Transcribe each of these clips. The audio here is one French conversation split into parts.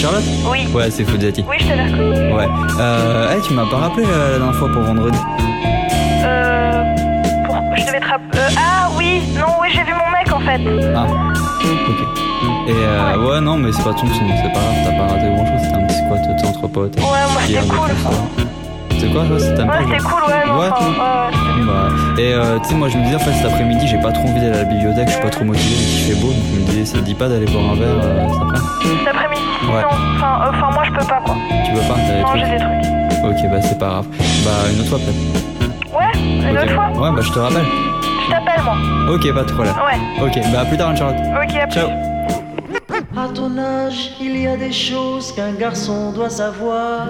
Charlotte Oui. Ouais, c'est Fuzzati. Oui, je t'avais reconnu. Ouais. Euh, hey, tu m'as pas rappelé euh, la dernière fois pour vendredi Euh. Pour... Je devais te rappeler. Euh, ah oui, non, oui, j'ai vu mon mec en fait. Ah, ok. Et euh, ouais. non, mais c'est pas ton son, c'est pas grave, t'as pas raté grand chose, c'était un petit squat, t'es entre potes. Ouais, moi, c'était cool. C'est quoi, ça C'était un Ouais, cool, ouais, non, Ouais, enfin, Bah, et euh, tu sais, moi je me disais en fait cet après-midi, j'ai pas trop envie d'aller à la bibliothèque, je suis pas trop motivé, il fait beau, donc je me disais, ça te dit pas d'aller boire un verre euh, cet après Cet après-midi, Ouais. non. Enfin, euh, enfin, moi, je peux pas, quoi. Tu veux pas Non, trucs j'ai des trucs. Ok, bah c'est pas grave. Bah une autre fois peut-être. Ouais, une autre fois. Ouais, bah je te rappelle. Je t'appelle, moi. Ok, pas de problème. Ouais. Ok, bah à plus tard, Charlotte. Ok, à plus. Ciao. À ton âge, il y a des choses qu'un garçon doit savoir.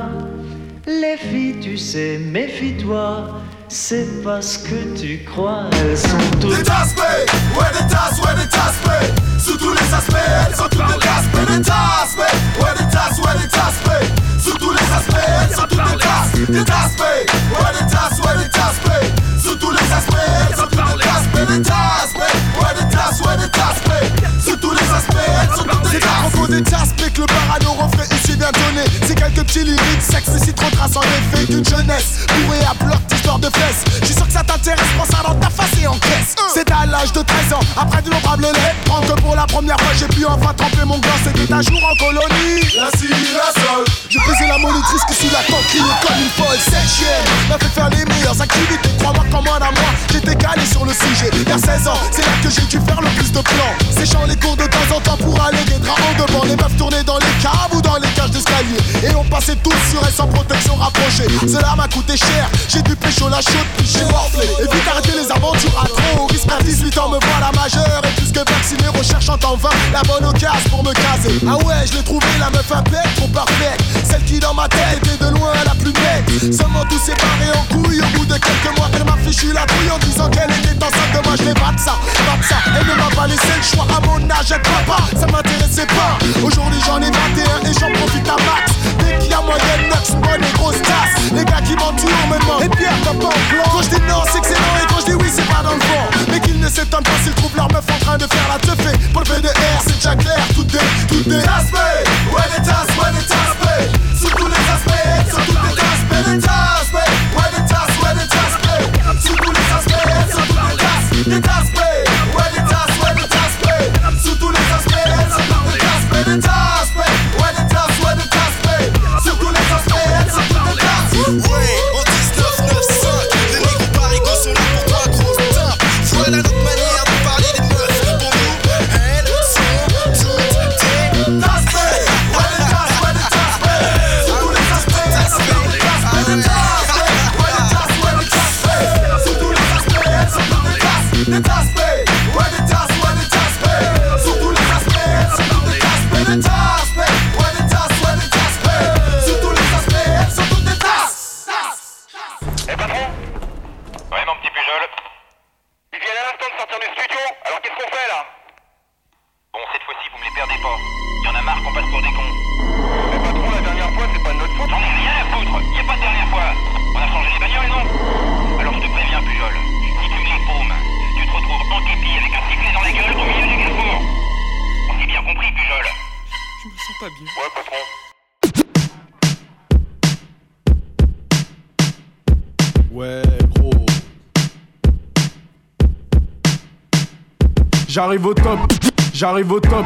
Les filles, tu sais, méfie-toi. C'est pas ce que tu crois, elles sont toutes. Des taspés, ouais des tasses, ouais des taspés Sous tous les aspects, elles sont toutes des taspés Des taspés, ouais des tasses, ouais des taspés Sous tous les aspects, elles sont toutes des tasses Des taspés, ouais des tasses, ouais des taspés Sous tous les aspects, elles sont toutes des taspés Des taspés, ouais des tasses, ouais des taspés Sous tous les aspects, elles sont toutes des C'est à propos des taspes que le parano reflet ici bien donné quelques petits lyriques, sexe et trop trace en effet d'une jeunesse Bourrée à bloc d'histoire de fesses. Je suis sûr que ça t'intéresse, prends ça dans ta face et en caisse C'est à l'âge de 13 ans, après d'innombrables lait Prends que pour la première fois j'ai pu enfin tremper mon gland C'était un jour en colonie. La cire, la sol J'ai pesé la monitrice qui sous la tente criait comme une folle. Cette chienne m'a fait faire les meilleures activités. Crois-moi qu'en moins d'un mois j'étais calé sur le sujet. Vers 16 ans c'est là que j'ai dû faire le plus de plans. Séchant les cours de temps en temps pour aller des draps en devant Les meufs tournaient dans les caves ou dans les cages d'escalier. Et on passait tous sur elle sans protection rapprochée. Cela m'a coûté cher, j'ai dû pécho la chaude puis j'ai morflé. Et vite arrêter les aventures à trop risque à 18 ans me voilà majeur Et plus que vacciné recherchant en vain la bonne occasion pour me caser. Ah ouais je l'ai trouvé la meuf impec trop parfaite. Celle qui dans ma tête était de loin la plus nette Seulement tous séparés en couilles au bout de quelques mois. Elle m'a fichu la trouille en disant qu'elle était enceinte de moi. Je pas de ça, ça. Elle ne m'a pas laissé le choix à mon âge être papa Ça m'intéressait pas. Aujourd'hui j'en ai 21 et j'en profite à max qu'il y a moyenne Nux, bonne et grosse tasse Les gars qui m'entourent me demandent Et Pierre t'as pas en plan Quand je dis non c'est que c'est non et quand je dis oui c'est pas dans le vent Mais qu'ils ne s'étonnent pas s'ils trouvent leur meuf en train de faire la teufée Pour le VDR c'est déjà clair. Toutes des, toutes des Taspés, ouais des tasses, ouais des taspés Sous tous les aspects, sont toutes des taspés Des taspés, ouais. Des tasses, ouais des taspés Sous tous les aspects, sont toutes des tasses Des taspés, Eh patron J'arrive au top, j'arrive au top.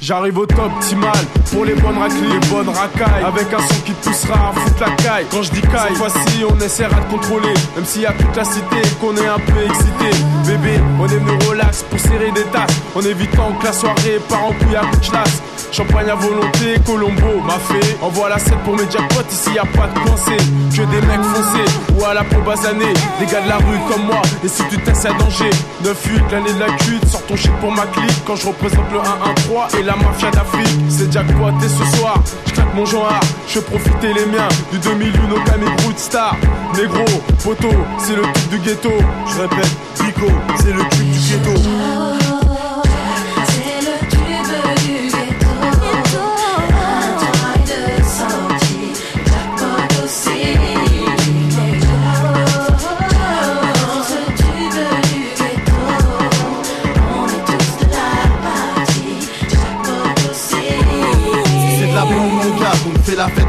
J'arrive au top, optimal pour les bonnes raclées, les bonnes racailles. Avec un son qui poussera à foutre la caille. Quand je dis caille, cette fois-ci on essaiera de contrôler. Même s'il y a toute la cité qu'on est un peu excité. Bébé, on est venu relax pour serrer des tasses. En évitant que la soirée part en couille à coup de chlasse. Champagne à volonté, Colombo m'a fait. Envoie la 7 pour mes jackpots, ici y a pas de coincé. Que des mecs foncés ou à la peau basanée. Des gars de la rue comme moi, et si tu testes à danger. 9-8, l'année de la cuite, sors ton shit pour ma clique. Quand je représente le 1-1-3 et la mafia d'Afrique, c'est jackpot et ce soir, je claque mon genre, je profiter les miens. Du 2000 au Camille Star. Négro, poteau, c'est le truc du ghetto. Je répète, Pico, c'est le truc du ghetto.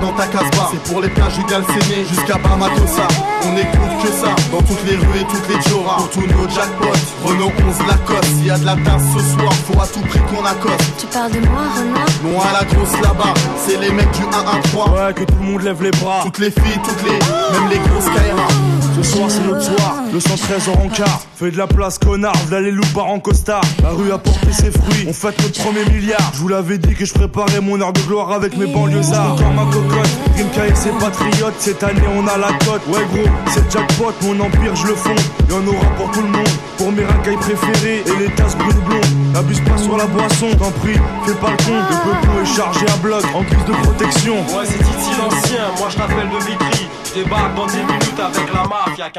À Casbah. C'est pour les plages du Galséné jusqu'à Bamatosa. On écoute que ça dans toutes les rues et toutes les Joras. Pour tous nos jackpots, Renault 11 Lacoste. S'il y a de la tasse ce soir, faut à tout prix qu'on accoste. Tu parles de moi, Renard Non à la grosse là-bas, c'est les mecs du 1-1-3. Ouais, que tout le monde lève les bras. Toutes les filles, toutes les, même les grosses Kaira. Ce soir c'est notre soir, le 113 en rencard. Fais de la place connard, les loupards en costard. La rue a porté ses fruits, on fête notre premier milliard. Je vous l'avais dit que je préparais mon heure de gloire avec mes banlieusards. Encore ma cocotte, Rimka et ses patriotes. Cette année on a la cote, ouais gros, c'est jackpot. Mon empire je le fonde, y'en aura pour tout le monde. Pour mes racailles préférées et les tasses brunes blondes. N'abuse pas sur la boisson, t'en prie, fais pas le con. Le peupon est chargé à bloc, en guise de protection. Ouais, c'est Titi l'ancien, moi je t'appelle de Vitry. Débarque dans 10 minutes avec la mafia, y'a.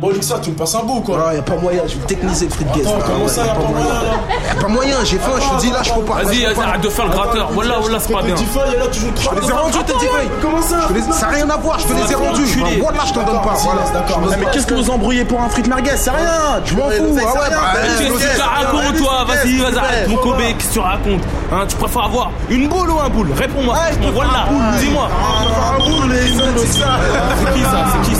Bon, Lixa, tu me passes un bout, quoi. Non, y a pas moyen, je vais techniser le frites guest. Attends, comment ça, y a pas moyen, là Y a pas moyen, j'ai faim, je te dis là, je peux pas. Vas-y, vas-y, arrête de faire le gratteur. Voilà, voilà, c'est pas bien. Et là, tu joues Je te les ai rendus, tes dix feuilles. Comment ça Ça n'a rien à voir, je te les ai rendus. enculé. Voilà, je t'en donne pas. Voilà. D'accord, Mais qu'est-ce que vous embrouillez pour un frites merguez? C'est rien, je m'en fous. Ah ouais, bah, Qu'est-ce que tu racontes, toi Vas-y, vas-y, arrête mon Kobe, qu'est-ce que tu racontes? Hein, Tu préfères avoir une boule ou un boule? Réponds-moi. Voilà, dis-moi. C'est qui ça C'est qui ça?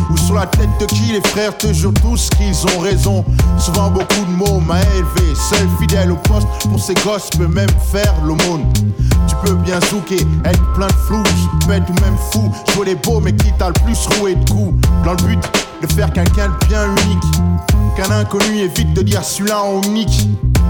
sur la tête de qui les frères te jurent tous qu'ils ont raison Souvent beaucoup de mots m'a élevé Seul fidèle au poste pour ses gosses peut même faire l'aumône Tu peux bien zouker, être plein de flou Bête ou même fou, jouer les beaux mais qui t'a le plus roué de coups? Dans le but de faire quelqu'un de bien unique Qu'un inconnu évite de dire celui-là en unique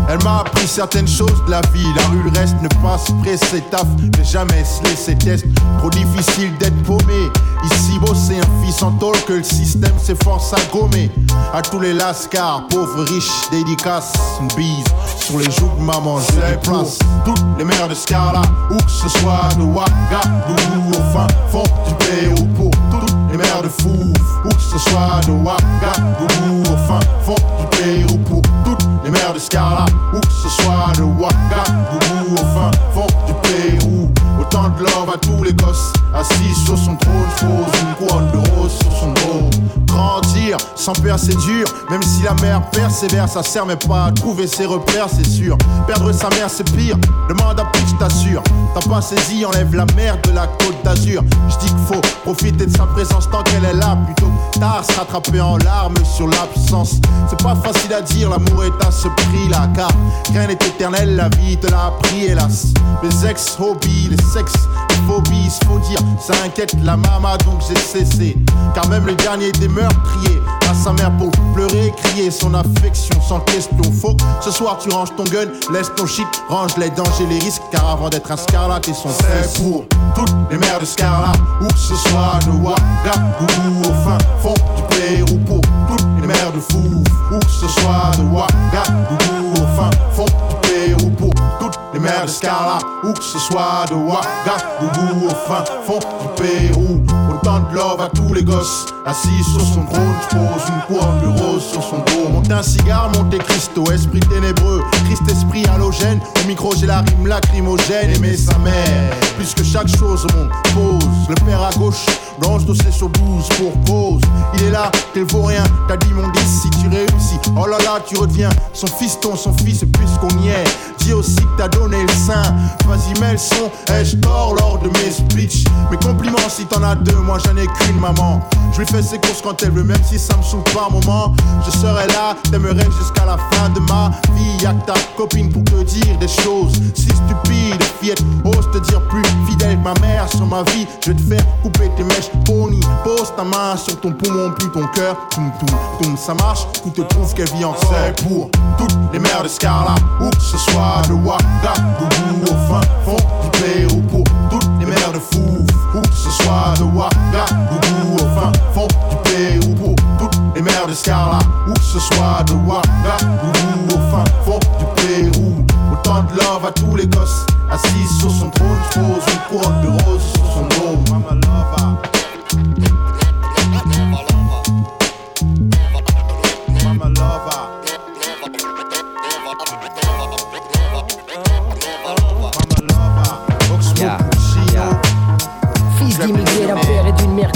elle m'a appris certaines choses de la vie. La rue, le reste ne passe pressé taf. Ne jamais se laisser test. Trop difficile d'être paumé. Ici, bosser un fils en tôle que le système s'efforce à gommer. À tous les lascars, pauvres, riches, dédicaces. Une bise sur les joues de maman, je les place. Toutes les mères de Scarla, où que ce soit de Ouagadougou au fin fond du Pérou. Pour toutes les mères de Fou, où que ce soit de Ouagadougou au fin fond du Pérou. Pour toutes les mères de Scarla, où que ce soit de Ouagadougou au fin fond du Pérou. Autant de love à tous les gosses, assis sur son trône, pose une couronne de rose sur son dos. Grandir sans peur, c'est dur, même si la mère persévère, ça sert mais pas à trouver ses repères, c'est sûr. Perdre sa mère, c'est pire, demande à plus, je t'assure. T'as pas saisi, enlève la mer de la côte d'Azur. Je dis qu'il faut profiter de sa présence tant qu'elle est là, plutôt tard se rattraper en larmes sur l'absence. C'est pas facile à dire, l'amour est à ce prix-là, car rien n'est éternel, la vie te l'a appris, hélas. Les ex-hobbies, les sexes, les phobies, faut dire, ça inquiète la mama, donc j'ai cessé. Car même le dernier des meurtriers, à sa mère pour pleurer, crier son affection sans question. Que ce soir tu ranges ton gun, laisse ton shit, range les dangers, les risques, car avant d'être un scarlat, et son fait pour toutes les mères de Scarla, où que ce soit de Ouagadougou au fin fond du Pérou, pour toutes les mères de Fou, où que ce soit de Ouagadougou au fin fond du Pérou, pour toutes les mères de Scarla, où que ce soit de Ouagadougou au fin fond du Pérou. Autant de love à tous les gosses, assis sur son trône, pose une couronne de rose sur son dos. Monte un cigare, monte Christo, esprit ténébreux, Christ esprit halogène. Au micro, j'ai la rime lacrymogène, aimer sa mère. Plus que chaque chose au monde, pose le père à gauche. Blanche dossier sur 12 pour cause. Il est là, t'es vaut rien, t'as dit mon 10 si tu réussis. Oh là là, tu redeviens son fiston, son fils, puisqu'on y est. Dis aussi que t'as donné le sein. Vas-y, mets le son, ai-je tort lors de mes speeches Mes compliments si t'en as deux, moi j'en ai qu'une maman. Je lui fais ses courses quand elle veut, même si ça me saoule par moment. Je serai là, t'aimerais jusqu'à la fin de ma vie. Y'a que ta copine pour te dire des choses si stupides. Fillette, ose te dire plus fidèle que ma mère sur ma vie. Je vais te faire couper tes mèches, pony. Pose ta main sur ton poumon, plus ton cœur. Toum, toum, toum, ça marche. Tout te prouve qu'elle vit encore. C'est pour toutes les mères de Scarla, où que ce soit de Ouagadougou au fin fond du Pérou. Pour toutes les mères de Fou, où que ce soit de Ouagadougou au fin fond du Pérou. Pour toutes les mères de Scarla, où que ce soit de Ouagadougou au fin fond du Pérou. Autant de love à tous les gosses, assis sur son trône, pose une couronne de rose sur son dos.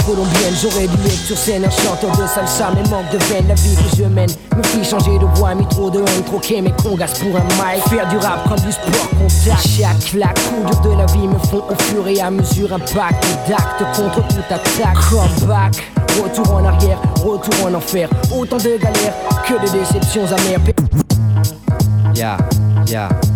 Colombienne. J'aurais dû être sur scène un chanteur de salsa, mais manque de veine. La vie que je mène me fit changer de voix, mis trop de haine, troquer mes congas pour un mic. Faire du rap comme du sport contact. Chaque claque, coup de la vie me font au fur et à mesure un pacte d'actes contre toute attaque. Comeback. Retour en arrière, retour en enfer. Autant de galères que de déceptions amères. Yeah, yeah.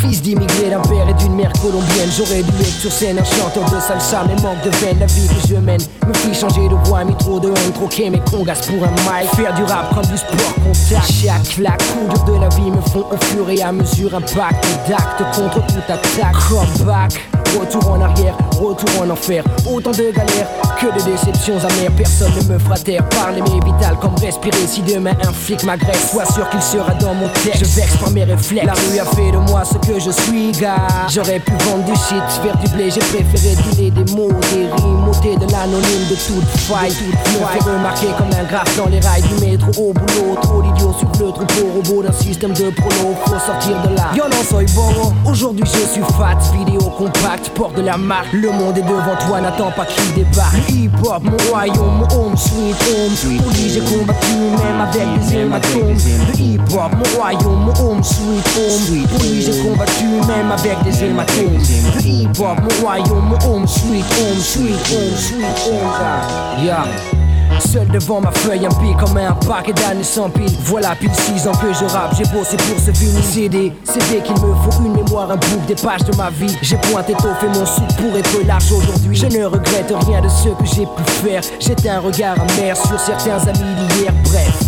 Fils d'immigré d'un père et d'une mère colombienne. J'aurais dû être sur scène un chanteur de salsa Mais manque de veine, la vie que je mène Me fit changer de voix, mis trop de haine Troquer mes congas pour un mic. Faire du rap comme du sport contact. Chaque claque, coup dur de la vie me font au fur et à mesure Un pacte d'actes contre toute attaque. Comeback Retour en arrière, retour en enfer. Autant de galères que de déceptions amères. Personne ne me fera taire Parler mais vital comme respirer. Si demain un flic m'agresse Sois sûr qu'il sera dans mon texte. Je vexe par mes réflexes. La rue a fait de moi ce que je suis gars. J'aurais pu vendre du shit, faire du blé. J'ai préféré dealer des mots, des rimes ôter de l'anonyme de toute faille. Me faire remarquer comme un graphe dans les rails du métro au boulot. Trop d'idiots sur le troupeau robot d'un système de prolo Faut sortir de là. Yo non soy bon Aujourd'hui je suis fat, vidéo compacte Porte de la marque, monde est devant toi N'attends pas qu'il débarque. Le hip-hop, mon royaume, mon home sweet home. Pour lui j'ai combattu même avec des hématomes. Le hip-hop, mon royaume, mon home sweet home. Pour lui j'ai combattu même avec des hématomes. Le hip-hop, mon royaume, mon home sweet home Sweet home, sweet home Yeah Seul devant ma feuille, un comme un paquet d'années sans pile. Voilà pile 6 ans que je rappe, j'ai bossé pour ce vinyle CD. CD qu'il me faut une mémoire, un book des pages de ma vie. J'ai pointé tôt, fait mon sou pour être large aujourd'hui. Je ne regrette rien de ce que j'ai pu faire. J'étais un regard amer sur certains amis d'hier, bref.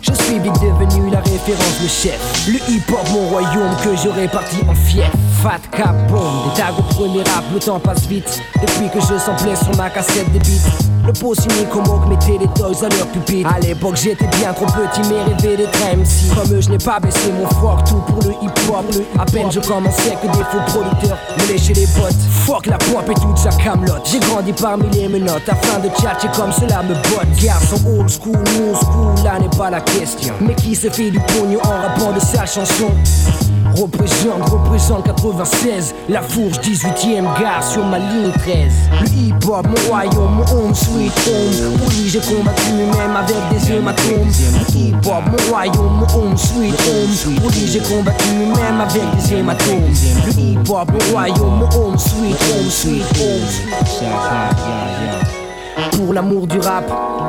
Je suis vite devenu la référence, le chef. Le hip-hop, mon royaume que j'aurais parti en fief. Fat cap, bombe, des tags au premier rap, le temps passe vite. Depuis que je samplais sur ma cassette des beats. Le pot signé comme Oak mettait les toys à leur pupitre. À l'époque, j'étais bien trop petit, mais rêvais d'être MC. Comme eux, je n'ai pas baissé mon froc, tout pour le hip-hop. À peine je commençais que des faux producteurs me léchaient les bottes. Fuck la pop et toute sa camelote. J'ai grandi parmi les menottes afin de tchatcher comme cela me botte. Garçon old school, new school, là n'est pas la question. Mais qui se fait du pognon en rappant de sa chanson? Représente, représente 96 La fourche 18ème gare sur ma ligne 13 Le hip-hop, mon royaume, mon home sweet home. Lui j'ai combattu même avec des hématomes. Le hip-hop, mon royaume, mon home sweet home. Lui j'ai combattu même avec des hématomes. Le hip-hop, mon royaume, mon home sweet home Sweet home pour l'amour du rap,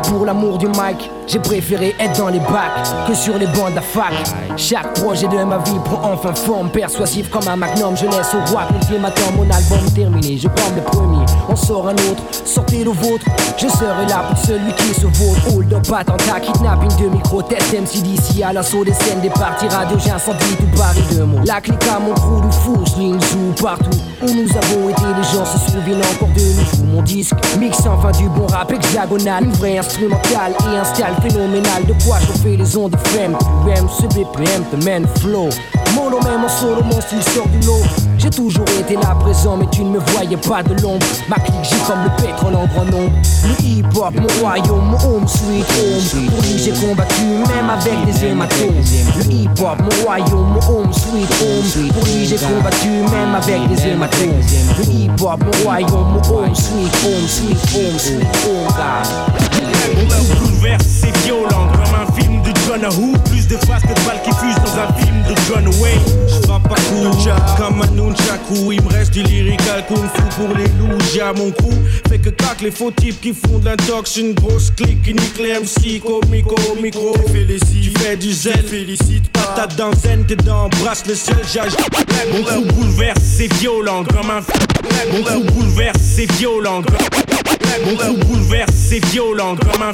pour l'amour du mic, j'ai préféré être dans les bacs que sur les bancs de la fac. Chaque projet de ma vie prend enfin forme, persuasif comme un magnum. Je laisse au roi l'ultimatum, mon album terminé. Je prends le premier, on sort un autre, sortez le vôtre. Je serai là pour celui qui se vaut. Hold up, attentat, kidnapping de micro, test MC d'ici à l'assaut des scènes, des parties radio. J'incendie tout Paris de mots. La clique à mon crew de fou, sling, zou partout où nous avons été. Les gens se souviennent encore de nous. Mon disque mix enfin du bon rap hexagonal, une vraie instrumentale et un style phénoménal. De quoi chauffer les ondes FM, UM, ce BPM, the man flow. Même en solo, mon style sort du lot. J'ai toujours été là présent, mais tu ne me voyais pas de l'ombre. Ma clique, j'ai comme le pétrole en grand nombre. Le hip-hop, mon royaume, mon home sweet home. Pour lui, j'ai combattu même avec des hématomes. Le hip-hop, mon royaume, mon home sweet home. Pour lui, j'ai combattu même avec des hématomes. Le hip-hop, mon royaume, mon home sweet home, sweet home, sweet home, God. Bouleverse, c'est violent comme un film de John Who. De que de balles qui fusent dans un film de John Wayne. Je frappe pas coup, comme un nunchaku. Il me reste du lyrical kung fu pour les loups. J'ai à mon cou. Que cac les faux types qui font de l'intox. Une grosse clique qui nique les MC. Comico, micro. Félicite, tu fais du zèle. Félicite, patate dans zen, t'es dans brasse le seul. J'agis. Mon coup bouleverse, c'est violent comme un. Mon coup bouleverse, c'est violent. Mon coup bouleverse, c'est violent comme un.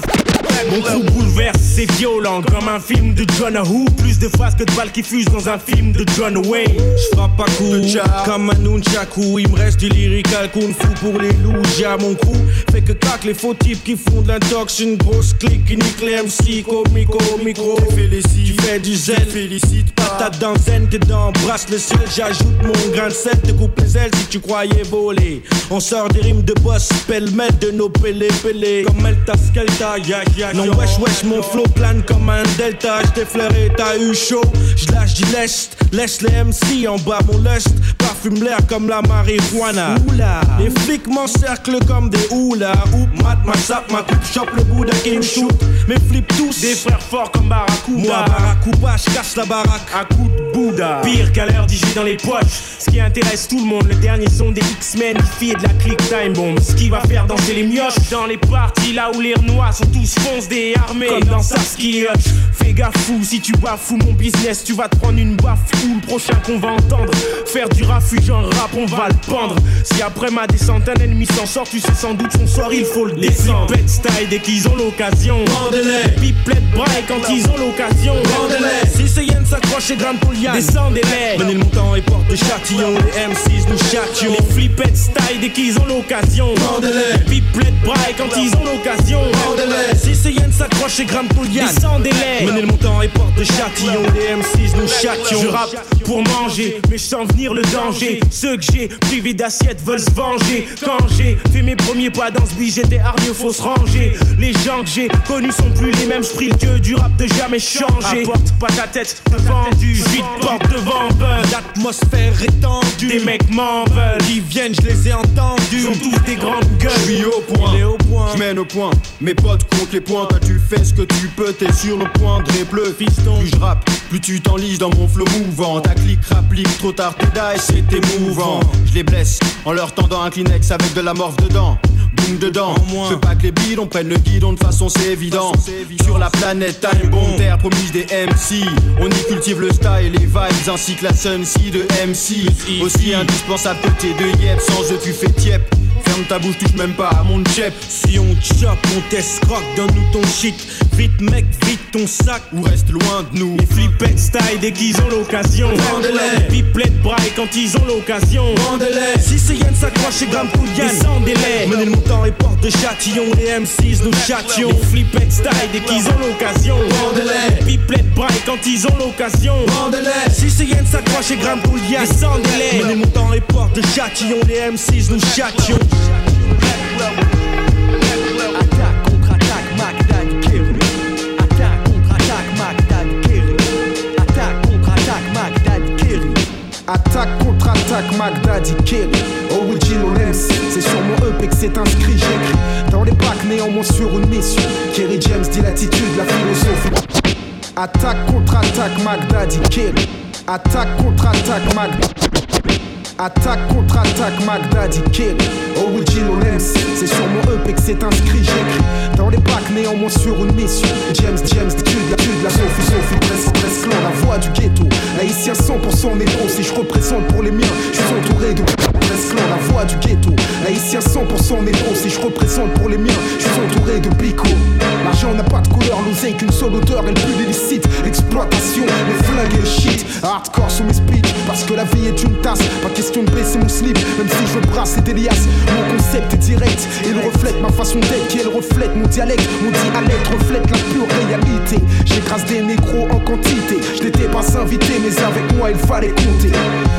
Mon coup bouleverse, c'est violent comme un film de John Who. Plus de phrases que de balles qui fusent dans un film de John Wayne. Je frappe pas coup comme un nunchaku. Il me reste du lyrical kung fu pour les loups. J'ai à mon cou. Fait que cac les faux types qui font de l'intox. Une grosse clique qui nique les MC. Comico, micro. Félicite, tu fais du zèle. Félicite, patate dans zen que dans brasse le ciel. J'ajoute mon grain de sel, te coupe les ailes si tu croyais voler. On sort des rimes de boss, pêle-mêle de nos pélés pélés. Comme Elta Skelta, yak yak. Non, wesh wesh, mon flow plane comme un delta. J't'ai flairé, t'as eu chaud. J'lâche du lest, laisse les MC en bas mon lust. Parfume l'air comme la marijuana. Oula, les flics m'encerclent comme des houlas. Oup, mat, ma sap, ma coupe, chope le bout d'un qui me shoot. Mes flips tous, des frères forts comme Barracuda. Moi, Barracuda, j'casse la baraque à de Bouddha. Pire qu'à l'heure d'IG dans les poches. Ce qui intéresse tout le monde, le dernier son des X-Men, filles de la click time bomb. Ce qui va faire danser les mioches dans les parties là où les renois sont tous fonce des armées. Comme dans Saskia. Fais gaffe fou, si tu bafoues mon business, tu vas te prendre une baffe ou le prochain qu'on va entendre. Faire du refuge en rap, on va le pendre. Si après ma descente un ennemi s'en sort, tu sais sans doute son soir, il faut le descendre. Les style dès qu'ils ont l'occasion. Pipelette braille quand ils ont l'occasion. Si ce yen s'accroche et grimpe pour liane, descendez-les. Menez le montant et porte de châtillon. Les M6 nous châtillons. Les flippettes style dès qu'ils ont l'occasion. Vendez-les. Pipelette braille quand ils ont l'occasion. Si ce yen s'accroche et grimpe pour liane, descendez-les. Menez le montant et porte de châtillon. Les M6 nous châtillons. Je rappe pour manger, mais je sens venir le danger. Ceux que j'ai privés d'assiette veulent se venger. Quand j'ai fait mes premiers pas dans ce j'étais hargneux, faut se ranger. Les gens que j'ai connus sont plus les mêmes, j'prie le dieu du rap de jamais changer. Apporte pas ta tête devant du vide, porte devant buzz. L'atmosphère est tendue. Des mecs m'en veulent. Qui viennent, je les ai entendus. Sont tous des grandes gueules. Je suis au point. Au. Je mène au point. Mes potes comptent les points. Toi, tu fais ce que tu peux. T'es sur le point de bleu Fiston. Plus je rappe, plus tu t'enlises dans mon flow mouvant. Ta clique rapplique trop tard, t'es die, c'est émouvant. Je les blesse en leur tendant un Kleenex avec de la morve dedans. Boum dedans. Je veux pas que les bidons prennent le guidon de façon c'est évident. Sur la planète Time Bomb, terre promise des MC. On y cultive le style, les vibes ainsi que la sun de MC. Aussi indispensable que tes deux yep, sans eux tu fais tiep. Ferme ta bouche, touche même pas à mon chep. Si on chope, on teste croque, donne-nous ton shit. Vite mec, vite ton sac. Ou reste loin de nous. Les flippettes style dès qu'ils ont l'occasion. Vendez-les. Pipelette braille quand ils ont l'occasion. Vendez-les. Si ce yen s'accroche grimpe pour Yann, descendez-les. Menez le montant et porte de châtillon. Les M6 nous châtillons. Les flippettes style dès qu'ils ont l'occasion. Vendez-les. Pipelette braille quand ils ont l'occasion. Vendez-les. Si ce yen s'accroche grimpe pour Yann, descendez-les. Menez le montant et porte de châtillon. Les M6 nous châtillons. Attaque contre-attaque, Mac Daddy Kerry. Attaque contre-attaque, Mac Daddy Kerry. Attaque contre-attaque, Mac Daddy Kerry. Attaque contre-attaque, Magdaddy Kerry. Original MC, c'est sur mon EP que c'est inscrit. Dans les bacs, néanmoins sur une mission. Kerry James dit l'attitude, la philosophie. Attaque contre-attaque, Magdaddy Kerry. Attaque contre-attaque, Magdaddy Attaque contre-attaque, Magdaddy Kerry. Original MC, c'est sur mon EP que c'est inscrit, j'écris. Dans les bacs, néanmoins sur une mission. James, James, tu la tu la Sophie, Sophie, presque clan, la voix du ghetto. Haïtien 100% négro, si je représente pour les miens, je suis entouré de la voix du ghetto. Haïtien 100% négro, si je représente pour les miens, je suis entouré de pico. L'argent n'a pas de couleur, l'oseille qu'une seule odeur, elle pue l'illicite. L'exploitation, les flingues et le shit. Hardcore sous mes speeches, parce que la vie est une tasse. Pas question de baisser mon slip, même si je brasse des liasses. Mon concept est direct, il reflète ma façon d'être, qui reflète mon dialecte. Mon dialecte reflète la pure réalité. J'écrase des négros en quantité. Je n'étais pas invité, mais avec moi il fallait compter.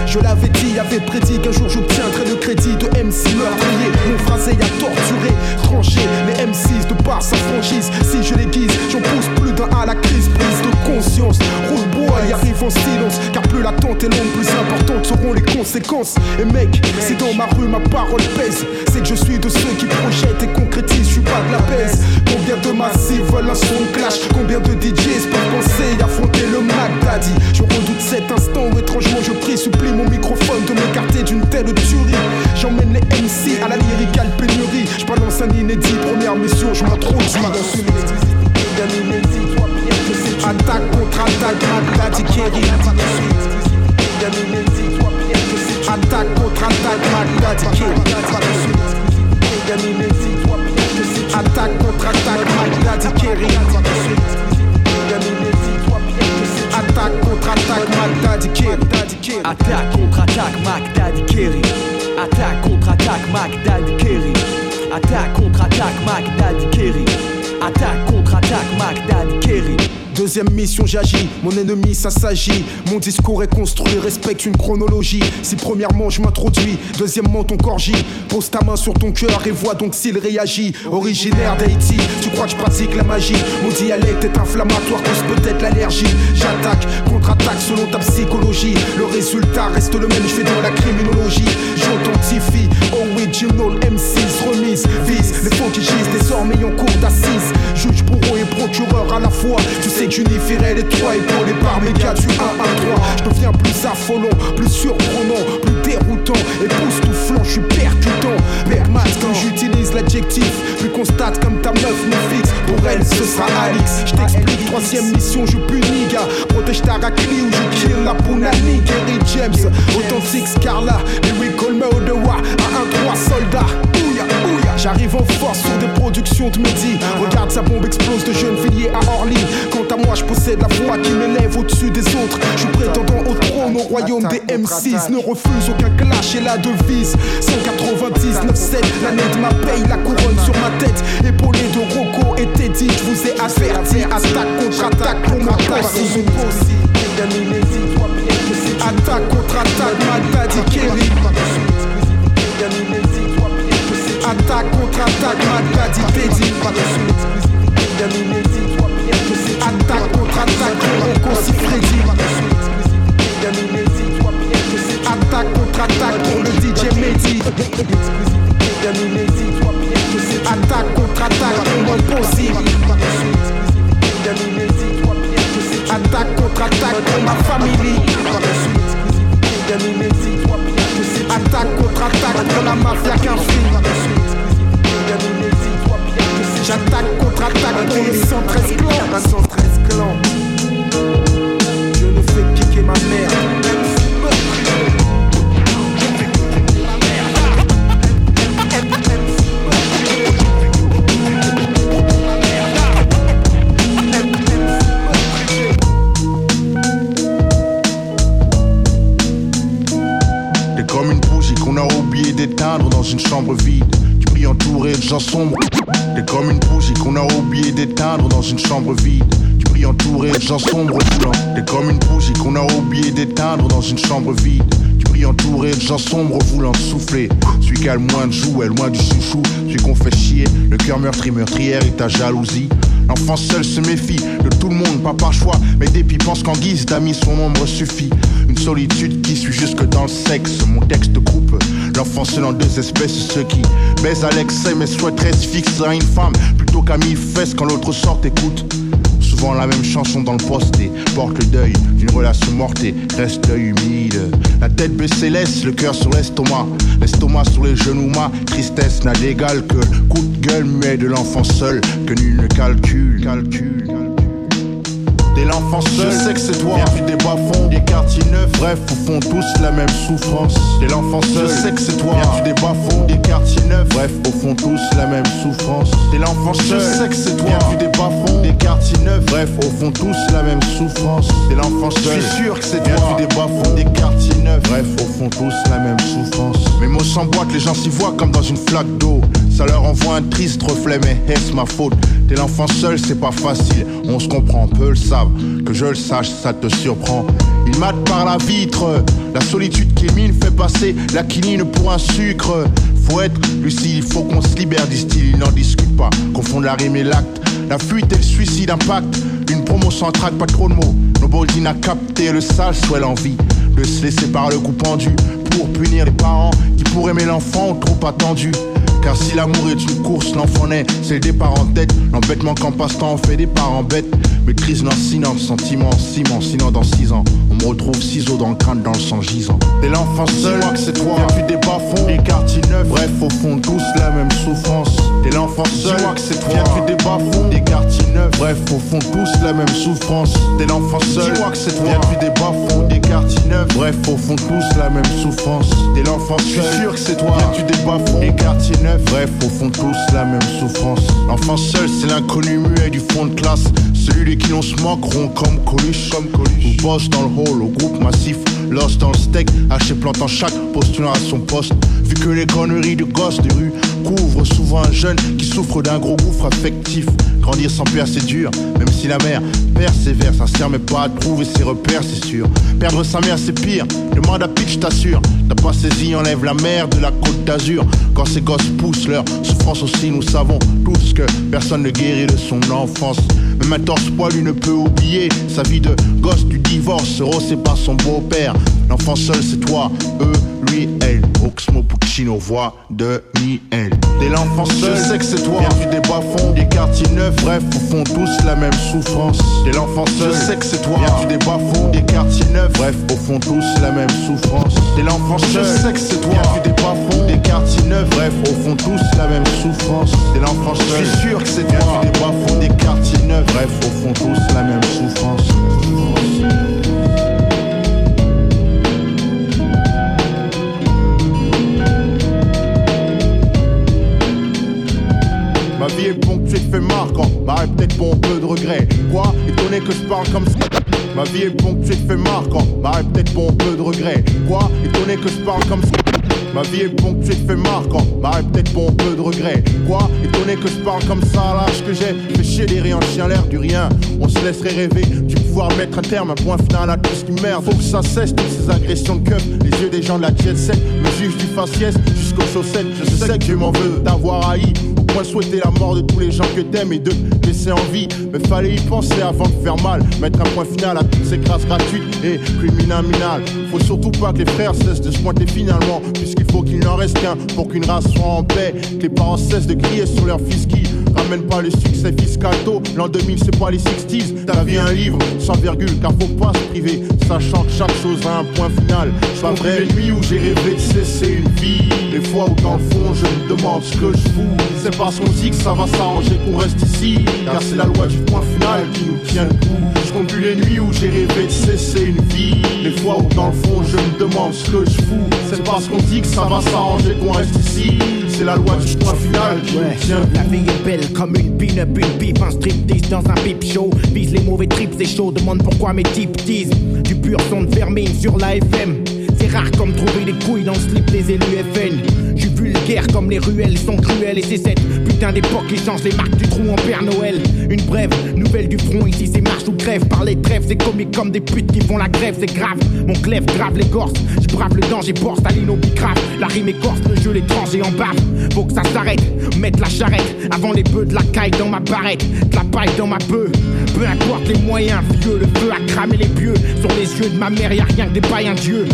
Je l'avais dit, avait prédit qu'un jour j'obtiendrais le crédit de MC meurtrier. Mon phrasé a torturé, tranché les M6 de par sa franchise. Si je les guise, j'en pousse plus d'un à la crise, prise de conscience. Roule bois et arrive en silence, car plus l'attente est longue, plus importantes seront les conséquences. Et mec, si dans ma rue ma parole pèse, c'est que je suis de ceux qui projettent et concrétisent, je suis pas de la baisse. Combien de massifs veulent un son clash? Combien de DJs peuvent penser affronter le Mac Daddy? Je redoute cet instant où étrangement je prie, supplie mon microphone de m'écarter d'une telle tuerie. J'emmène les MC à la lyricale pénurie. Je balance un inédit, première mission, je m'introduis tu Attaque contre attaque, Mac Daddy Kerry. Attaque contre attaque, Mac Daddy Kerry. Attaque contre attaque, Mac Daddy Kerry. Attaque contre attaque, Mac Daddy Kerry. Attaque contre-attaque, Mac Daddy Kerry. Attaque contre-attaque, Mac Daddy Kerry. Attaque contre-attaque, Mac Daddy Kerry. Attaque contre-attaque, Mac Daddy Kerry. Deuxième mission, j'agis. Mon ennemi, ça s'agit. Mon discours est construit, respecte une chronologie. Si premièrement, je m'introduis. Deuxièmement, ton corps gît. Pose ta main sur ton cœur et vois donc s'il réagit. Originaire d'Haïti, tu crois que je pratique la magie? Mon dialecte est inflammatoire, cause peut-être l'allergie. J'attaque, contre-attaque selon ta psychologie. Le résultat reste le même, je fais dans la criminologie. J'authentifie, original M6 remise, vise les faux qui gisent désormais en cours d'assises. Juge, bourreau et procureur à la fois. Tu sais que j'unifierai les trois épaulés par méga du 1 1 3. Je deviens plus affolant, plus surprenant, plus déroutant, époustouflant, je suis percutant. Bergman, quand j'utilise l'adjectif, plus constate comme ta meuf me fixe. Pour elle, ce sera Alix. Je t'explique, troisième mission, je punis, gars. Protège ta raclie ou je kill la Punani. Kerry James, authentique Scarla, lyrical murder, wa, à 1-3 soldats. Ouya, ouya. J'arrive en force sur des productions de midi. Regarde, sa bombe explose de jeunes filles à Orly. Quant à moi, je possède la voix qui m'élève au-dessus des autres. Je prétendant au trône au royaume des M6. Ne refuse aucun clash et la devise. 199-7, l'année de ma paye, la couronne sur ma tête. Épaulé de Rocco et Teddy, je vous ai averti. Attaque contre attaque pour ma posse. Attaque contre attaque, Magdadi Kerry. Attaque contre attaque, Magdadi Teddy. Attaque contre attaque, Rocco Sifredi. Attaque contre attaque pour le DJ Mehdi. Attaque contre attaque pour mon posi. Attaque contre attaque pour ma famille. Attaque pour la mafia qu'un J'attaque contre attaque pour les 113 clans. 113 clans. Je ne fais kicker ma mère. D'éteindre dans une chambre vide. Tu brilles entouré de gens sombres. T'es comme une bougie qu'on a oublié d'éteindre dans une chambre vide. Tu brilles entouré de gens sombres. T'es comme une bougie qu'on a oublié d'éteindre dans une chambre vide. Tu entouré de gens sombres voulant souffler. Celui qui a le moins de jouets, loin du chouchou. Celui qu'on fait chier, le cœur meurtri, meurtrière et ta jalousie. L'enfant seul se méfie de tout le monde, pas par choix, mais depuis pense qu'en guise d'amis son ombre suffit. Une solitude qui suit jusque dans le sexe. Mon texte coupe l'enfant seul en deux espèces, ceux qui baisent à l'excès mais souhaiteraient se fixer à une femme plutôt qu'à mille fesses quand l'autre sort écoute. Souvent la même chanson dans le poste et porte le deuil d'une relation morte et reste l'œil humide. La tête baissée laisse le cœur sur l'estomac, l'estomac sur les genoux, ma tristesse n'a d'égal que le coup de gueule mais de l'enfant seul que nul ne calcule. calcule. T'es l'enfant seul, je sais que c'est toi. Viens des bas fonds, des quartiers neufs. Bref, au fond, tous la même souffrance. T'es l'enfant seul, je sais que c'est toi. Viens des bas fonds, des quartiers neufs. Bref, au fond, tous la même souffrance. T'es l'enfant seul, je sais que c'est toi. Viens des bas fonds, des quartiers neufs. Bref, au fond, tous la même souffrance. T'es l'enfant seul, je suis sûr que c'est toi. Des bas fonds, des quartiers neufs. Bref, au fond, tous la même souffrance. Mes mots s'emboîtent, les gens s'y voient comme dans une flaque d'eau. Ça leur envoie un triste reflet, mais est-ce ma faute? T'es l'enfant seul, c'est pas facile. On se comprend, peu le savent. Que je le sache, ça te surprend. Il mate par la vitre. La solitude qui mine fait passer la quinine pour un sucre. Faut être lucide, il faut qu'on se libère, disent-ils. Ils n'en discutent pas. Confondent la rime et l'acte. La fuite et le suicide impact. Une promo sans trac, pas trop de mots. Nobody n'a capté le sale, soit l'envie de se laisser par le coup pendu. Pour punir les parents qui pour aimer l'enfant trop attendu. Car si l'amour est une course, l'enfant naît, c'est le départ en tête. L'embêtement qu'en passe-temps on fait des parents bêtes. Maîtrise lancinant, sentiment, ciment, sinon dans six ans, on me retrouve ciseaux dans le crâne, dans le sang gisant. T'es l'enfant seul, que c'est toi, Viens plus des bas fonds, des quartiers neufs. Bref, au fond, tous la même souffrance. T'es l'enfant seul, que c'est toi, Viens plus des bas fonds, des quartiers neufs. Bref, au fond, tous la même souffrance. T'es l'enfant seul, que c'est toi, plus des bas fonds, des quartiers neufs. Bref, au fond, tous la même souffrance. T'es l'enfant seul, je suis sûr que c'est toi, tu des bas fonds, des quartiers neufs. Bref, au fond, tous la même souffrance. L'enfant seul, c'est l'inconnu muet du fond de classe. Celui de qui on se moque, rond comme Coluche, comme Coluche. Ou bosse dans le hall, au groupe massif. Lost dans le steak, haché plantant chaque postulant à son poste. Vu que les conneries de gosses de rue couvrent souvent un jeune qui souffre d'un gros gouffre affectif. Grandir sans père c'est dur, même si la mère persévère, sincère mais pas à trouver ses repères c'est sûr. Perdre sa mère c'est pire, le mandat à pitch t'assure. T'as pas saisi, enlève la mer de la côte d'Azur. Quand ces gosses poussent leur souffrance aussi, nous savons tous que personne ne guérit de son enfance. Même un torse poilu ne peut oublier sa vie de gosse du divorce, c'est par son beau-père. L'enfant seul c'est toi, eux, lui, elle. Oxmo Puccino, voix de Miel. Dès l'enfant seul, je sais que c'est toi. Viens du bas fonds, des quartiers neufs, bref, au fond tous la même souffrance. Dès l'enfant seul, je sais que c'est toi. Viens du bas fonds, des quartiers neufs, bref, au fond tous la même souffrance. Dès l'enfant seul, je sais que c'est toi. Viens du bas fonds, des quartiers neufs, bref, au fond tous la même souffrance. Dès l'enfant seul, je suis sûr que c'est toi. Viens du bas fonds, des quartiers neufs, bref, au fond tous la même souffrance. Ma vie est ponctuée de faits marquants, m'arrête peut-être pour un peu de regret. Quoi Étonné que je parle comme ça? Ma vie est ponctuée de faits marquants, m'arrête peut-être pour un peu de regret. Quoi Étonné que je parle comme ça? Ma vie est ponctuée de faits marquants, m'arrête peut-être pour un peu de regret. Quoi Étonné que je parle comme ça? L'âge que j'ai. Fais chier des rires en chien l'air du rien. On se laisserait rêver du pouvoir mettre un terme, un point final à tout ce qui merde. Faut que ça cesse toutes ces agressions de keuf. Les yeux des gens de la jet set me jugent du faciès jusqu'aux chaussettes. Je sais que Dieu m'en veut d'avoir haï souhaiter la mort de tous les gens que t'aimes et de laisser en vie. Mais fallait y penser avant de faire mal. Mettre un point final à toutes ces grâces gratuites et criminales. Faut surtout pas que les frères cessent de se pointer finalement. Puisqu'il faut qu'il n'en reste qu'un pour qu'une race soit en paix. Que les parents cessent de crier sur leur fils qui ramène pas le succès fiscal tôt. L'an 2000, c'est pas les 60s. Ta vie un livre sans virgule, car faut pas se priver. Sachant que chaque chose a un point final. Pas vrai, les nuits où j'ai rêvé de cesser une vie. Les fois où dans le fond, je me demande ce que je fous. C'est parce qu'on dit que ça va s'arranger qu'on reste ici. Car c'est la loi du point final qui nous tient le coup. Je compte plus les nuits où j'ai rêvé de cesser une vie. Les fois où dans le fond, je me demande ce que je fous. C'est parce qu'on dit que ça va s'arranger qu'on reste ici. C'est la loi du point final qui nous tient le La vie est belle comme une pin-up, une pipe, un striptease dans un pipe show. Vise les mauvais trips, c'est chaud, demande pourquoi mes types disent. Du pur son de vermine sur la FM. C'est rare comme trouver des couilles dans le slip des élus FN. J'suis vulgaire comme les ruelles sont cruelles et c'est cette putain d'époque qui change les marques du trou en Père Noël. Une brève, nouvelle du front, ici c'est marche ou grève. Par les trêves, c'est comique comme des putes qui font la grève, c'est grave. Mon clève grave l'écorce, je brave le danger, porte au bicrave. La rime écorce, le jeu l'étranger en bave. Faut que ça s'arrête, mettre la charrette avant les bœufs de la caille dans ma barrette, de la paille dans ma bœuf. Peu importe les moyens, vieux, le feu a cramé les pieux. Sur les yeux de ma mère, y'a rien que des pailles, un dieu.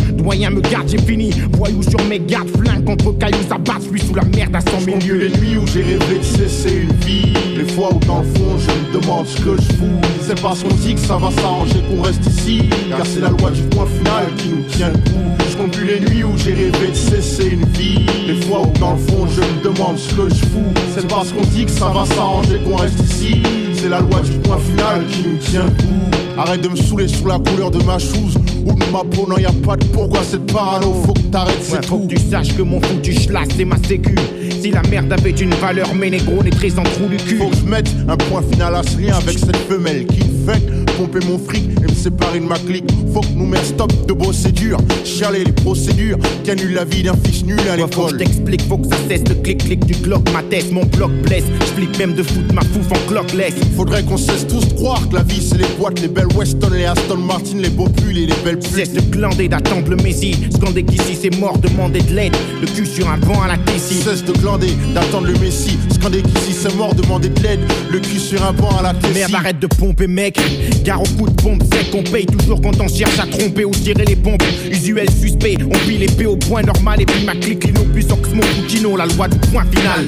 Me garde, j'ai fini. Voyou sur mes gardes, flingue contre cailloux, ça bat, je sous la merde à 100 000 Plus lieues. les nuits où j'ai rêvé de cesser une vie. Les fois où dans le fond je me demande ce que je fous. C'est parce qu'on dit que ça va s'arranger qu'on reste ici. Car c'est la loi du point final qui nous tient le coup. Je compte plus les nuits où j'ai rêvé de cesser une vie. Les fois où dans le fond je me demande ce que je fous. C'est parce qu'on dit que ça va s'arranger qu'on reste ici. C'est la loi du point final qui nous tient le coup. Arrête de me saouler sur la couleur de ma chose ou de ma peau, non y a pas de pourquoi cette parano? Faut que t'arrêtes, c'est Ouais, faut tout que tu saches que mon foutu schlass c'est ma sécu. Si la merde avait une valeur, mes négros les très en trou du cul. Faut que je mette un point final à ce lien avec cette femelle qui me fait pomper mon fric séparer de ma clique. Faut que nous mettre stop de bosser dur, chialer les procédures qui annulent la vie d'un fils nul à Ouais, faut que je l'école. t'explique, faut que ça cesse le clic-clic du Glock, ma tête, mon bloc blesse. J'flippe même de foutre ma fouf en clock-less. Faudrait qu'on cesse tous de croire que la vie c'est les boîtes, les belles Weston, les Aston Martin, les beaux pulls et les belles pulls. Cesse de glander, d'attendre le Messi. Scander qu'ici c'est mort, demander de l'aide. Le cul sur un banc à la Tessie. Cesse de glander, d'attendre le Messi. Scander qu'ici c'est mort, demander de l'aide. Le cul sur un banc à la Tessie. Merde, arrête de pomper, mec. Gare au coup de pompe sec, on paye toujours quand on cherche à tromper ou tirer les pompes. Usuel suspect, on pile l'épée au point normal et puis ma clique, Lino plus Oxmo Puccino, la loi du point final.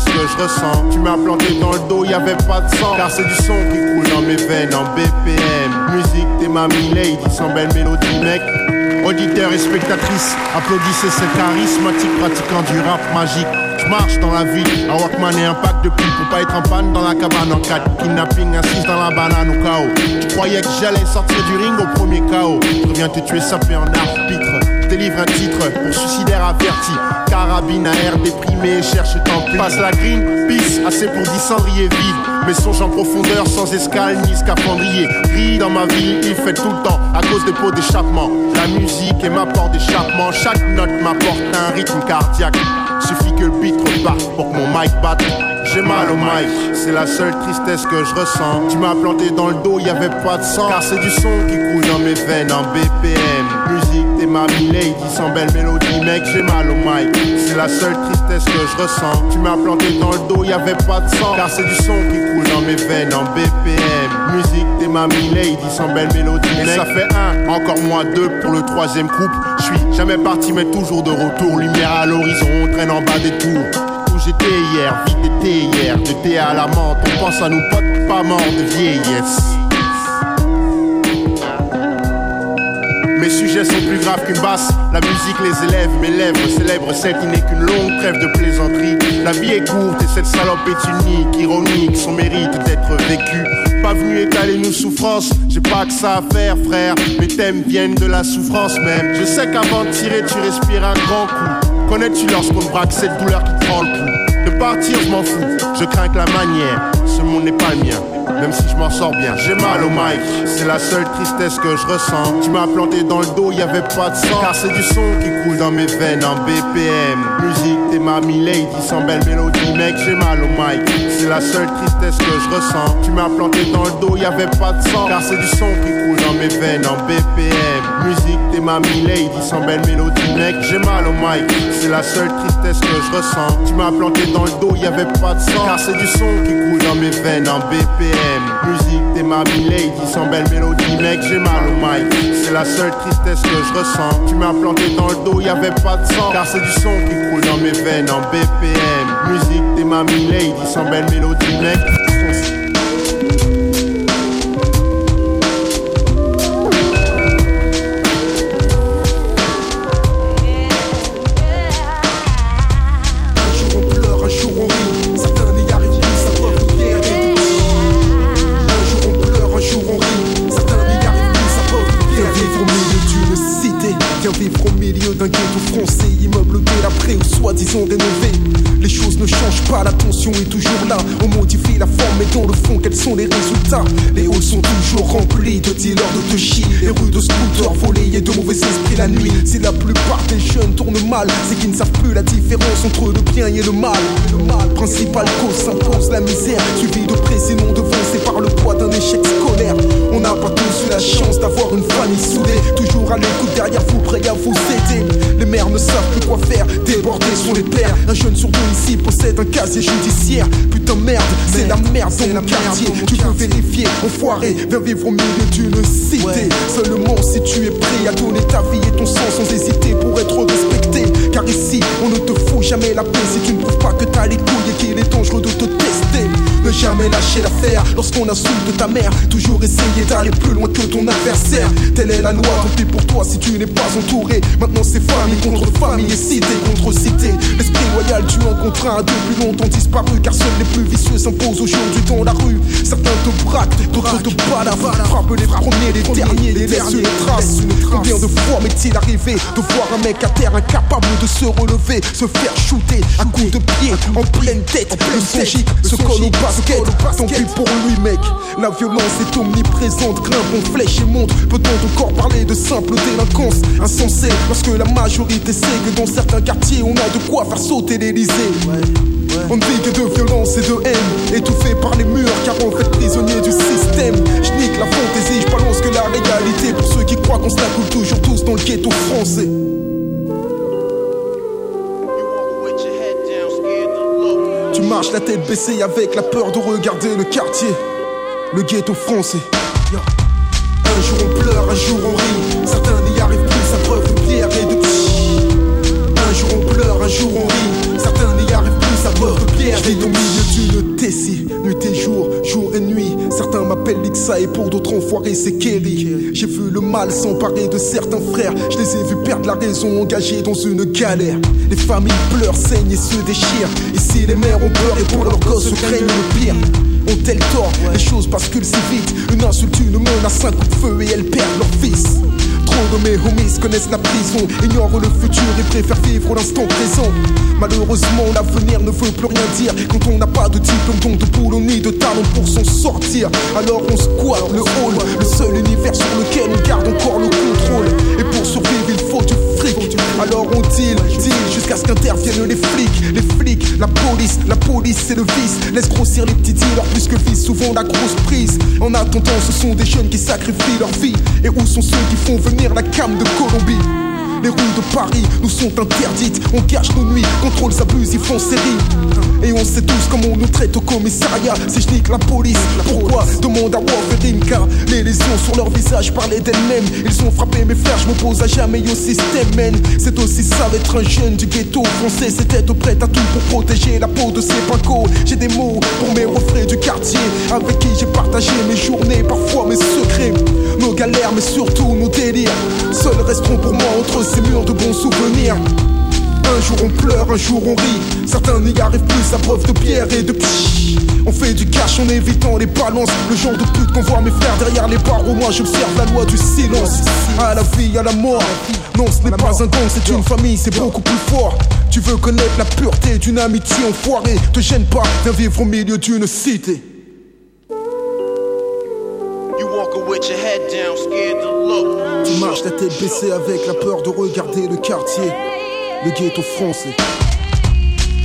Tristesse que je ressens. Tu m'as planté dans le dos, y avait pas de sang. Car c'est du son qui coule dans mes veines en BPM. Musique, t'es mamie lady, sans belle mélodie, mec. Auditeurs et spectatrices, applaudissez ces charismatiques pratiquants du rap magique. Je marche dans la ville, un Walkman et un pack de pipes pour pas être en panne dans la cabane en 4 Kidnapping, assise dans la banane au chaos. Tu croyais que j'allais sortir du ring au premier chaos. Je reviens te tuer sapé en arbitre. Délivre un titre pour suicidaire averti. Carabine à air déprimé, cherche tant. Passe la green, peace, assez pour 10 cendriers vides. Mes songes en profondeur, sans escale ni scaphandrier. Ris dans ma vie, il fait tout le temps à cause des pots d'échappement. La musique est ma porte d'échappement. Chaque note m'apporte un rythme cardiaque. Suffit que le beat reparte pour que mon mic batte. J'ai mal au mic, c'est la seule tristesse que je ressens. Tu m'as planté dans le dos, y avait pas de sang. Car c'est du son qui coule dans mes veines en BPM. T'es ma lady sans belle mélodie, mec, j'ai mal au mic. C'est la seule tristesse que je ressens. Tu m'as planté dans le dos, y avait pas de sang. Car c'est du son qui coule dans mes veines en BPM. Musique, t'es ma lady sans belle mélodie, Et ça fait un, encore moins deux pour le troisième couple. Je suis jamais parti, mais toujours de retour. Lumière à l'horizon, on traîne en bas des tours où j'étais hier, vite été hier, de thé à la menthe, on pense à nos potes pas morts de vieillesse. Mes sujets sont plus graves qu'une basse, la musique les élève, mes lèvres célèbrent celle qui n'est qu'une longue trêve de plaisanterie. La vie est courte et cette salope est unique, ironique, son mérite d'être vécu. Pas venu étaler nos souffrances, j'ai pas que ça à faire frère, mes thèmes viennent de la souffrance même. Je sais qu'avant de tirer tu respires un grand coup. Connais-tu lorsqu'on braque cette douleur qui te prend le pouls De partir, je m'en fous, je crains que la manière. Ce monde n'est pas le mien, même si je m'en sors bien. J'ai mal au mic, c'est la seule tristesse que je ressens. Tu m'as planté dans le dos, y avait pas de sang. Car c'est du son qui coule dans mes veines en BPM. Musique, t'es ma lady sans belle mélodie, mec, j'ai mal au mic. C'est la seule tristesse que je ressens. Tu m'as planté dans le dos, y avait pas de sang. Car c'est du son qui coule dans mes veines en BPM. Musique, t'es ma lady sans belle mélodie, mec, j'ai mal au mic. C'est la seule tristesse que je ressens. Tu m'as planté dans le dos, y avait pas de sang. Car c'est du son qui coule dans mes veines en BPM. Musique, t'es ma lady sans belle mélodie, mec, j'ai mal au mic. C'est la seule tristesse que je ressens. Tu m'as planté dans le dos, y avait pas de sang. Car c'est du son qui coule dans mes veines en BPM. Musique, t'es ma lady sans belle mélodie, mec. Est toujours là. Mais dans le fond, quels sont les résultats? Les halls sont toujours remplis de dealers de touchy. Les rues de scooters volés et de mauvais esprits la nuit. Si la plupart des jeunes tournent mal, c'est qu'ils ne savent plus la différence entre le bien et le mal. Le mal, principal cause s'impose la misère, suivi de près sinon devancé par le poids d'un échec scolaire. On n'a pas tous eu la chance d'avoir une famille soudée, toujours à l'écoute derrière vous, prêt à vous aider. Les mères ne savent plus quoi faire, débordés sont les pères. Un jeune sur deux ici possède un casier judiciaire. Putain merde, c'est la merde dans mon quartier. Tu peux vérifier, enfoiré, viens vivre au milieu d'une cité. Seulement si tu es prêt à donner ta vie et ton sang sans hésiter pour être respecté. Car ici, on ne te fout jamais la paix si tu ne prouves pas que t'as les couilles et qu'il est dangereux de te tester. Ne jamais lâcher l'affaire lorsqu'on insulte ta mère. Toujours essayer d'aller plus loin que ton adversaire. Telle est la loi, tant pis pour toi si tu n'es pas entouré. Maintenant c'est famille contre famille et cité contre cité. L'esprit loyal, tu en contre un depuis longtemps disparu. Car seuls les plus vicieux s'imposent aujourd'hui dans la rue. Certains te braquent, d'autres te balavent. Frappe les premiers, les derniers, les laissent une trace. Combien de fois m'est-il arrivé de voir un mec à terre incapable de se relever, se faire shooter à coups de pied en pleine tête. Le son se colle au basket. Pis pour lui, mec. La violence est omniprésente, grimpe en flèche et monte. Peut-on encore parler de simple délinquance? Insensée lorsque la majorité sait que dans certains quartiers on a de quoi faire sauter l'Elysée? On ne vit que de violence et de haine, étouffé par les murs, car on fait prisonnier du système. Je nique la fantaisie, je balance que la réalité pour ceux qui croient qu'on se la coule toujours tous dans le ghetto français. Tu marches la tête baissée avec la peur de regarder le quartier, le ghetto français. Un jour on pleure, un jour on rit. Et pour d'autres enfoirés c'est. J'ai vu le mal s'emparer de certains frères. Je les ai vus perdre la raison, engagés dans une galère. Les familles pleurent, saignent et se déchirent. Ici les mères ont peur et pour leurs gosses se craignent le pire. Ont-elles tort? Les choses basculent si vite. Une insulte, une menace, un coup de feu et elles perdent leur fils. Trop de mes homies connaissent la prison, ignorent le futur et préfèrent vivre l'instant présent. Malheureusement, l'avenir ne veut plus rien dire quand on n'a pas de diplôme, donc de boulot ni de talent pour s'en sortir. Alors on squatte le hall, le seul univers sur lequel on garde encore le contrôle. Et pour survivre, Alors on deal, deal jusqu'à ce qu'interviennent les flics. Les flics, la police, la police c'est le vice. Laisse grossir les petits dealers plus que vise souvent la grosse prise. En attendant, ce sont des jeunes qui sacrifient leur vie. Et où sont ceux qui font venir la cam de Colombie? Les rues de Paris nous sont interdites. On cache nos nuits, contrôles abusifs en série. Et on sait tous comment on nous traite au commissariat. Si je nique la police, pourquoi Demande à Wolverine car les lésions sur leur visage parlaient d'elles-mêmes. Ils ont frappé mes frères, je m'oppose à jamais au système, man. C'est aussi ça d'être un jeune du ghetto français. Être prêt à tout pour protéger la peau de ses pincos. J'ai des mots pour mes refrains du quartier. Avec qui j'ai partagé mes journées, parfois mes secrets. Nos galères, mais surtout nos délires. Seuls resteront pour moi entre ces murs de bons souvenirs. Un jour on pleure, un jour on rit. Certains n'y arrivent plus à preuve de pierre et de pchi. On fait du cash en évitant les balances. Le genre de pute qu'on voit mes frères derrière les barreaux. Moi j'observe la loi du silence. À la vie, à la mort. Non, ce n'est pas un gang, c'est une famille, c'est beaucoup plus fort. Tu veux connaître la pureté d'une amitié enfoirée. Te gêne pas, viens vivre au milieu d'une cité. You walking with your head down, scared to look. Tu marches la tête baissée avec la peur de regarder le quartier, le ghetto français.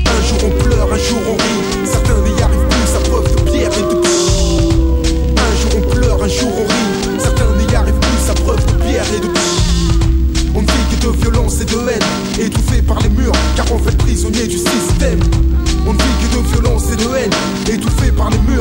Un jour on pleure, un jour on rit. Certains n'y arrivent plus à preuve de pierre et de pchi. Un jour on pleure, un jour on rit. Certains n'y arrivent plus à preuve de pierre et de pchi. On ne vit que de violence et de haine, étouffé par les murs, car on fait prisonnier du système. On ne vit que de violence et de haine, étouffé par les murs,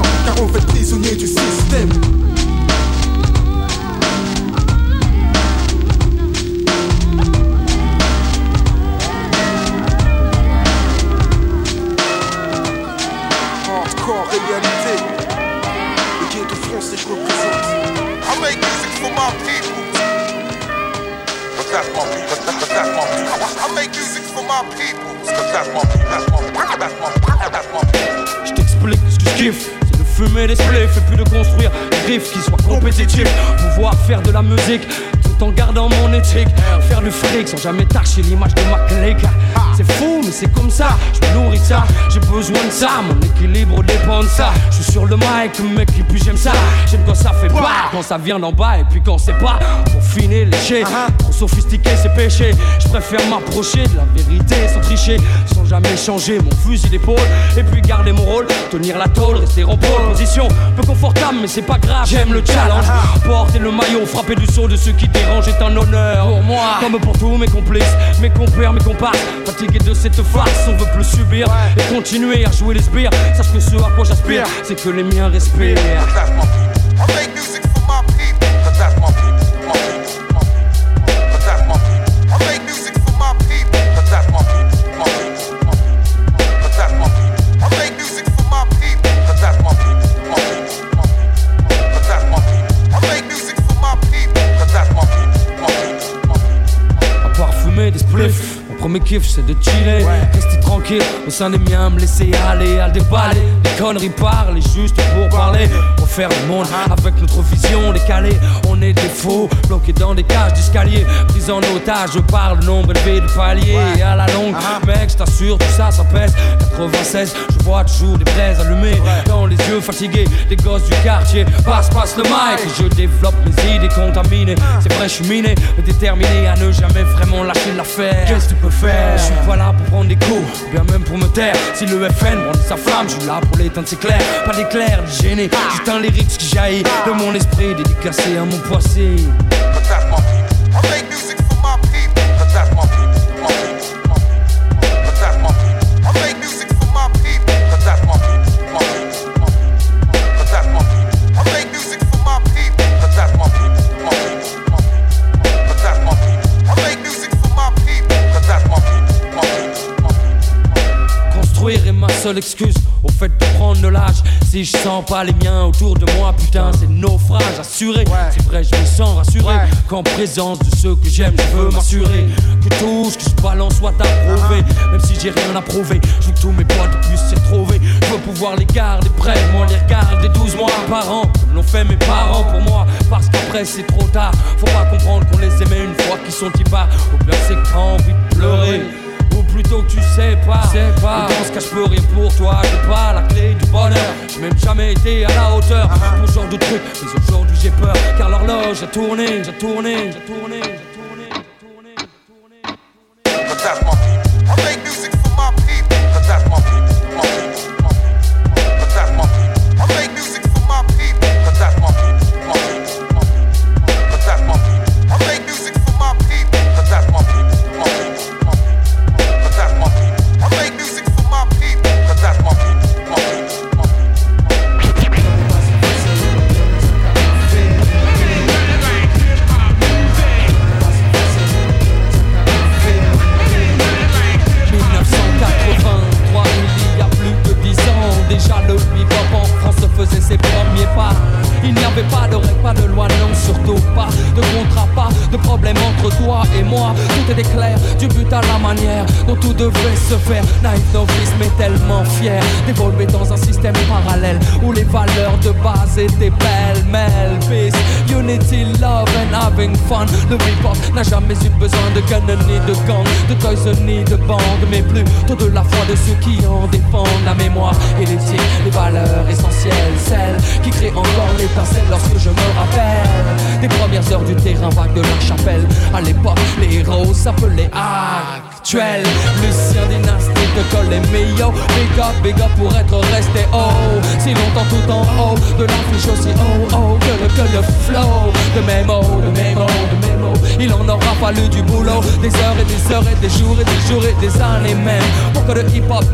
Je t'explique ce que je kiffe. C'est de fumer des spliffs et puis de construire des riffs qui soient compétitifs. Pouvoir faire de la musique tout en gardant mon éthique. Faire du fric sans jamais tâcher l'image de ma clique. C'est fou, mais c'est comme ça. Je nourris ça, j'ai besoin de ça. Mon équilibre dépend de ça. Je suis sur le mic, mec, et puis j'aime ça. J'aime quand ça fait pas, quand ça vient d'en bas, et puis quand c'est pas. Lécher. Trop sophistiqué, c'est péché. Je préfère m'approcher de la vérité sans tricher, sans jamais changer mon fusil d'épaule. Et puis garder mon rôle, tenir la tôle, rester en pole position. Peu confortable, mais c'est pas grave. J'aime le challenge. Porter le maillot, frapper du saut de ceux qui dérangent est un honneur pour moi. Comme pour tous mes complices, mes compères, mes comparses. Fatigué de cette farce, on veut plus subir et continuer à jouer les sbires. Sache que ce à quoi j'aspire, c'est que les miens respirent. kiff c'est de chiller, rester tranquille au sein des miens, me laisser aller à le déballer. Les conneries parlent juste pour parler, refaire le monde avec notre vision décalée. On est des faux, bloqués dans des cages d'escalier, pris en otage par le nombre élevé de paliers. Et à la longue, mec, je t'assure, tout ça, ça pèse. 96, je vois toujours des braises allumées dans les yeux fatigués des gosses du quartier. Passe, passe le mic, je développe mes idées contaminées. C'est vrai, je suis miné, mais déterminé à ne jamais vraiment lâcher l'affaire. Qu'est-ce que tu peux faire? Je suis pas là pour prendre des coups, ou bien même pour me taire. Si le FN brandit sa flamme, je suis là pour l'éteindre, c'est clair. Pas d'éclair, ni gêné, juste un lyrics qui jaillit de mon esprit, dédicacé à mon poissé. Seule excuse au fait de prendre de l'âge. Si je sens pas les miens autour de moi, putain, c'est naufrage assuré. C'est vrai, je me sens rassuré qu'en présence de ceux que j'aime, je veux m'assurer que tout ce que je balance soit approuvé. Même si j'ai rien à prouver, je veux que tous mes potes puissent s'y retrouver. Je veux pouvoir les garder près, moi les regarder 12 mois par an, comme l'ont fait mes parents pour moi. Parce qu'après c'est trop tard, faut pas comprendre qu'on les aimait une fois qu'ils sont y pas. Au pire, c'est que t'as envie de pleurer. Plutôt que tu sais pas, sais pas. Dans ce cas, je peux rien pour toi. J'ai pas la clé du bonheur. J'ai même jamais été à la hauteur pour ce genre de truc. Mais aujourd'hui, j'ai peur car l'horloge a tourné, j'ai tourné, j'ai tourné. But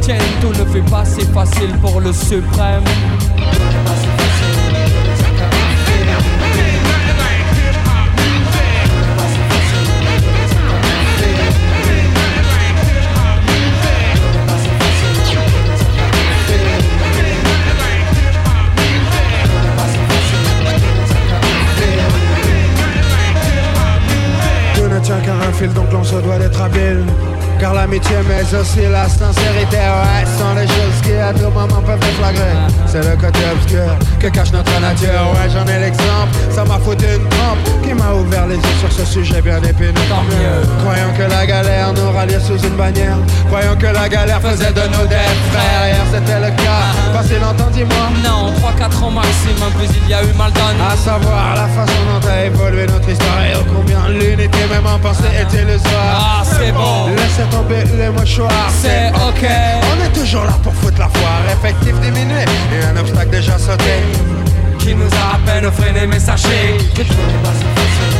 Tienne, tout ne fait pas si facile pour le suprême. L'amitié, mais aussi la sincérité, ouais, sont les choses qui à tout moment peuvent déflagrer. C'est le côté obscur que cache notre nature, ouais, j'en ai l'exemple. Ça m'a foutu une trempe qui m'a ouvert les yeux sur ce sujet bien épineux. Tant mieux. Croyant que la galère nous ralliait sous une bannière, croyant que la galère faisait de nous des frères. Hier, c'était le cas, passé longtemps, dis-moi. Non, 3-4 ans maximum, puis il y a eu mal donné. À savoir la façon dont a évolué notre histoire et ô combien l'unité même en pensée est illusoire. Ah, c'est bon. Laissez tomber les mouchoirs, C'est ok. On est toujours là pour foutre la foire, effectif diminué. Et un obstacle déjà sauté. Qui nous a à peine freiné, mais sachez que tout n'est pas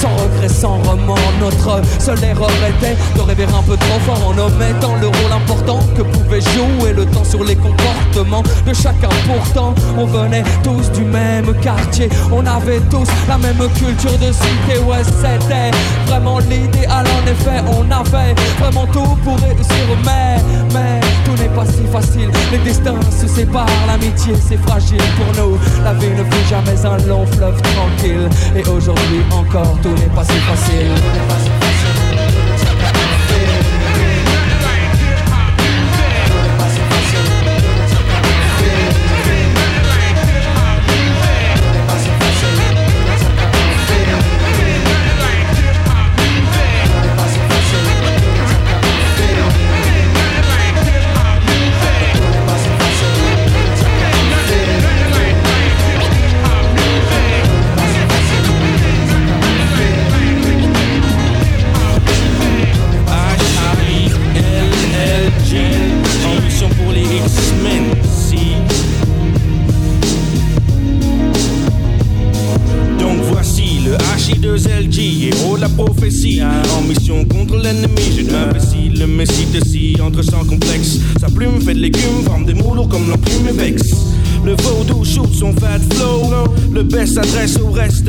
Sans regret, sans remords, notre seule erreur était de rêver un peu trop fort en omettant le rôle important que pouvait jouer le temps sur les comportements de chacun. Pourtant, on venait tous du même quartier, on avait tous la même culture de cité. Ouais, c'était vraiment l'idéal. En effet, on avait vraiment tout pour réussir, mais, mais tout n'est pas si facile. Les destins se séparent, l'amitié c'est fragile pour nous. La vie ne fut jamais un long fleuve tranquille, et aujourd'hui encore tout n'est pas si facile. Hey!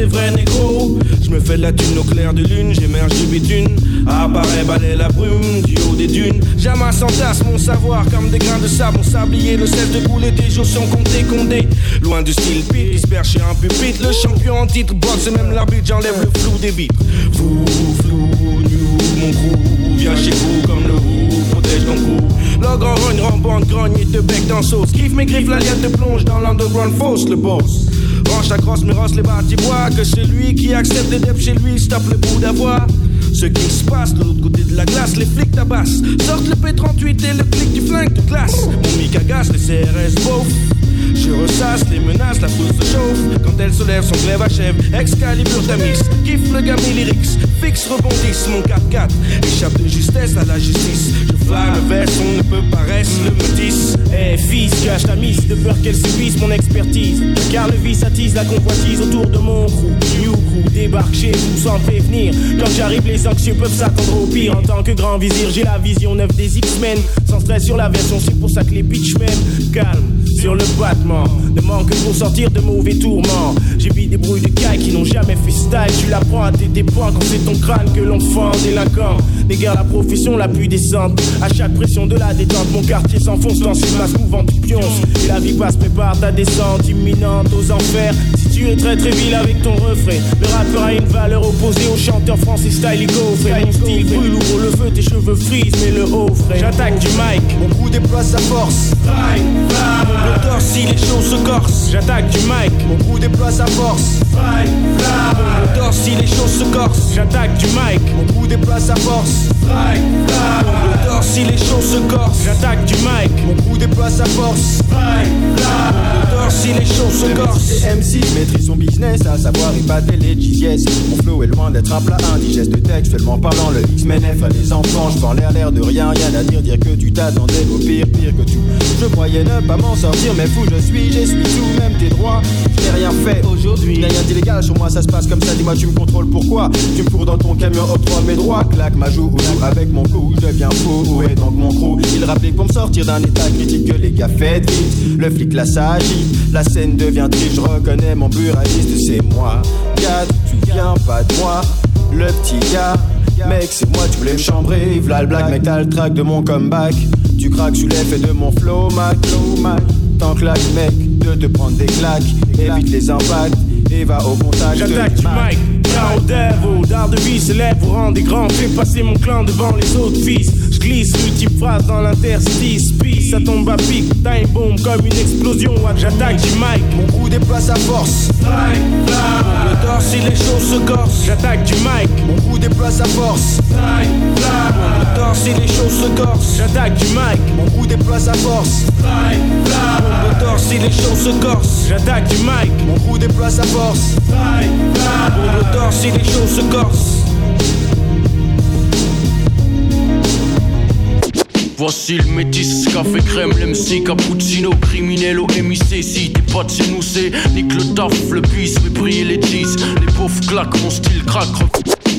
Des vrais. Je me fais de la thune au clair de lune, j'émerge du bitume. Apparaît balayer la brume du haut des dunes. J'amasse entasse mon savoir comme des grains de sable. Mon sablier ne cesse de couler, tes jours sont comptés, condés. Loin du style pit, disperse chez un pupitre. Le champion en titre boxe même l'arbitre, j'enlève le flou des vitres. Flou, flou, new, mon crew. Viens chez vous comme le roux, protège ton cou. L'ogre rogne, rembande, grogne et te bec dans sauce. Kiffe mes griffes, la liette te plonge dans l'underground fausse, le boss. Ta crosse, mais rosse les bâtis bois. Que celui qui accepte des deps chez lui stoppe le bout d'avoir. Ce qui se passe de l'autre côté de la glace, les flics tabassent. Sortent le P38 et le clic du flingue de classe. Mon mic agace, les CRS beauf. Je ressasse les menaces, la foule se chauffe. Quand elle se lève, son glaive achève. Excalibur tamis, kiffe le gamin lyrics. Fixe, rebondisse, mon 4-4. Échappe de justesse à la justice. Je flamme le veste, on ne peut pas rester le métis. Eh fils, cache ta mise de peur qu'elle subisse mon expertise. Car le vice attise la convoitise autour de mon crew. New crew débarque chez vous sans prévenir. Quand j'arrive, les anxieux peuvent s'attendre au pire. En tant que grand vizir, j'ai la vision neuve des X-Men. Sans stress sur la version, c'est pour ça que les bitch m'aiment. Calme sur le battement. Ne manque pour sortir de mauvais tourments. J'ai vu des bruits de cailles qui n'ont jamais fait style. Tu l'apprends à tes dépens quand c'est ton crâne que l'on fend délinquant. N'égare la profession la plus décente. À chaque pression de la détente, mon quartier s'enfonce dans une masse mouvante qui pionce. Et la vie passe, prépare ta descente imminente aux enfers. Si tu es très très vil avec ton refrain, le rappeur a une valeur opposée au chanteur français style Frère Mon style brûle, ouvre le feu, tes cheveux frisent, mais le haut frais. J'attaque du mic, Mon coup déploie sa force. mon moteur si les choses se corsent. J'attaque du mic, Mon coup déploie sa force. mon moteur si les choses se corsent. J'attaque du mic, Mon coup déploie sa force. mon moteur si les choses se corsent. J'attaque du mic, Mon coup déploie sa force. mon moteur si les choses se corsent. C'est MC maîtrise son business, à savoir épater les yes Mon flow est loin d'être un plat indigeste textuellement parlant. Le X-Men F à les enfants, je prends l'air l'air de rien, rien à dire, dire que tu t'attendais au pire, pire que tout. Je croyais ne pas m'en sortir, mais fou je suis, j'essuie tout, même tes droits. Je n'ai rien fait aujourd'hui, rien d'illégal, sur moi ça se passe comme ça, dis-moi tu me contrôles pourquoi? Tu me cours dans ton camion, octroie mes droits, claque ma joue, ou joue avec mon cou, je deviens fou, où est donc mon crew Il rappelait pour me sortir d'un état critique que les gars faites vite, le flic là ça agit, la scène devient triste, je reconnais mon buraliste, c'est moi. Gars, tu viens pas de moi, le petit gars. Mec, c'est moi, tu voulais me chambrer. V'là le black, mec, t'as le track de mon comeback. Tu craques sous l'effet de mon flow, Mac, flow, Mac. T'en claques, mec, de te prendre des claques. Évite les impacts et va au contact. J'attaque du mic, Ciao devil, d'art de vie s'élève vous rendez grand, fais passer mon clan devant les autres fils. Je glisse multiple phrase dans l'interstice, peace, ça tombe à pic, time bomb comme une explosion. J'attaque du mic, mon coup déploie sa force. Le torse si les choses se corsent. J'attaque du mic, mon coup déploie sa force. Le torse si les choses se corsent. J'attaque du mic, mon coup déploie sa force. Le torse si les choses se corsent. J'attaque du mic, mon coup déploie sa force. Le torse si les choses se corsent. Voici le métis, café crème, l'MC, cappuccino, criminel au MIC. Si t'es pas de chez nous, c'est nique le taf, le bis, briller les cheese. Les pauvres claquent, mon style craque.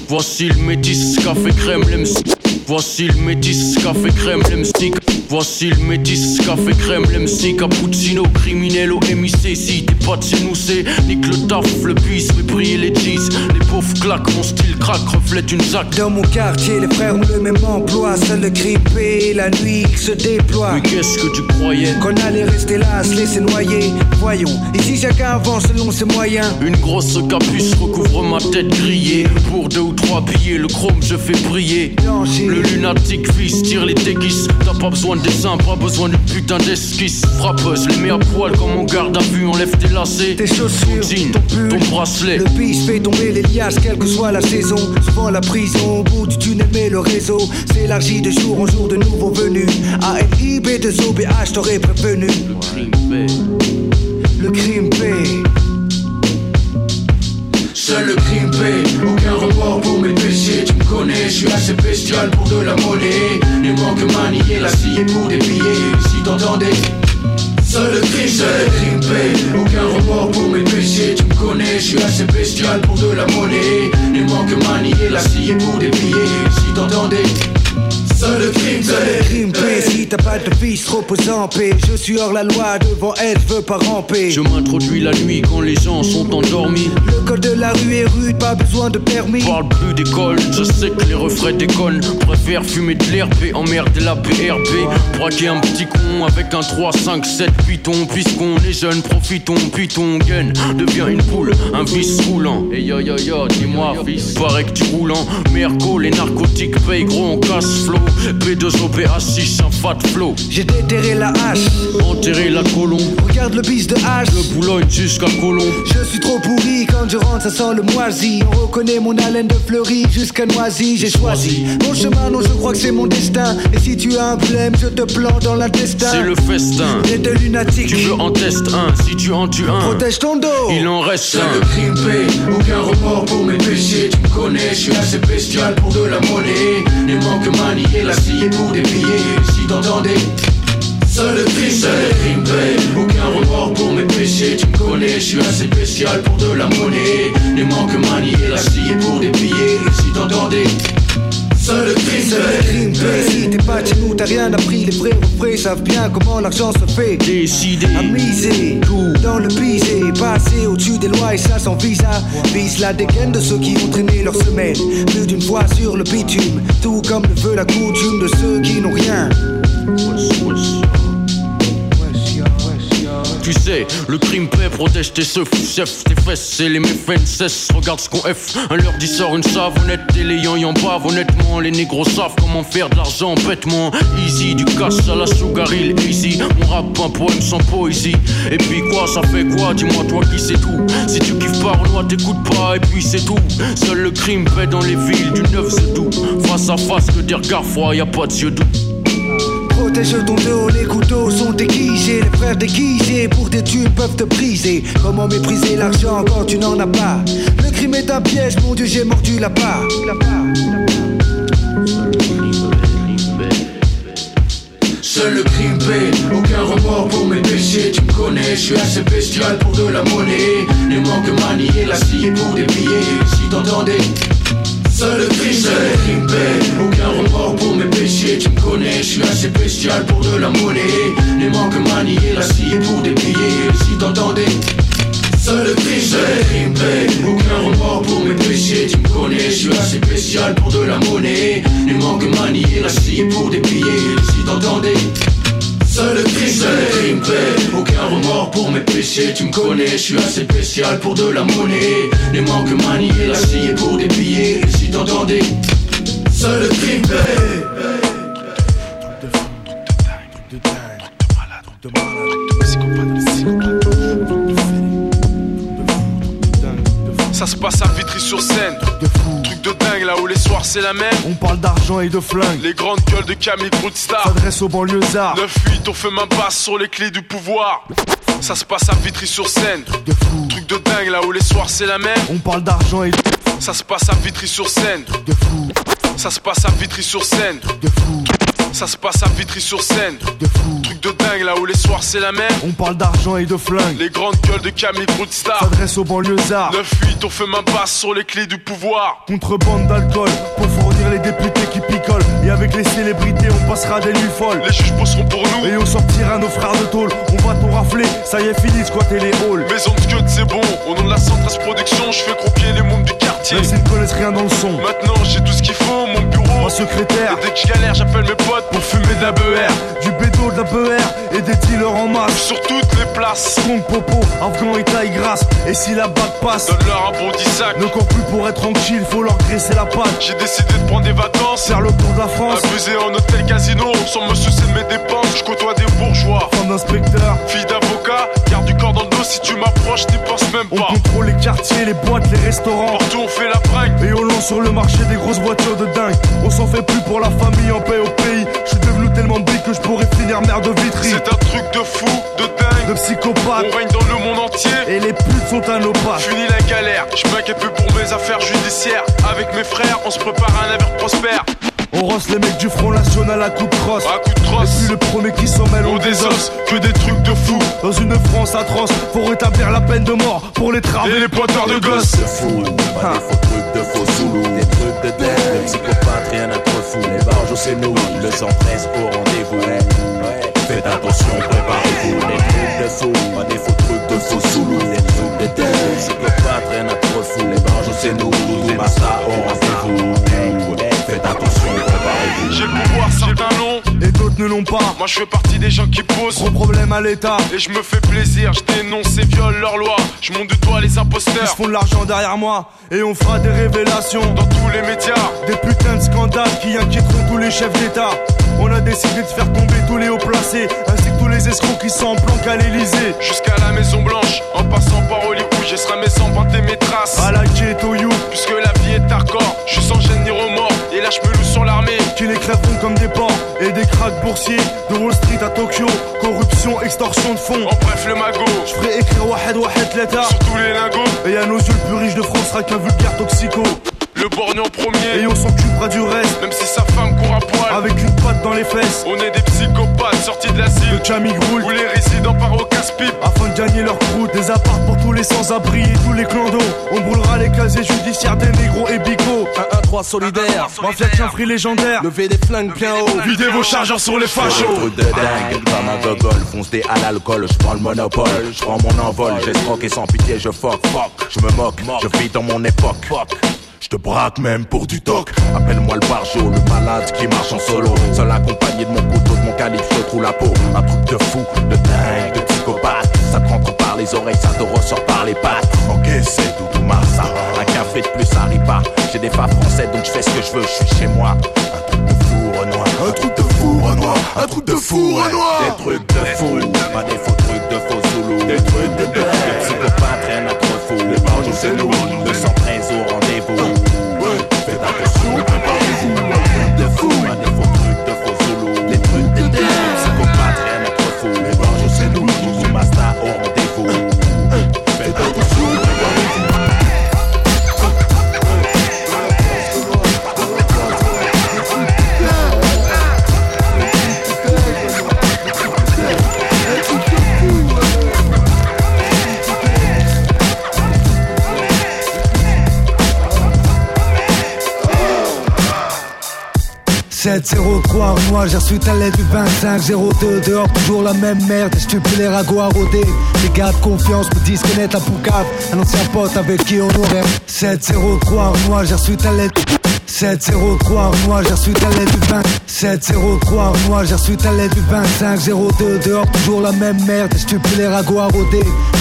Voici le métis, café crème, l'MC. Voici le métis, café crème, l'MC. Voici le métis, café crème, l'MC, cappuccino, criminel au MIC. Si t'es pas de chez nous, c'est nique le taf, le bis, fait briller les cheese. Les pauvres claquent, mon style craque, reflète une zac. Dans mon quartier, les frères ont le même emploi. Seul le grippé, la nuit qui se déploie. Mais qu'est-ce que tu croyais? Qu'on allait rester là à se laisser noyer. Voyons, ici chacun avance selon ses moyens. Une grosse capuce recouvre ma tête grillée. Pour deux ou trois billets, le chrome je fais briller. Le lunatique fils tire les déguises. T'as pas besoin de dessin, pas besoin d'une putain d'esquisse. Frappeuse, les mets à poil comme on garde à vue, enlève tes lacets. Tes chaussures, ton jean, ton bracelet. Le bis fait tomber les liasses, quelle que soit la saison. Souvent la prison, au bout du tunnel, mais le réseau s'élargit de jour en jour de nouveaux venus. ALIB de OBH, t'aurais prévenu. Le crime paie. Le crime paie. Seul le crime paie, aucun remords pour mes péchés. Tu me connais, je suis assez bestial pour de la monnaie. Les manques manier la scie pour des billets. Si t'entendais Seul le crime, seul le crime paye Aucun remords pour mes péchés. Tu me connais, je suis assez bestial pour de la monnaie. Les manques manier la scie pour des billets. Si t'entendais Seul le crime, le crime paix, si t'as pas de fils, repose en paix. Je suis hors la loi, devant elle, je veux pas ramper. Je m'introduis la nuit quand les gens sont endormis. Le col de la rue est rude, pas besoin de permis. Parle plus d'école, je sais que les refrains déconnent. Préfère fumer de l'herbe et emmerder la PRB. Braquer un petit con avec un 3, 5, 7 python. Puisqu'on est jeune, profitons, puis ton gain devient une poule, un vice roulant. Et yo yo yo, dis-moi, fils, paraît que tu roulant. Merco, les narcotiques payent gros, on casse flow. P2OPA6, un fat flow. J'ai déterré la hache, Enterrer la colombe. regarde le bis de hache. De Boulogne jusqu'à Colombe. Je suis trop pourri, quand je rentre ça sent le moisi On reconnaît mon haleine de fleurie jusqu'à Noisy J'ai choisi mon chemin, non je crois que c'est mon destin Et si tu as un problème, je te plante dans l'intestin C'est le festin. Et de lunatique Tu veux en test un, si tu en tues un. Protège ton dos Il en reste un. crime paye Aucun remords pour mes péchés Tu me connais, je suis assez bestial pour de la monnaie Les manques manier la scie pour billets Si t'entendais. Seul le crime, seul le crime paye Aucun remords pour mes péchés Tu me connais, je suis assez spécial pour de la monnaie. Les manques manier la scie pour billets Si t'entendais Seul le crime, seul le crime paye Si t'es pas chez nous, t'as rien appris. Les vrais refrains savent bien comment l'argent se fait. Décidé, À miser, dans le pisé, passer au-dessus des lois et ça sans visa. Vise la dégaine de ceux qui ont traîné leur semaine. Plus d'une fois sur le bitume, tout comme le veut la coutume de ceux qui n'ont rien. Tu sais, le crime paix protège tes seufs, chef, tes fesses et les méfaits. Regarde ce qu'on F, un leur dit sort une savonnette et les yan yan bavent. Honnêtement, les négros savent comment faire de l'argent bêtement. Easy, du cash à la sugar hill, easy. Mon rap, un poème sans poésie. Et puis quoi, ça fait quoi? Dis-moi, toi qui sais tout. Si tu kiffes pas, Renoir, t'écoutes pas, et puis c'est tout. Seul le crime paix dans les villes du 9 c'est tout. Face à face, que des regards froids, y a pas de yeux doux. Protège ton dos, les couteaux sont déguisés, les frères déguisés pour des tubes peuvent te briser. Comment mépriser l'argent quand tu n'en as pas? Le crime est un piège, mon Dieu, j'ai mordu la part. Seul le crime paye, aucun remords pour mes péchés. Tu me connais, je suis assez bestial pour de la monnaie. Les manques manier la scie pour des billets. Si t'entendais Seul le crime, seul le crime assez bestial pour de la monnaie. Les manques manier la scie pour des billets. Si t'entendais Seul paye Aucun remords pour mes péchés. Tu me connais, je suis assez spécial pour de la monnaie. Les manques manier la scie pour des billets. Si t'entendais Seul paye Aucun remords pour mes péchés. Tu me connais, je suis assez spécial pour de la monnaie. Les manques manier la scie pour des billets. Si t'entendais Seul le c'est la même. On parle d'argent et de flingue. Les grandes gueules de Camille Broodstar. S'adresse aux banlieusards. 9-8, on fait main basse sur les clés du pouvoir. Ça se passe à Vitry-sur-Seine. Truc de dingue là où les soirs c'est la même. On parle d'argent et de Ça se passe à Vitry-sur-Seine. Ça se passe à Vitry-sur-Seine. Ça se passe à Vitry-sur-Seine. Truc de dingue là où les soirs c'est la même. On parle d'argent et de flingue. Les grandes gueules de Camille Broodstar. S'adresse aux banlieusards. 9-8, on fait main basse sur les clés du pouvoir. Contrebande d'alcool pour fournir les députés qui picolent. Et avec les célébrités, on passera des nuits folles. Les juges bosseront pour nous. Et on sortira nos frères de tôle. On va tout rafler, ça y est, fini de squatter les halls. Maison de Scud, c'est bon. Au nom de la Centrale Production, je fais croquer les mômes du quartier. Même s'ils ne connaissent rien dans le son. Maintenant, j'ai tout ce qu'il faut, mon bureau. Un secrétaire. Et dès que je galère, j'appelle mes potes pour fumer de la BER. Du bédo, de la BR et des dealers en masse. Sur toutes les places. Kong Popo, Afghan et taille grasse. Et si la bague passe, Donne-leur un bon 10 sac. ne cours plus pour être tranquille, faut leur graisser la patte. J'ai décidé de prendre des vacances. Faire le tour de la France. Abuser en hôtel casino, sans me soucier de mes dépenses. Je côtoie des bourgeois. Femme d'inspecteur. Fille d'avocat, dans le dos. Si tu m'approches, n'y pense même On pas. contrôle les quartiers, les boîtes, les restaurants. Partout, on fait la bringue. Et on lance sur le marché des grosses voitures de dingue. On s'en fait plus pour la famille en paix au pays. Devenu tellement big que je pourrais finir maire de Vitry. C'est un truc de fou, de dingue. De psychopathe. On règne dans le monde entier. Et les putes sont à nos pattes. Fini la galère, je m'inquiète plus pour mes affaires judiciaires. Avec mes frères, on se prépare à un avenir prospère. On rosse les mecs du Front National à coup de crosse. À coup de crosse. Et puis le premier qui s'en mêle, on os, que des trucs de fou. Dans une France atroce, pour rétablir la peine de mort pour les travers Et les pointeurs de gosses. fou, pas des faux trucs de faux zoulous, des trucs de dingue, rien à fou, les barges c'est nous, le 113 au rendez-vous. Faites attention, préparez-vous, des trucs de fou, pas des faux trucs de faux zoulous, des trucs de dingue, les psychopathes, rien à trop fou, les barges c'est nous, Doudou Massa au rendez-vous. Faites attention, préparez-vous. J'ai le pouvoir, certains l'ont. Et d'autres ne l'ont pas. Moi je fais partie des gens qui posent Gros problème à l'état. Et je me fais plaisir, je dénonce et viole leurs lois. Je monte de toi les Ils imposteurs. font de l'argent derrière moi et on fera des révélations Dans tous les médias, Des putains de scandales qui inquiéteront tous les chefs d'État On a décidé de faire tomber tous les hauts placés Ainsi que tous les escrocs qui sont en planque à l'Elysée jusqu'à la Maison Blanche, en passant par Hollywood, je serai mes empreintes et mes traces. À la Ghetto You Puisque la vie est hardcore, je suis sans gêne ni remords. Je me loue sur l'armée. Qui les crèveront comme des porcs Et des cracks boursiers De Wall Street à Tokyo Corruption, extorsion de fonds En bref, le magot, Je ferai écrire Wahed Wahed Leta sur tous les lingots. Et à nos yeux le plus riche de France sera qu'un vulgaire toxico Le borgne en premier, Et on s'occupera du reste même si sa femme court à poil. Avec une patte dans les fesses On est des psychopathes sortis de l'asile. Le Chami Groul Où les résidents partent au casse-pipe. Afin de gagner leur croûte Des apparts pour tous les sans-abri et tous les clandos On brûlera les casiers judiciaires des négros et bicots 1-1-3 solidaire. Mafia tient free légendaire Levez des flingues bien haut. Videz vos chargeurs sur les fachos. de dingue, comme un gogol, fonce des à l'alcool, je prends le monopole, je prends mon envol, j'escroque et sans pitié je fuck, fuck, je me moque, je vis dans mon époque, fuck. Je te braque même pour du toc. Appelle-moi le barjo, le malade qui marche en solo. Seul accompagné de mon couteau, de mon calibre, je trouve la peau. Un truc de fou, de dingue, de psychopathe. Ça te rentre par les oreilles, ça te ressort par les pattes. Ok, c'est Doudou Massa Un café de plus, ça arrive pas. J'ai des femmes françaises, donc je fais ce que je veux, je suis chez moi. Un truc de fou, Renoir. Un truc de fou, Renoir. Un truc de fou, Renoir. Des trucs de fou, pas des faux trucs de faux zoulous. Des trucs de dingue, des psychopathes, rien à fou Les barges, c'est nous, 213 au Moi j'ai reçu ta lettre du 25-02 Dehors toujours la même merde, stupide les ragots à rôder. Les gars de confiance me disent connaître la poucave. Un ancien pote avec qui on aurait 703 Moi j'ai reçu ta lettre 703 moi j'ai reçu ta lettre du 20 703 moi j'ai reçu ta lettre du 25-02 Dehors toujours la même merde, stupide les ragots à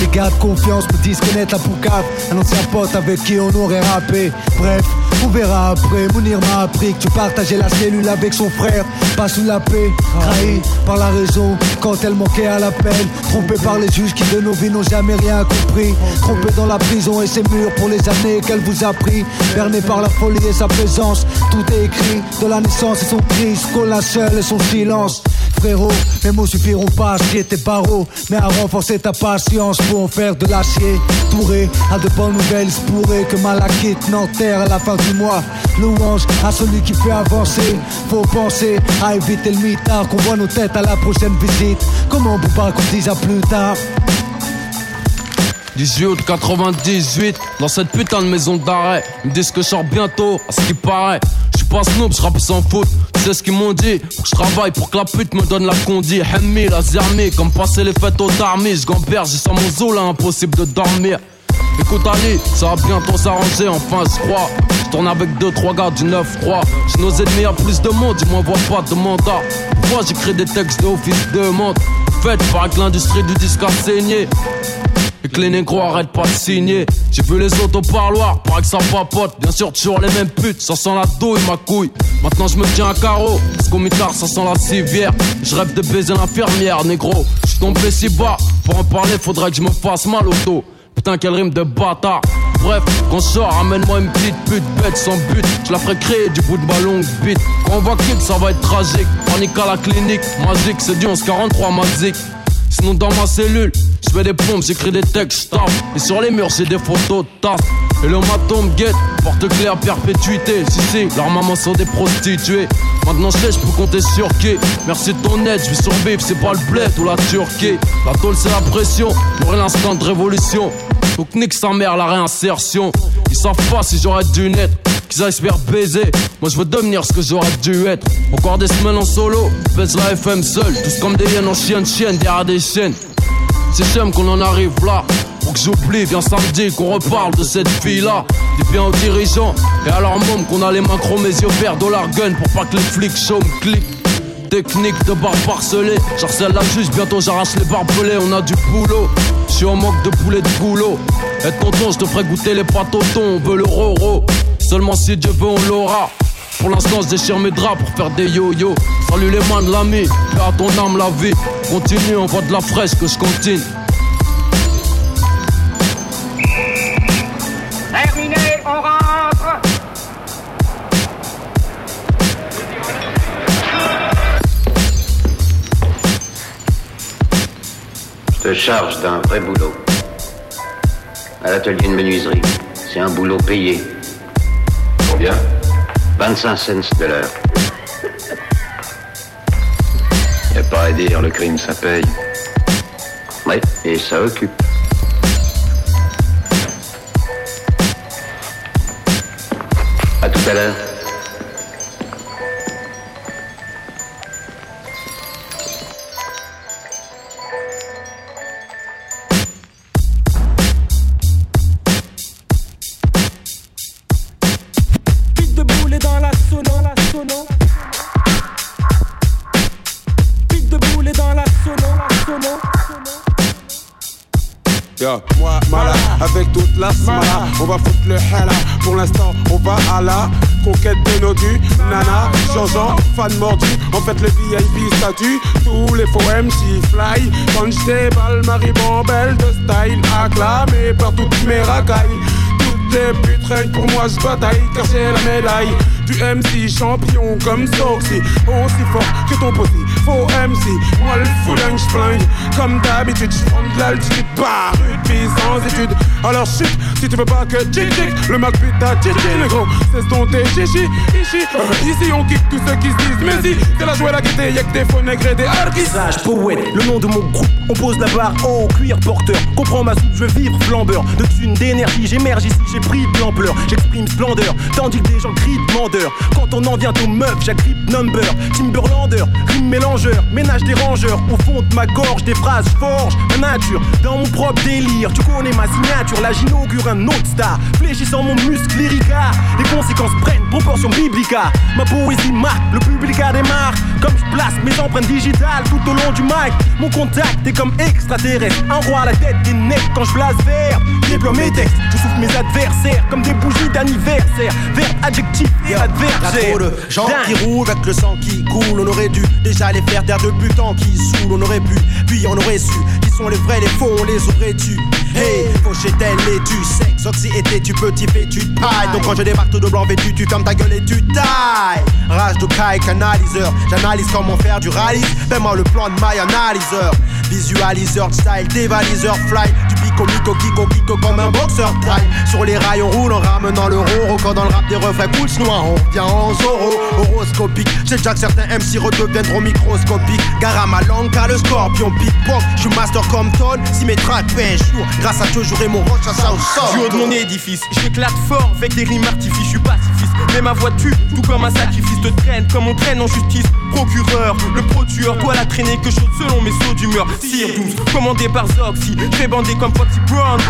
Les gars de confiance me disent connaître la poucave. Un ancien pote avec qui on aurait rappé. Bref, on verra après. Mounir m'a appris que tu partageais la cellule avec son frère. Pas sous la paix, trahi par la raison. Quand elle manquait à l'appel Trompé par les juges qui de nos vies n'ont jamais rien compris. Trompé dans la prison et ses murs pour les années qu'elle vous a pris. Berné par la folie et sa présence Tout est écrit de la naissance et son cri Jusqu'au linceul et son silence. Frérot, mes mots suffiront pas à scier tes barreaux Mais à renforcer ta patience pour en faire de l'acier. Touré à de bonnes nouvelles, pourrait que Malakite n'enterre à la fin du mois. Louange à celui qui fait avancer. Faut penser à éviter le mitard Qu'on voit nos têtes à la prochaine visite. Comment pas qu'on dise à plus tard? 18 août 98, dans cette putain de maison d'arrêt. Ils me disent que je sors bientôt, à ce qui paraît. Je suis pas snoop, je rappe sans. Tu sais ce qu'ils m'ont dit? Faut que je travaille pour que la pute me donne la condi. Hemmi, la zermi, comme passer les fêtes aux armées. Je gamberge, j'ai sans mon zoo là, impossible de dormir. Écoute Ali, ça va bientôt s'arranger, enfin je crois. Je tourne avec 2-3 gars du 9-3. J'ai nos ennemis à plus de monde, ils m'envoient pas de mandat. Pourquoi j'écris des textes de office de monde Faites par que l'industrie du disque a saigné. Que les négros arrêtent pas de signer. J'ai vu les autres au parloir, paraît que ça papote. Bien sûr, toujours les mêmes putes, ça sent la douille, ma couille. Maintenant, je me tiens à carreau, parce qu'au mitard, ça sent la civière. Je rêve de baiser l'infirmière, négro. Je tombé si bas, pour en parler, faudrait que je me fasse mal au dos. Putain, quelle rime de bâtard. Bref, quand je sors, ramène-moi une petite pute bête sans but. Je la ferai créer du bout de ma longue bite. Quand on va kick, ça va être tragique. Panique à la clinique, magique, c'est du 1143 magique. Sinon dans ma cellule, je fais des pompes, j'écris des textes, taf. Et sur les murs, j'ai des photos, taf. Et le maton guette, porte claire perpétuité. Si, si, leurs mamans sont des prostituées. Maintenant, je sais, je peux compter sur qui. Merci de ton aide, je vais survivre, c'est pas le bled ou la Turquie. La tôle, c'est la pression, pour l'instant de révolution. Donc, nique sa mère, la réinsertion. Ils savent pas si j'aurais dû naître qu'ils baiser. Moi je veux devenir ce que j'aurais dû être. Encore des semaines en solo, pèse la FM seul. Tous comme des hyènes en chienne, chienne derrière des chaînes. C'est j'aime qu'on en arrive là. Pour que j'oublie, viens samedi qu'on reparle de cette fille-là. Dis bien aux dirigeants et à leur qu'on a les mains chromées, yeux verts, dollar gun pour pas que les flics me cliquent. Technique de barbe parcelée, j'harcèle la juge, bientôt j'arrache les barbelés, on a du boulot. Je suis en manque de poulet de boulot. Et tonton, je te ferai goûter les pâtes au thon, on veut le roro. Seulement si Dieu veut, on l'aura. Pour l'instant, je déchire mes draps pour faire des yo-yo. Salut les mains de l'ami, fais à ton âme la vie. Continue, on voit de la fraîche que je continue. Terminé, on rentre Je te charge d'un vrai boulot. À l'atelier de menuiserie. C'est un boulot payé. Combien 25 cents de l'heure. Y a pas à dire, le crime ça paye. Oui, et ça occupe. À tout à l'heure. On va foutre le hala. Pour l'instant, on va à la conquête de nos dus. Nana, Jean-Jean, fan mordu. En fait, le VIP statut. Tous les faux MC fly. Quand je déballe, Marie Bambelle de style acclamé par toutes mes racailles. Toutes les putes pour moi, je bataille car j'ai la médaille. Du MC champion comme Soxy, aussi fort que ton posi. Faux MC, moi le fouling, j'flingue. Comme d'habitude, j'prends de l'altitude, par une sans étude. Alors chut, si tu veux pas que tchic tchic, le Mac pute ta tchichi, le gros, c'est ton thé, chichi, ici. Euh, Ici on kick tous ceux qui se disent, mais si, c'est la joie la gaieté, y'a que des faux nègres et des harkis. Sage, poète, le nom de mon groupe. On pose la barre en cuir porteur. Comprends ma soupe, je veux vivre flambeur. De thunes, d'énergie, j'émerge ici, j'ai pris de l'ampleur. J'exprime splendeur, tandis que des gens crient demandeur. Quand on en vient aux meufs, j'agrippe number. Timberlander, rime ménage des rangeurs. Au fond de ma gorge, des phrases forge ma nature. Dans mon propre délire, tu connais ma signature. Là, j'inaugure un autre star. Fléchissant mon muscle lyrica. Les conséquences prennent proportion biblica. Ma poésie marque, le public a des marques. Comme je place mes empreintes digitales tout au long du mic. Mon contact est comme extraterrestre. Un roi à la tête des necks quand je place vert. Déploie mes textes, souffle mes adversaires comme des bougies d'anniversaire. Verbe, adjectif et adversaire. trop de gens qui roulent avec le sang qui coule. On aurait dû déjà les faire taire le temps qui saoule. On aurait pu, puis on aurait su. Qui sont les vrais, les faux, on les aurait tu. Hey, fauché tel et tu sexe. Oxy était tu petit fait tu te pailles. Donc quand je débarque tout de blanc vêtu, tu fermes ta gueule et tu tailles. Rage de caille, canaliseur. J'analyse comment faire du rallye. Fais-moi le plan de my analyseur. Visualiseur, style, dévaliseur, fly. Comme un boxeur trail. Sur les rails, on roule en ramenant le roro. Quand dans le rap des refrains cool noir, on vient en zoro. Horoscopique, j'ai déjà que certains MC redeviendront microscopiques. Gare à ma langue, car le scorpion pickpock. Je suis master comme Ton, si mes tracks pèsent jour. Grâce à Dieu, j'aurai mon roche à ça au. Du haut de mon édifice, j'éclate fort avec des rimes artifices, je suis pacifiste. Mais ma voix tue, tout comme un sacrifice te traîne, comme on traîne en justice. Procureur, le pro-tueur doit la traîner que chaude selon mes sauts d'humeur. Sire 12, commandé par Zoxy, fait bander comme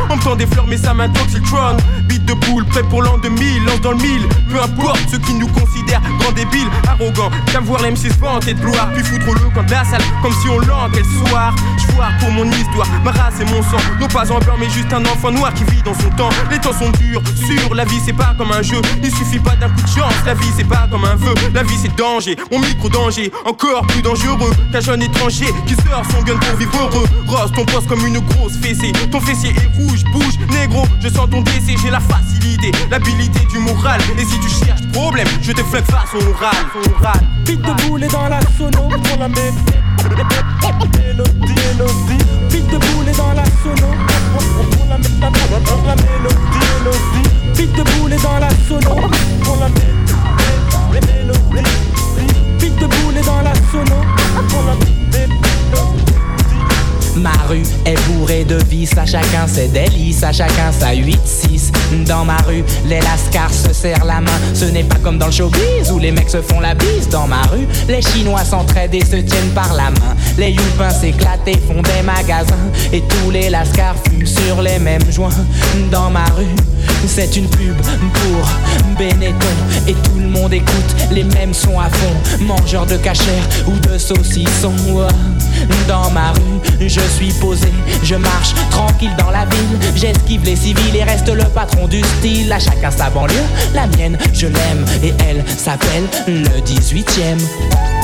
On me tend des fleurs, mais ça m'intoxitron. Beat de boule, prêt pour l'an 2000, lance dans le mille. Peu importe ceux qui nous considèrent grands débiles, arrogants. Qu'à voir l'MC se vanter de gloire, puis foutre le camp de la salle, comme si on l'enquête le soir. J'vois pour mon histoire, ma race et mon sang. Non pas un blanc, mais juste un enfant noir qui vit dans son temps. Les temps sont durs, sûr, la vie c'est pas comme un jeu. Il suffit pas d'un coup de chance, la vie c'est pas comme un vœu. La vie c'est danger, mon micro danger, encore plus dangereux qu'un jeune étranger qui sort son gun pour vivre heureux. Rose ton poste comme une grosse fessée. Ton fessier est rouge, bouge, négro. Je sens ton décès, j'ai la facilité, l'habilité du moral. Et si tu cherches problème, je te flingue face au oral. Pique de boulet dans la sono pour la. Mélodie, mélodie, beat de boulet dans la sono. Pour la, mélodie, beat de boulet dans la sono. Pour la mé- mé- mélodie, beat de boulet dans la sono. Pour la mélodie. Ma rue est bourrée de vices, à chacun ses délices, à chacun sa 8-6. Dans ma rue, les lascars se serrent la main. Ce n'est pas comme dans le showbiz où les mecs se font la bise. Dans ma rue, les Chinois s'entraident et se tiennent par la main. Les youpins s'éclatent et font des magasins. Et tous les lascars fument sur les mêmes joints. Dans ma rue, c'est une pub pour Benetton. Et tout le monde écoute les mêmes sons à fond. Mangeurs de cachère ou de saucissons. Dans ma rue, je suis posé, je marche tranquille dans la ville. J'esquive les civils et reste le patron du style. À chacun sa banlieue, la mienne, je l'aime. Et elle s'appelle le 18ème.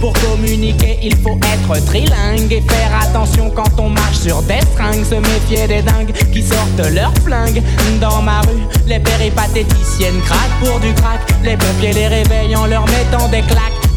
Pour communiquer, il faut être trilingue et faire attention quand on marche sur des stringues. Se méfier des dingues qui sortent leurs flingues. Dans ma rue, les péripatéticiennes craquent pour du crack. Les pompiers les réveillent en leur mettant des claques.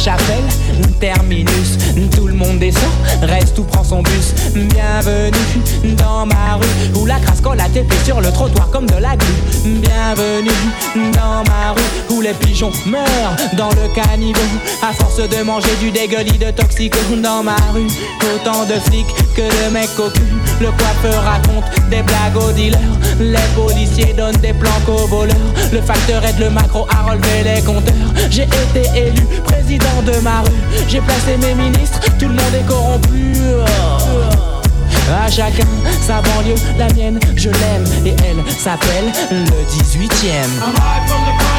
Chapelle, terminus, tout le monde descend, reste ou prend son bus. Bienvenue dans ma rue où la crasse colle à TP sur le trottoir comme de la glu. Bienvenue dans ma rue où les pigeons meurent dans le caniveau à force de manger du dégueulis de toxico. Dans ma rue, autant de flics que mecs au cul. Le coiffeur raconte des blagues aux dealers, les policiers donnent des planques aux voleurs. Le facteur aide le macro à relever les compteurs. J'ai été élu président de ma rue. J'ai placé mes ministres, tout le monde est corrompu. À chacun sa banlieue, la mienne, je l'aime et elle s'appelle le 18ème.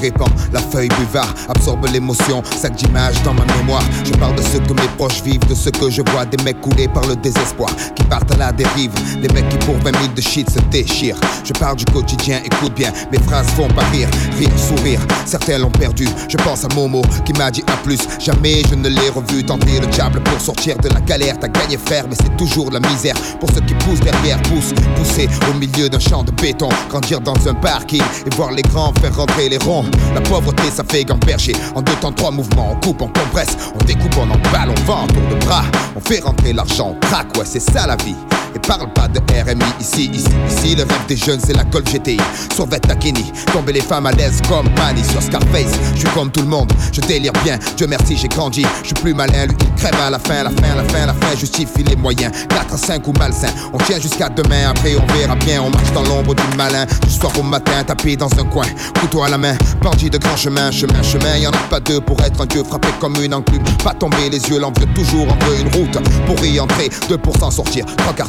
Répand, la feuille buvard absorbe l'émotion, sac d'images dans ma mémoire. Je parle de ce que mes proches vivent, de ce que je vois, des mecs coulés par le désespoir, qui partent à la dérive, des mecs qui pour 20 000 de shit se déchirent. Je parle du quotidien, écoute bien, mes phrases font pas rire, rire, sourire. Certains l'ont perdu, je pense à Momo qui m'a dit à plus. Jamais je ne l'ai revu tenter le diable pour sortir de la galère. T'as gagné frère, mais c'est toujours la misère pour ceux qui poussent derrière, poussent, pousser au milieu d'un champ de béton, grandir dans un parking et voir les grands faire rentrer les ronds. Pauvreté, ça fait gamberger. En deux temps, trois mouvements, on coupe, on compresse, on découpe, on emballe, on vend, tour de bras. On fait rentrer l'argent, on craque, ouais, c'est ça la vie. Et parle pas de RMI ici, ici, ici. Le rêve des jeunes, c'est la Golf GTI. Sauvette Takini, tomber les femmes à l'aise comme Manny sur Scarface. Je suis comme tout le monde, je délire bien. Dieu merci, j'ai grandi. Je suis plus malin, lui il crève à la fin, la fin, la fin, la fin. Justifie les moyens. 4 à 5 ou malsain. On tient jusqu'à demain, après on verra bien. On marche dans l'ombre du malin. Du soir au matin, tapé dans un coin. Couteau à la main, bandit de grand chemin, chemin, chemin. Y en a pas deux pour être un dieu frappé comme une enclume. Pas tomber les yeux, l'envieux toujours en une route. Pour y entrer, deux pour s'en sortir. Trois quarts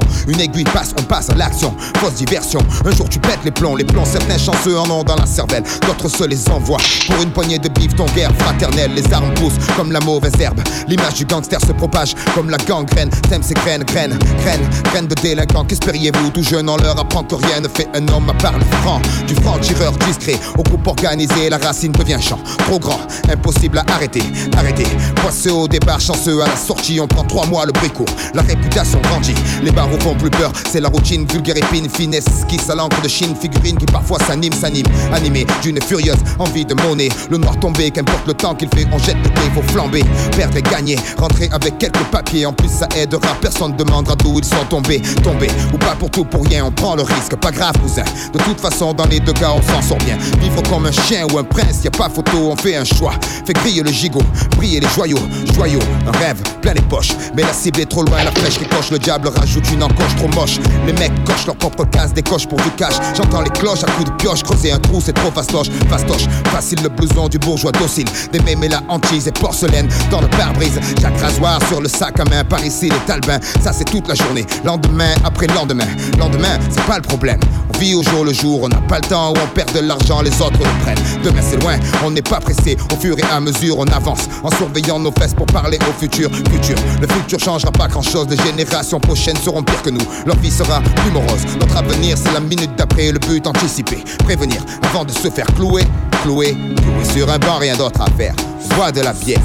Une aiguille passe, on passe à l'action. Fausse diversion. Un jour tu pètes les plombs, les plombs. Certains chanceux en ont dans la cervelle. D'autres se les envoient. Pour une poignée de bif, ton guerre fraternelle. Les armes poussent comme la mauvaise herbe. L'image du gangster se propage comme la gangrène. Sème ses graines, graines, graines, graines de délinquants. Qu'espériez-vous? Tout jeune, on leur apprend que rien ne fait un homme à part le franc. Du franc tireur discret au groupe organisé, la racine devient champ. Trop grand, impossible à arrêter, arrêter. Poisseux au départ, chanceux à la sortie, on prend trois mois le brico. La réputation grandit, les plus peur. C'est la routine, vulgaire épine, finesse, qui à l'encre de Chine, figurine qui parfois s'anime, s'anime. Animé d'une furieuse envie de monnaie. Le noir tombé, qu'importe le temps qu'il fait, on jette le dé, faut flamber. Perdre et gagner, rentrer avec quelques papiers. En plus, ça aidera, personne demandera d'où ils sont tombés. Tombés, ou pas pour tout, pour rien, on prend le risque. Pas grave, cousin. De toute façon, dans les deux cas, on s'en sort bien. Vivre comme un chien ou un prince, y a pas photo, on fait un choix. Fait griller le gigot, briller les joyaux, joyaux, un rêve, plein les poches. Mais la cible est trop loin, la flèche qui coche, le diable rajoute une encoche trop moche. Les mecs cochent leur propre case, des coches pour du cash. J'entends les cloches à coups de pioche, creuser un trou, c'est trop fastoche, fastoche. Facile le blouson du bourgeois docile. Des mémés la hantise et porcelaine dans le pare-brise. Chaque rasoir sur le sac à main, par ici les talbins. Ça c'est toute la journée, lendemain après lendemain. Lendemain, c'est pas le problème. On vit au jour le jour, on n'a pas le temps on perd de l'argent, les autres le prennent. Demain c'est loin, on n'est pas pressé. Au fur et à mesure, on avance en surveillant nos fesses pour parler au futur. Futur, le futur changera pas grand chose. Les générations prochaines seront que nous. Leur vie sera plus morose. Notre avenir, c'est la minute d'après, le but anticipé. Prévenir avant de se faire clouer, clouer, clouer sur un banc, rien d'autre à faire. Bois de la bière.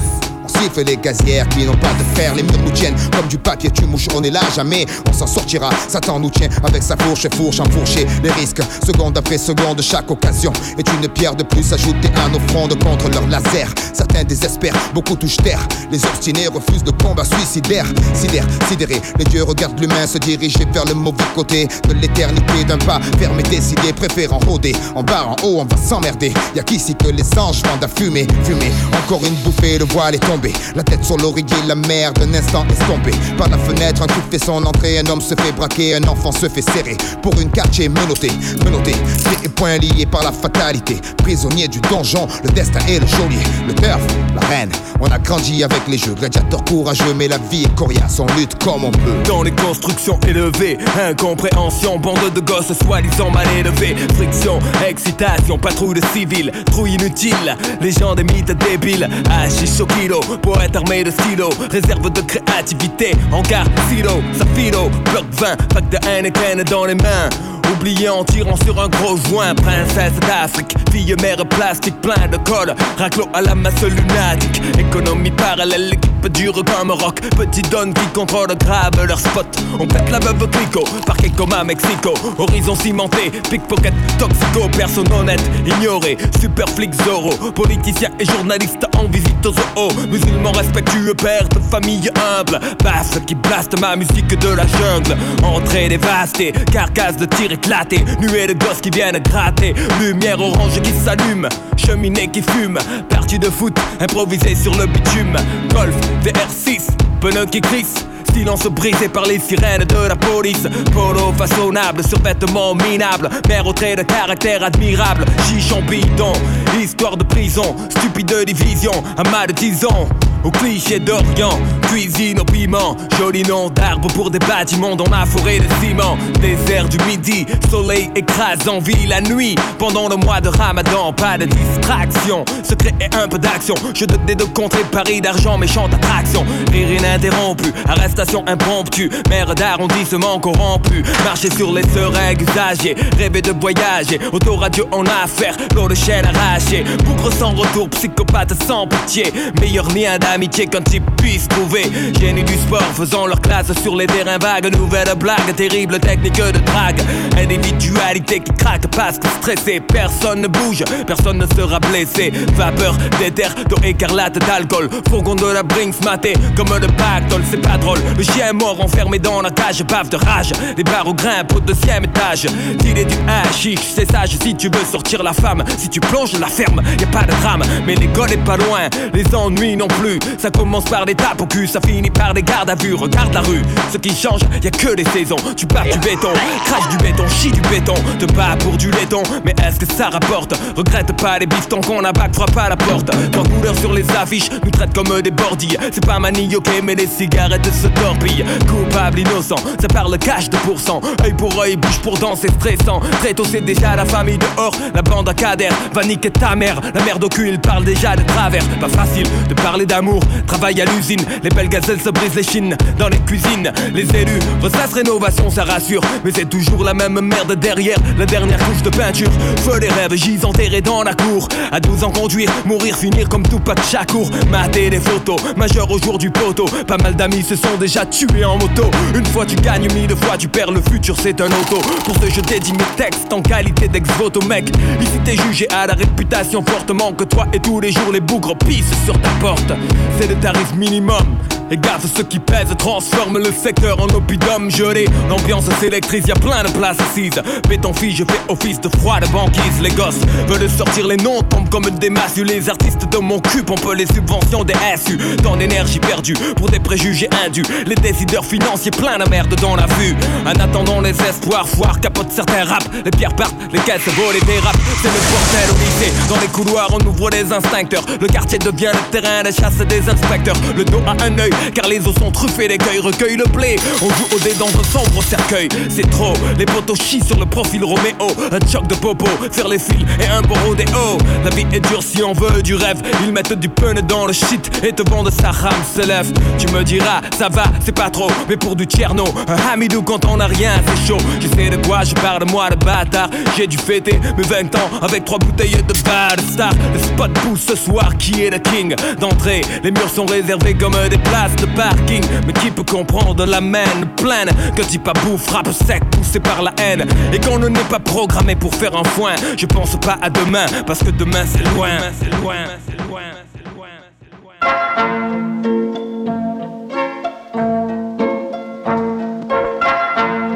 Les gazières qui n'ont pas de fer, les murs nous tiennent comme du papier, tu mouches, on est là jamais, on s'en sortira. Satan nous tient avec sa fourche, fourche enfourchée. Les risques, seconde après seconde, chaque occasion est une pierre de plus ajoutée à nos frondes contre leur laser. Certains désespèrent, beaucoup touchent terre. Les obstinés refusent le combat suicidaire. Sidère, sidéré, les dieux regardent l'humain se diriger vers le mauvais côté de l'éternité d'un pas fermé, décidé, préférant rôder. En bas, en haut, on va s'emmerder. Y'a qu'ici que les anges vendent à fumer, fumer. Encore une bouffée, le voile est tombé. La tête sur l'oreiller, la mer d'un instant estompée. Par la fenêtre, un coup fait son entrée. Un homme se fait braquer, un enfant se fait serrer. Pour une quartier menotté, menotté. Pieds et poings liés par la fatalité. Prisonnier du donjon, le destin est le geôlier. Le turf, la reine. On a grandi avec les jeux. Gladiateur courageux, mais la vie est coriace. On lutte comme on peut. Dans les constructions élevées, incompréhension, bande de gosses soi-disant mal élevés. Friction, excitation, patrouille de civils, trouille inutile. Les gens des mythes débiles, hachis au kilo, poète armé de stylo, réserve de créativité, hangar, silo, safilo, bloc 20, pack de Heineken dans les mains. Oublié en tirant sur un gros joint, princesse d'Afrique, fille mère plastique, plein de colle, raclo à la masse lunatique, économie parallèle, l'équipe dure comme rock, petit donne qui contrôle grave leur spot. On pète la veuve clico, parquet comme à Mexico, horizon cimenté, pickpocket, toxico, personne honnête, ignoré, super flic Zorro, politicien et journaliste en visite aux zoo, musulman respectueux, père de famille humble, basse qui blaste ma musique de la jungle, entrée dévastée, carcasse de tir éclaté, nuée de gosses qui viennent gratter, lumière orange qui s'allume, cheminée qui fume, partie de foot improvisée sur le bitume, golf, VR6, pneus qui glissent. Silence brisé par les sirènes de la police. Polo façonnable, survêtement minable. Mère au trait de caractère admirable. Chichon bidon, histoire de prison. Stupide division, amas de tison au cliché d'Orient. Cuisine au piment, joli nom d'arbre pour des bâtiments dans la forêt de ciment. Désert du midi, soleil écrasant, vie la nuit. Pendant le mois de ramadan, pas de distraction. Secret et un peu d'action. Je te des deux contrées, Paris d'argent, méchante attraction. Rire ininterrompu, arrestation impromptue. Mère d'arrondissement corrompu. Marcher sur les seringues usagées, rêver de voyager. Autoradio en affaire, l'eau de chaîne arrachée. Bougre sans retour, psychopathe sans pitié. Meilleur lien d'amitié qu'un type puisse trouver. Génie du sport, faisant leur classe sur les terrains vagues. Nouvelle blague, terrible technique de drague. Individualité qui craque parce que stressé. Personne ne bouge, personne ne sera blessé. Vapeur d'éther, d'eau écarlate, d'alcool. Fourgon de la Brinks maté comme le pactole, c'est pas drôle. Le chien mort enfermé dans la cage, bave de rage. Les barreaux grimpent au deuxième étage. T'il est du hachiche, c'est sage si tu veux sortir la femme. Si tu plonges la ferme, y a pas de drame. Mais l'école est pas loin, les ennuis non plus. Ça commence par des tapes au cul, ça finit par des gardes à vue. Regarde la rue, ce qui change, y a que les saisons. Tu pars du béton, crache du béton, chie du béton. Te bats pour du laiton, mais est-ce que ça rapporte? Regrette pas les bifs tant qu'on a bac, frappe à la porte. Trois couleurs sur les affiches, nous traite comme des bordilles. C'est pas manioqué, mais les cigarettes se torpillent. Coupable, innocent, ça parle cash de pourcent. Œil pour œil, bouche pour dent, c'est stressant. Très tôt, c'est déjà la famille dehors. La bande à cadère va niquer ta mère. La mère au cul, il parle déjà de travers. Pas facile de parler d'amour. Travail à l'usine, les belles gazelles se brisent les chines. Dans les cuisines, les élus ressassent rénovation, ça rassure. Mais c'est toujours la même merde derrière. La dernière couche de peinture. Feu les rêves, gis enterrés dans la cour. À 12 ans, conduire, mourir, finir comme de Chakour. Mater des photos, majeur au jour du poteau. Pas mal d'amis se sont déjà tués en moto. Une fois tu gagnes, mille fois tu perds. Le futur, c'est un auto. Pour ce, je dédie mes textes en qualité d'ex-voto, mec. Ici, t'es jugé à la réputation fortement que toi et tous les jours les bougres pissent sur ta porte. C'est le tarif minimum. Et gaffe, ceux qui pèsent transforment le secteur en oppidum gelé. L'ambiance s'électrise, y a plein de places assises. Béton fille, je fais office de froid de banquise. Les gosses veulent sortir les noms, tombent comme des masses. Les artistes de mon cul pompent les subventions des SU. Tant d'énergie perdue pour des préjugés indus. Les décideurs financiers plein de merde dans la vue. En attendant les espoirs, foire capote certains rap. Les pierres partent, les caisses volent et dérapent. C'est le bordel au lycée. Dans les couloirs, on ouvre les instincteurs. Le quartier devient le terrain de chasse des inspecteurs. Le dos à un œil, car les os sont truffés d'écueils, recueillent le blé. On joue au dé dans un sombre cercueil. C'est trop, les poteaux chient sur le profil Roméo. Un choc de popo, faire les fils et un beau rodéo. La vie est dure si on veut du rêve. Ils mettent du pun dans le shit et te vendent sa rame se lève. Tu me diras, ça va, c'est pas trop, mais pour du tierno, un hamidou quand on a rien, c'est chaud. Je sais de quoi je parle, moi de bâtard. J'ai dû fêter mes 20 ans avec trois bouteilles de bad star. Le spot pousse ce soir, qui est le king d'entrée. Les murs sont réservés comme des places de parking. Mais qui peut comprendre la main pleine? Que dit pas bouffe, frappe sec, poussé par la haine. Et qu'on ne n'est pas programmé pour faire un foin. Je pense pas à demain, parce que demain c'est loin. C'est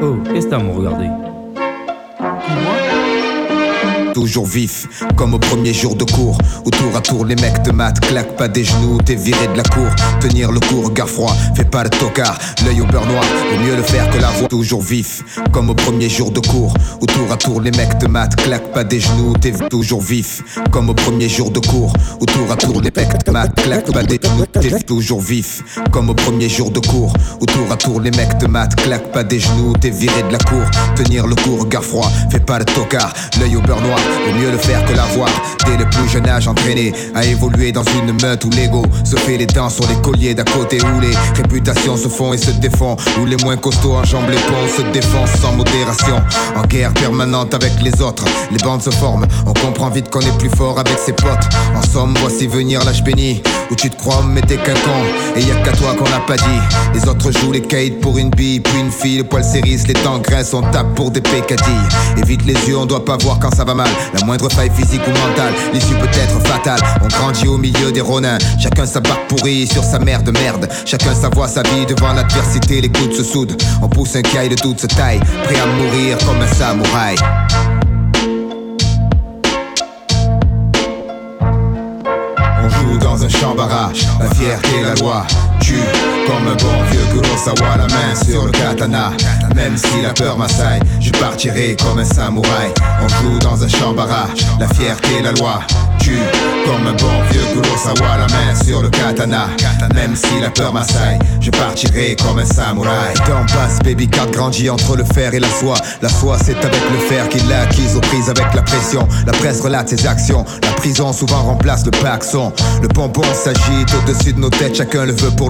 Oh, qu'est-ce que t'as à me regarder Toujours vif, comme au premier jour de cours Où tour à tour les mecs te matent Claque pas des genoux, t'es viré de la cour. Tenir le coup, regard froid, fais pas le tocard L'œil au beurre noir, vaut mieux le faire que la voix. Toujours vif, comme au premier jour de cours Où tour à tour les mecs te matent Claque pas des genoux, t'es toujours vif Comme au premier jour de cours Où tour à tour les mecs te matent Claque pas des genoux, t'es toujours vif Comme au premier jour de cours Où à tour les mecs te matent Claque pas des genoux, t'es viré de la cour. Tenir le coup, regard froid, fais pas le tocard L'œil au beurre noir, vaut mieux le faire que l'avoir. Dès le plus jeune âge entraîné à évoluer dans une meute où l'ego se fait les dents sur les colliers d'à côté Où les réputations se font et se défont Où les moins costauds enjambent les ponts se défoncent sans modération. En guerre permanente avec les autres Les bandes se forment, on comprend vite qu'on est plus fort avec ses potes. En somme, voici venir l'âge béni Où tu te crois mais t'es qu'un con. Et y a qu'à toi qu'on n'a pas dit. Les autres jouent les caïds pour une bille Puis une fille, le poil s'érisse, les dents graissent On tape pour des pécadilles. Évite les yeux, on doit pas voir quand ça va mal La moindre faille physique ou mentale L'issue peut être fatale. On grandit au milieu des ronins. Chacun sa barque pourrie sur sa mère de merde. Chacun sa voix, sa vie devant l'adversité Les coudes se soudent. On pousse un caille de toute sa taille Prêt à mourir comme un samouraï. On joue dans un champ barrage, la fierté, la loi tue Comme un bon vieux Kurosawa, la main sur le katana Même si la peur m'assaille, je partirai comme un samouraï On joue dans un champ barrage, la fierté, la loi tue comme un bon vieux Kurosawa, la main sur le katana. Même si la peur m'assaille, je partirai comme un samouraï. Temps passe, baby cat grandit entre le fer et la soie. La soie, c'est avec le fer qu'il l'a acquise aux prises avec la pression. La presse relate ses actions. La prison souvent remplace le paxon. Le pompon s'agite au-dessus de nos têtes. Chacun le veut pour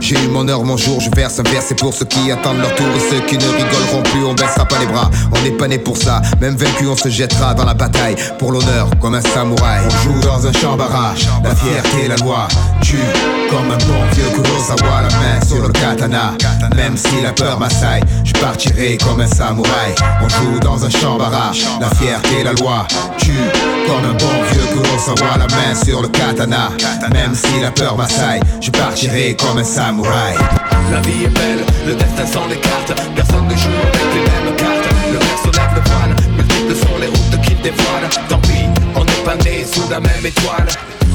j'ai eu mon heure, mon jour. Je verse un verre, c'est pour ceux qui attendent leur tour. Et ceux qui ne rigoleront plus, on baissera pas les bras. On n'est pas né pour ça. Même vaincu, on se jettera dans la bataille. Pour l'honneur, comme un samouraï. On joue dans un champ barrage. La fierté, la loi. Tue comme un bon vieux Kurosawa. La main sur le katana. Même si la peur m'assaille, je partirai comme un samouraï. On joue dans un champ barrage. La fierté, la loi. Tue comme un bon vieux Kurosawa. La main sur le katana. Même si la peur m'assaille, je partirai comme un La vie est belle, le destin s'en écarte Personne ne joue avec les mêmes cartes. Le verso lève le voile, multiples sont les routes qu'il dévoile Tant pis, on n'est pas né sous la même étoile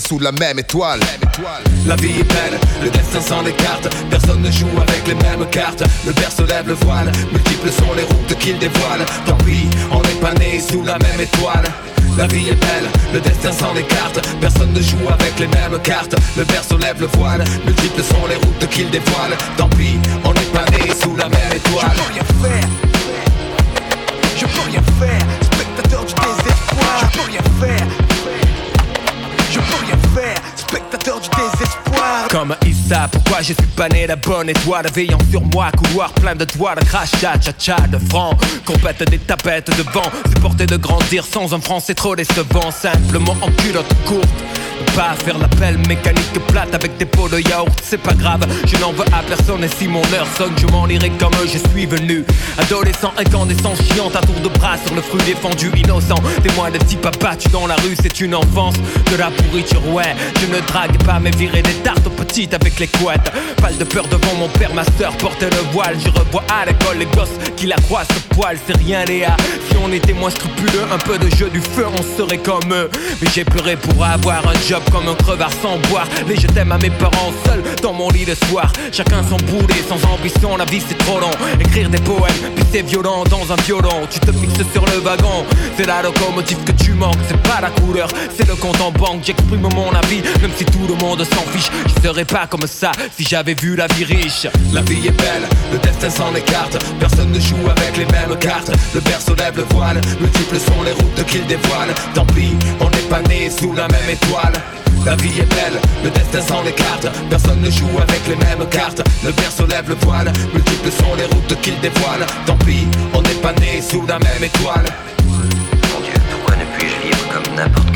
sous la même étoile. La vie est belle, le destin s'en écarte Personne ne joue avec les mêmes cartes. Le père se lève le voile. Multiples sont les routes qu'il dévoile. Tant pis, on n'est pas né sous la même étoile. La vie est belle, le destin s'en écarte Personne ne joue avec les mêmes cartes. Le se lève le voile. Multiples sont les routes qu'il dévoile. Tant pis, on n'est pas né sous la même étoile. Je peux rien faire. Je peux rien faire Spectateur du désespoir Comme Issa, pourquoi je suis pas né la bonne étoile Veillant sur moi, couloir plein de doigts de crachat, cha cha de francs Compète des tapettes de vent Supporter de grandir sans un franc c'est trop décevant Simplement en culotte courte pas faire l'appel mécanique plate avec des pots de yaourt, c'est pas grave, je n'en veux à personne et si mon heure sonne, je m'en irai comme je suis venu. Adolescent, incandescent, chiant à tour de bras sur le fruit défendu, innocent. Témoin de type abattu dans la rue, c'est une enfance de la pourriture, ouais. Je ne drague pas, mais virer des tartes aux petites avec les couettes. Pas de peur devant mon père, ma soeur portait le voile. Je revois à l'école les gosses qui la croient ce poil, c'est rien, Léa. Si on était moins scrupuleux, un peu de jeu du feu, on serait comme eux. Mais j'ai pleuré pour avoir un job comme un crevard sans boire Les je t'aime à mes parents seuls dans mon lit de soir Chacun son boulet, sans ambition, la vie c'est trop long Écrire des poèmes, puis c'est violent dans un violon Tu te fixes sur le wagon, c'est la locomotive que tu manques C'est pas la couleur, c'est le compte en banque J'exprime mon avis, même si tout le monde s'en fiche serais pas comme ça si j'avais vu la vie riche. La vie est belle, le destin s'en écarte. Personne ne joue avec les mêmes cartes. Le se lève le voile, multiples sont les routes qu'il dévoile. Tant pis, on n'est pas né sous la même étoile. La vie est belle, le destin s'en écarte. Personne ne joue avec les mêmes cartes. Le se lève le voile Multiples sont les routes qu'il dévoile. Tant pis, on n'est pas né sous la même étoile. Mon Dieu, pourquoi ne puis-je vivre comme n'importe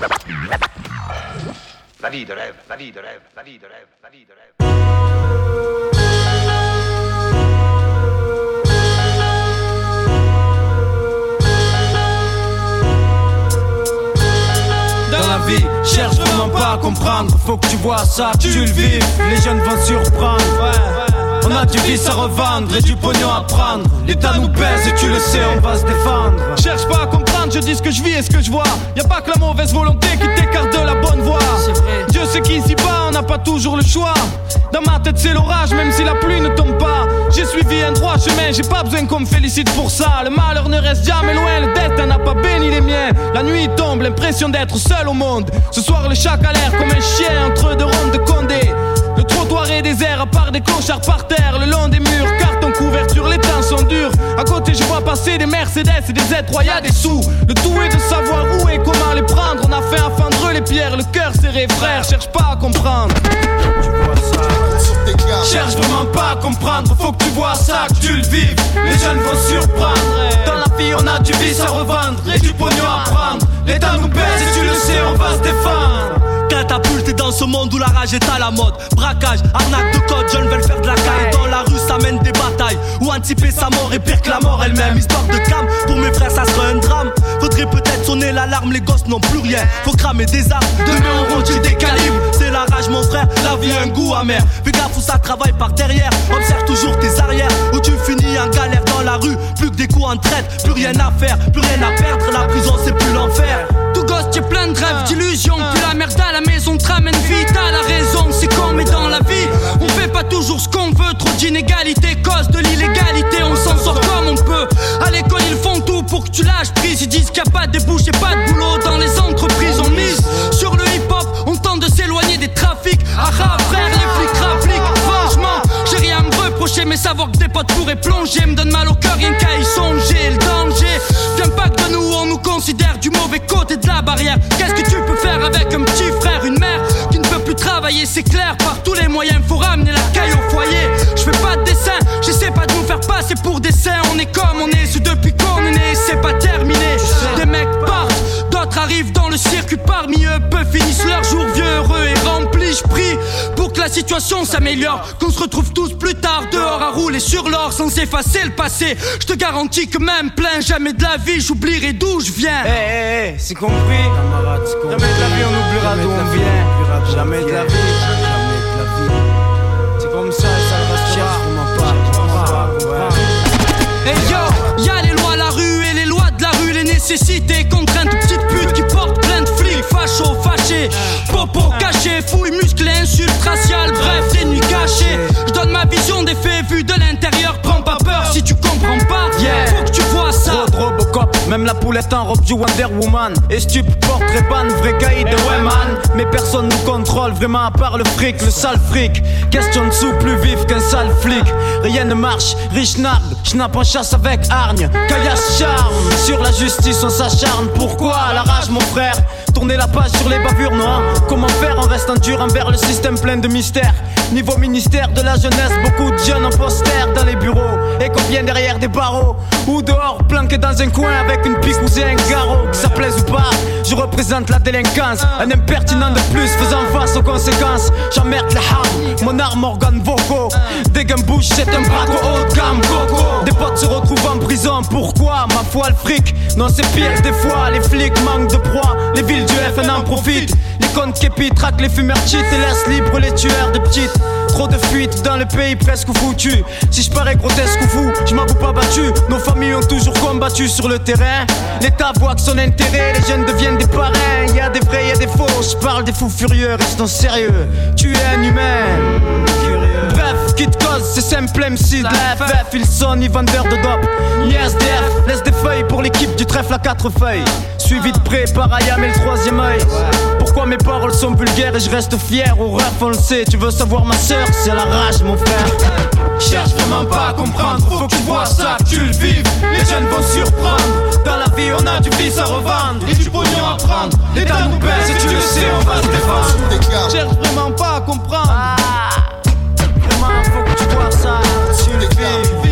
La vie de rêve, la vie de rêve, la vie de rêve, la vie de rêve. Dans la vie, cherche vraiment pas à comprendre. Faut que tu vois ça, tu le vives. Les jeunes vont surprendre. On a du vice à revendre et du pognon à prendre. L'État nous pèse et tu le sais, on va se défendre. Cherche pas à comprendre, je dis ce que je vis et ce que je vois. Y a pas que la mauvaise volonté qui t'écarte de la bonne voie. Dieu sait qu'ici bas, on n'a pas toujours le choix. Dans ma tête, c'est l'orage, même si la pluie ne tombe pas. J'ai suivi un droit chemin, j'ai pas besoin qu'on me félicite pour ça. Le malheur ne reste jamais loin, le destin n'a pas béni les miens. La nuit tombe, l'impression d'être seul au monde. Ce soir, le chat a l'air comme un chien entre deux rondes de Condé. Trottoir est désert, à part des clochards par terre, le long des murs, carton couverture, les temps sont durs. À côté, je vois passer des Mercedes et des Z3, y a des sous. Le tout est de savoir où et comment les prendre. On a fait à fendre les pierres, le cœur serré, frère, cherche pas à comprendre. Cherche vraiment pas à comprendre, faut que tu vois ça, que tu le vives. Les jeunes vont surprendre. Dans la vie, on a du vice à revendre et du pognon à prendre. L'État nous pèse et tu le sais, on va se défendre. Catapulté dans ce monde où la rage est à la mode. Braquage, arnaque de code, jeunes veulent faire de la caille. Dans la rue, ça mène des batailles. Ou anticiper sa mort et pire que la mort elle-même. Histoire de cam, pour mes frères, ça serait un drame. Faudrait peut-être sonner l'alarme, les gosses n'ont plus rien. Faut cramer des armes, demain on rentre des calibres. C'est la rage, mon frère, la vie a un goût amer. Fais gaffe où ça travaille par derrière. Observe toujours tes arrières, où tu finis en galère dans la rue. Plus que des coups en traite, plus rien à faire, plus rien à perdre. La prison, c'est plus l'enfer. Gosse, plein de rêves, d'illusions. Puis la merde à la maison te ramène vite. T'as la raison, c'est con, mais dans la vie, on fait pas toujours ce qu'on veut. Trop d'inégalités, cause de l'illégalité. On s'en sort comme on peut. À l'école, ils font tout pour que tu lâches prise. Ils disent qu'il n'y a pas de débouché, pas de boulot dans les entreprises. On mise sur le hip-hop, on tente de s'éloigner des trafics. Ah ah, frère, les flics mais savoir que des potes pourraient plonger me donne mal au cœur, rien qu'à y songer. Le danger vient pas que de nous, on nous considère du mauvais côté de la barrière. Qu'est-ce que tu peux faire avec un petit frère, une mère qui ne peut plus travailler, c'est clair, par tous les moyens, faut ramener la caille au foyer. Je fais pas de dessin, j'essaie pas de nous faire passer pour des. On est comme on est, c'est depuis qu'on est né, c'est pas terminé. Des mecs partent, d'autres arrivent dans le circuit, parmi eux, peu finissent leur jour vieux, heureux et remplis. Je prie que la situation s'améliore, qu'on se retrouve tous plus tard dehors à rouler sur l'or sans effacer le passé. Je te garantis que même plein jamais de la vie, j'oublierai d'où je viens. Eh, eh, eh, c'est compris. Jamais de la vie, on oubliera d'où on vient. Jamais de la vie. C'est comme ça, ça ne restera. Hey yo, y'a les lois à la rue et les lois de la rue, les nécessités, contraintes, petites putes qui portent fachos, fâchés, popo caché, fouilles, musclés, insultes raciales, bref, des nuits cachées. Je donne ma vision des faits vus de l'intérieur, prends pas peur si tu comprends pas, faut que tu. Trop de Robocop, même la poulette en robe du Wonder Woman. Et stup, portrait ban, vrai caïd de Wayman. Mais personne nous contrôle, vraiment à part le fric, le sale fric. Question de sous plus vif qu'un sale flic. Rien ne marche, riche nargue, schnapp en chasse avec hargne. Caillasse charme, sur la justice on s'acharne. Pourquoi la rage, mon frère? Tourner la page sur les bavures, non Comment faire? En restant dur envers le système plein de mystères Niveau ministère de la jeunesse, beaucoup de jeunes en poster dans les bureaux. Et combien derrière des barreaux Ou dehors, planqué dans un coin avec une pique ou un garrot. Que ça plaise ou pas, je représente la délinquance. Un impertinent de plus faisant face aux conséquences. J'emmerde la ham, mon arme organe vocaux. Des bouche, c'est un braco haut de gamme, coco. Des potes se retrouvent en prison, pourquoi Ma foi, le fric, non c'est pire des fois. Les flics manquent de proie, les villes du FN en profitent. Les comptes képi traquent les fumeurs cheat et laissent libres les tueurs de petites. Trop de fuites dans le pays presque foutu. Si je parais grotesque ou fou, je m'avoue pas battu. Nos familles ont toujours combattu sur le terrain. L'État voit que son intérêt, les jeunes deviennent des parrains. Y a des vrais, y a des faux. Je parle des fous furieux, restons sérieux. Tu es un humain. Bref, qui te cause, c'est simple MC de la FF. Ils sont ni vendeurs de dope, ni SDF. Laisse des feuilles pour l'équipe du trèfle à quatre feuilles. Suivi de près par Ayam et le troisième œil. Pourquoi mes paroles sont vulgaires et je reste fier Au ref on le sait, tu veux savoir ma soeur, c'est la rage mon frère. Cherche vraiment pas à comprendre, faut que tu vois ça, tu le vives. Les jeunes vont surprendre, dans la vie on a du vice à revendre Et du pognon à prendre, l'État nous baisse et tu le sais on va se défendre. Cherche vraiment pas à comprendre. Vraiment faut que tu vois ça, tu le vives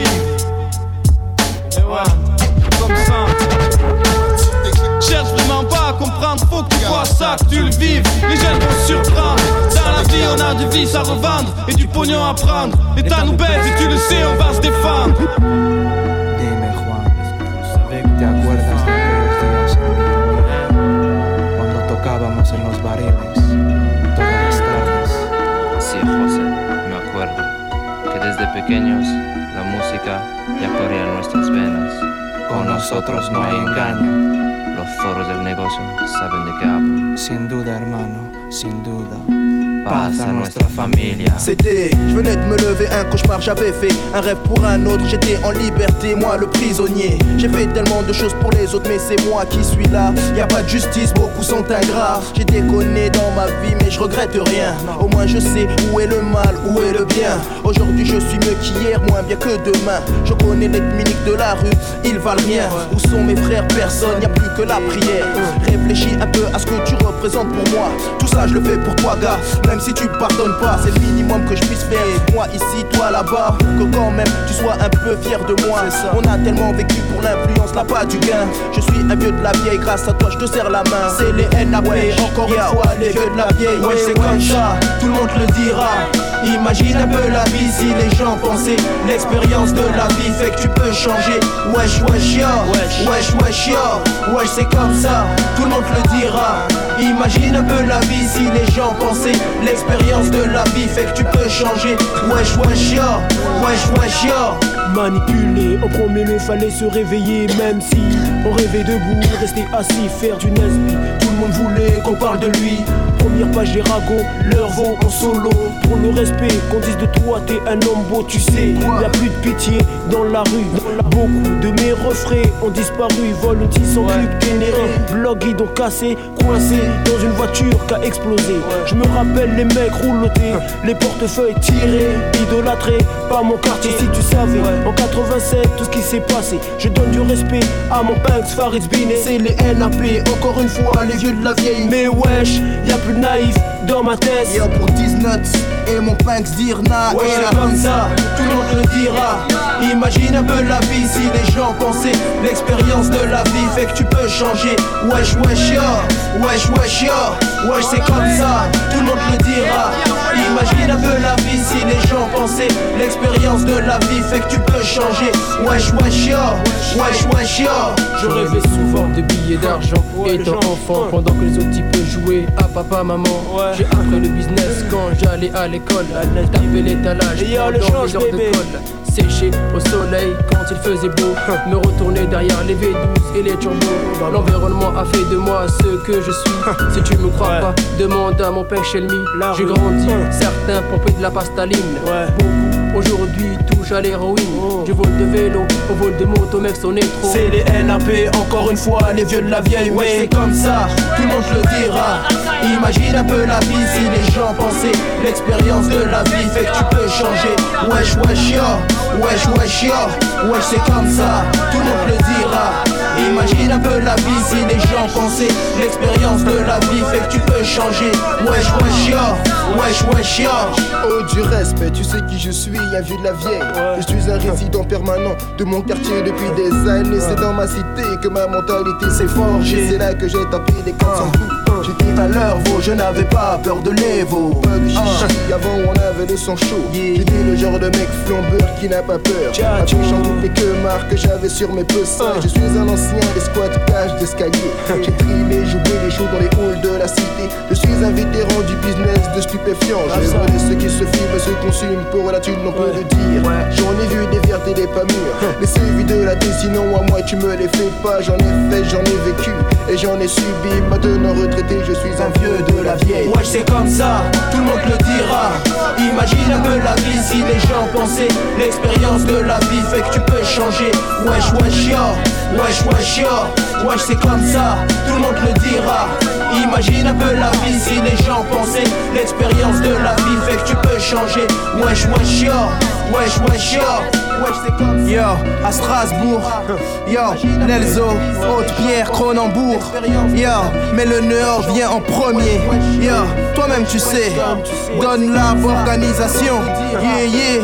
faut que tu vois ça. que tu le vives. Les jeunes vont surprendre. Dans la vie, on a du vice à revendre et du pognon à prendre. L'État nous baise et tu le sais, on va se défendre. Dime Juan, ¿te acuerdas de aquellos días en Villa? Cuando tocábamos en los bariles todas las tardes. Sí, José, me acuerdo que desde pequeños la música ya corría en nuestras venas. Con nosotros no hay engaño. Zorros del negocio saben de qué hablo. Sin duda, hermano, sin duda. Paz a nuestra familia. C'était, je venais de me lever, un cauchemar j'avais fait, un rêve pour un autre, j'étais en liberté, moi le prisonnier. J'ai fait tellement de choses pour les autres, mais c'est moi qui suis là. Y a pas de justice, beaucoup sont ingrats. J'ai déconné dans ma vie, mais je regrette rien. Au moins je sais où est le mal, où est le bien. Aujourd'hui je suis mieux qu'hier, moins bien que demain. Je connais les miniques de la rue, ils valent rien. Où sont mes frères? Personne, y a plus que la prière. Réfléchis un peu à ce que tu représentes pour moi. Tout ça je le fais pour toi, gars. Même si tu pardonnes pas, c'est le minimum que je puisse faire. Moi ici, toi là-bas, pour que quand même tu sois un peu fier de moi. On a tellement vécu pour l'influence, là pas du gain. Je suis un vieux de la vieille, grâce à toi je te serre la main. C'est les NAP, encore une fois, les vieux de la vieille. Ouais, c'est comme ça, tout le monde le dira. Imagine un peu la vie si les gens pensaient L'expérience de la vie fait que tu peux changer Wesh wesh yo Wesh wesh yo Wesh c'est comme ça Tout le monde le dira Imagine un peu la vie si les gens pensaient L'expérience de la vie fait que tu peux changer. Wesh wesh yo. Wesh wesh yo. Manipulé, en premier lieu fallait se réveiller Même si on rêvait debout, rester assis, faire du le monde voulait qu'on parle de lui. Première page des ragots, leur vont en solo. Pour le respect, qu'on dise de toi t'es un homme beau Tu sais, y'a plus de pitié dans la rue. Beaucoup de mes refrains ont disparu. Ils volent une s'en occupent généré Blog guidon cassé, coincé dans une voiture qui a explosé. Je me rappelle les mecs roulotés, les portefeuilles tirés Idolâtrés, pas mon quartier si tu savais. En 87, tout ce qui s'est passé. Je donne du respect à mon Banks, Farid Binet. C'est les NAP, encore une fois les vieux de la vieille. Mais wesh, y'a plus naïf dans ma tête. Yo pour 10 nuts et mon Punks dirna Ouais, Et comme ça, tout le monde le dira. Imagine un peu la vie si les gens pensaient L'expérience de la vie fait que tu peux changer. Wesh wesh yo. Wesh wesh yo. Wesh c'est comme ça Tout le monde le dira. Imagine un peu la vie si les gens pensaient L'expérience de la vie fait que tu peux changer. Wesh wesh yo. Wesh wesh yo. Je rêvais souvent de billets d'argent étant enfant pendant que les autres types jouaient à papa maman. J'ai appris le business quand j'allais à l'école. Taper l'étalage Et y'a le change, les heures de bébé. colle. Sécher au soleil quand il faisait beau. Me retourner derrière les V12 et les turbos. L'environnement a fait de moi ce que je suis. Si tu me crois pas, demande à mon père Shelmy. J'ai grandi, certains pompaient de la pastaline. Beaucoup aujourd'hui touchent à l'héroïne. Je vole de vélo, au vol de moto, mec, son est trop. C'est les NAP, encore une fois, les vieux de la vieille, ouais, c'est comme ça, tout le monde le dira. Imagine un peu la vie si les gens pensaient l'expérience de la vie fait que tu peux changer. Wesh, wesh, yo, wesh, wesh, yo, wesh, c'est comme ça, tout le monde le dira. Imagine un peu la vie si les gens pensaient l'expérience de la vie fait que tu peux changer. Wesh, wesh, yo, wesh, wesh, yo. Oh du respect, tu sais qui je suis, un vieux de la vieille. Je suis un résident permanent de mon quartier depuis des années. C'est dans ma cité que ma mentalité s'est forgée. C'est là que j'ai tapé 400 coups Valeur vaut, je n'avais pas peur de de chichi, avant on avait le sang chaud J'étais le genre de mec flambeur qui n'a pas peur. Affichant toutes les queumards que j'avais sur mes pessages Je suis un ancien des squats cages d'escalier. J'ai trimé, joué les shows dans les halls de la cité. Je suis un vétéran du business de stupéfiants. Je vois ceux qui se filment et se consument pour la thune on peut le dire. J'en ai vu des vertes et des pas mûres. Mais c'est vide de la thé sinon à moi tu me les fais pas. J'en ai fait, j'en ai vécu et j'en ai subi Maintenant retraité je suis un vieux de la vieille. Wesh c'est comme ça, tout le monde le dira. Imagine un peu la vie si les gens pensaient L'expérience de la vie fait que tu peux changer. Wesh wesh yo, wesh wesh yo. Wesh c'est comme ça, tout le monde le dira. Imagine un peu la vie si les gens pensaient L'expérience de la vie fait que tu peux changer. Wesh wesh yo, wesh wesh yo. Yo, à Strasbourg. Yo, Nelzo, Haute-Pierre, Cronenbourg. Yo, mais le Nord vient en premier. Yo, toi-même tu sais. Donne la organisation. Yeah yeah.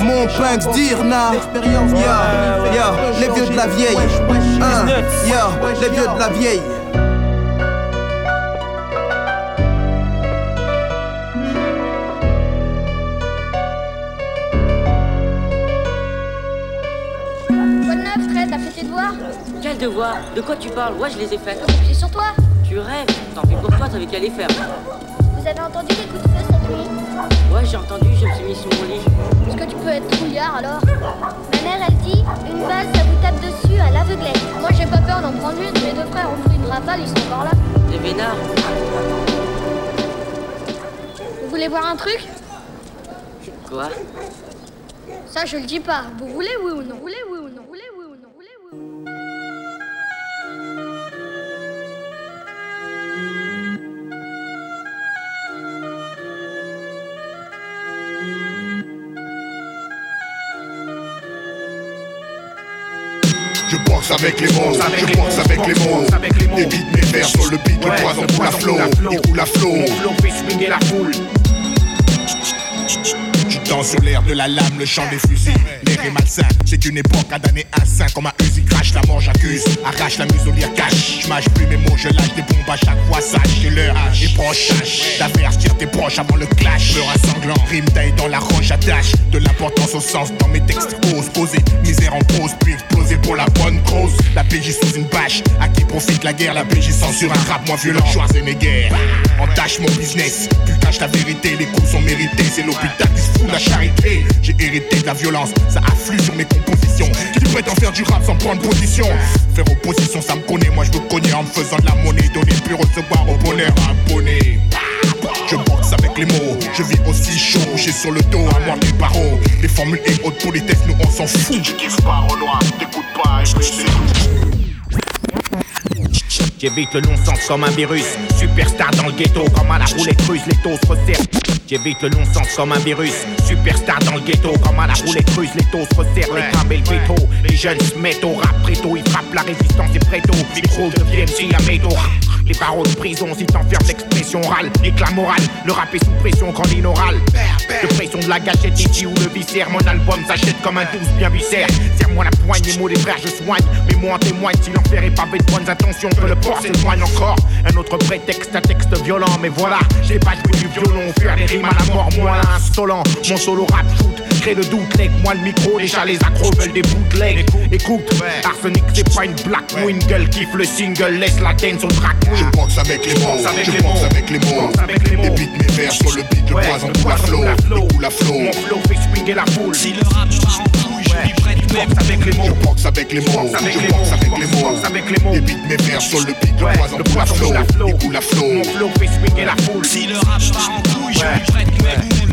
Mon Punks Dirna. Yo, yo, les vieux de la vieille. Un, yo, les vieux de la vieille De quoi tu parles Ouais, je les ai faites. C'est sur toi Tu rêves Tant pis pour toi, t'avais qu'à les faire. Vous avez entendu des coups de feu cette nuit? Ouais, j'ai entendu, je me suis mis sous mon lit. Est-ce que tu peux être trouillard alors? Ma mère elle dit une balle ça vous tape dessus à l'aveuglette. Moi j'ai pas peur d'en prendre une, mes deux frères ont pris une rafale, ils sont encore là. T'es vénard Vous voulez voir un truc? Quoi? Ça je le dis pas. Vous voulez oui ou non? Vous voulez oui Boxe avec les mots, je boxe avec les mots. Évite mes vers sur le beat, le poison coule à flot, il coule à flot. Mon flow fait swinguer la foule. Danses sur l'air de la lame, le chant des fusils. L'air est malsain, c'est une époque à damner un saint. Comme un Uzi crache, la mort j'accuse. Arrache la muselière cache. Je mâche plus mes mots, je lâche des bombes à chaque fois. Sache que l'heure est proche. D'avertir tes proches avant le clash. Peur à sanglant, rime taille dans la roche, attache. De l'importance au sens dans mes textes ose poser. Misère en pause, puis exploser pour la bonne cause. La PJ sous une bâche. À qui profite la guerre, la PJ censure un rap moins violent. Schwarzenegger. Entache mon business. Tu caches la vérité, les coups sont mérités. C'est l'hôpital qui se fout la charité. J'ai hérité de la violence, ça afflue sur mes compositions. Qui prétend faire du rap sans prendre position? Faire opposition, ça me connaît. Moi je me connais en me faisant de la monnaie. Donner puis recevoir au bonheur abonné. Je boxe avec les mots, je vis aussi chaud, j'ai sur le dos à moi les barreaux. Les formules et haute politesse, nous on s'en fout. Tu kiffes pas, Renoir, t'écoutes pas, et J'évite le non-sens comme un virus. Superstar dans le ghetto, comme à la roulette russe, les taux se resserrent. J'évite le non-sens comme un virus. Superstar dans le ghetto, comme à la roulette russe, les taux se resserrent. Les crabes et le veto. Les jeunes se mettent au rap préto, ils frappent la résistance et préto. Micro de PMC à métaux. Les paroles de prison, si t'enfermes l'expression orale, éclat moral. Le rap est sous pression quand l'inoral. De pression de la gâchette, ici ou le viscère. Mon album s'achète comme un douce bien viscère. Serre-moi la poigne, les mots des frères, je soigne. Mais moi en témoigne si l'enfer est pavé de bonnes intentions. Que le port s'éloigne encore. Un autre prétexte, un texte violent. Mais voilà, j'ai pas joué du violon. Faire des rimes à la mort, moi là, insolent. Mon solo rap shoot, crée le doute, leg. Moi le micro, déjà les accros veulent des bootlegs. Écoute, Arsenic, c'est pas une black. Une gueule kiffe le single, laisse la dance, on track. Je boxe avec les mots, je boxe avec les mots. Évite mes vers sur le beat, le poison il coule à flot. Mon flow fait swinguer la foule. Si le rap Je boxe avec les mots, je boxe avec les mots, je boxe avec les mots. avec les mots. Évite mes vers sur le beat, le poison coule à flot, il coule à flot. Mon flow fait swinguer la foule. Si le rap part en couille, je lui prête mes boules.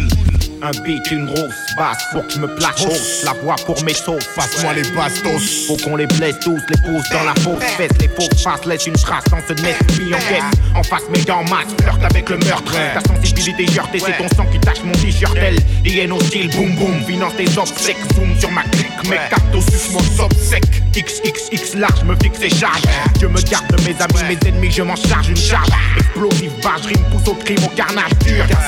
Un beat, une grosse basse pour que je me place hausse La voix pour mes sauces, passe-moi les bastos. Faut qu'on les blesse tous, les pousse dans la fausse fesse. Les fausses faces laissent une trace dans ce net Puis en caisse, en face mes gants masse Flirte avec le meurtre, ta sensibilité heurtée C'est ton sang qui tache mon t-shirt. Elle, hyène hostile, boum boum. Finance tes obsèques, zoom sur ma clique. Mes captos sucent mon sec XXX large, me fixe et charge. Je me garde de mes amis, mes ennemis, je m'en charge une charge. Explosive, barge, rime, pousse au crime, au carnage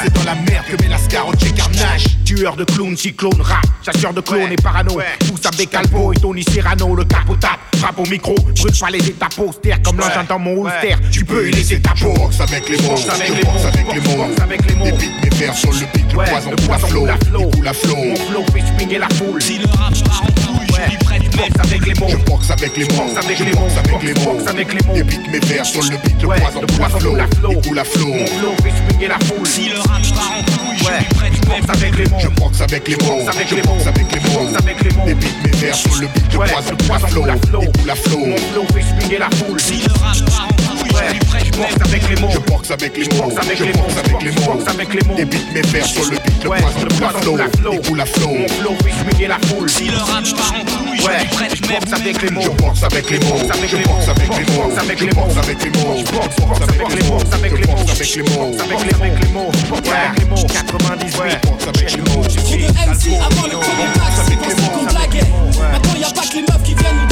c'est dans la merde que met la scarotte chez carnage Tueur de clowns, cyclone, rap, chasseur de clones et parano Tous à Bécalpo et Tony Serrano, le capotap, rap au micro, brûle pas les étapes austères comme l'engin dans mon holster. Tu peux y laisser ta peau. boxe avec les mots, je boxe avec les mots. avec les mots. Évite mes vers sur le beat, le poison coule à flot, coule à flot. Mon flow fait swinguer la foule. Si le rap part en couille, je lui prête boxe avec les mots. Je boxe avec les mots, avec je les boxe mots. avec les mots. Boxe avec les mots. Évite mes vers sur le beat, le poison coule à flot, il coule à flot. Mon flow fait swinguer la foule. Si le rap part en couille, je lui prête boxe avec les mots. Je boxe avec les mots, avec je les boxe mots. avec les mots. les. Évite mes vers sur le beat, le coule à flot, il coule à flot. Mon flow fait swinguer la foule. Si le rap part en couille, je boxe avec les mots. Je boxe avec les mots, avec je les boxe mots. avec les mots. Boxe avec les mots. Évite mes vers sur le beat, le poison flot. il coule à flot. Mon flow fait la foule. Si le rap part en couille, je je boxe avec les mots. Je boxe avec les mots, avec je les boxe mots. avec les mots, Boxe avec je les mots. avec les mots, Je boxe, avec les mots, avec les je mots. avec les mots. Avec les mots, avec les mots. Boxe avec les mots. 98. Boxe avec les mots. Trop de MC avant le premier match, c'est pour ça qu'on blaguait. Maintenant y a pas que les meufs qui viennent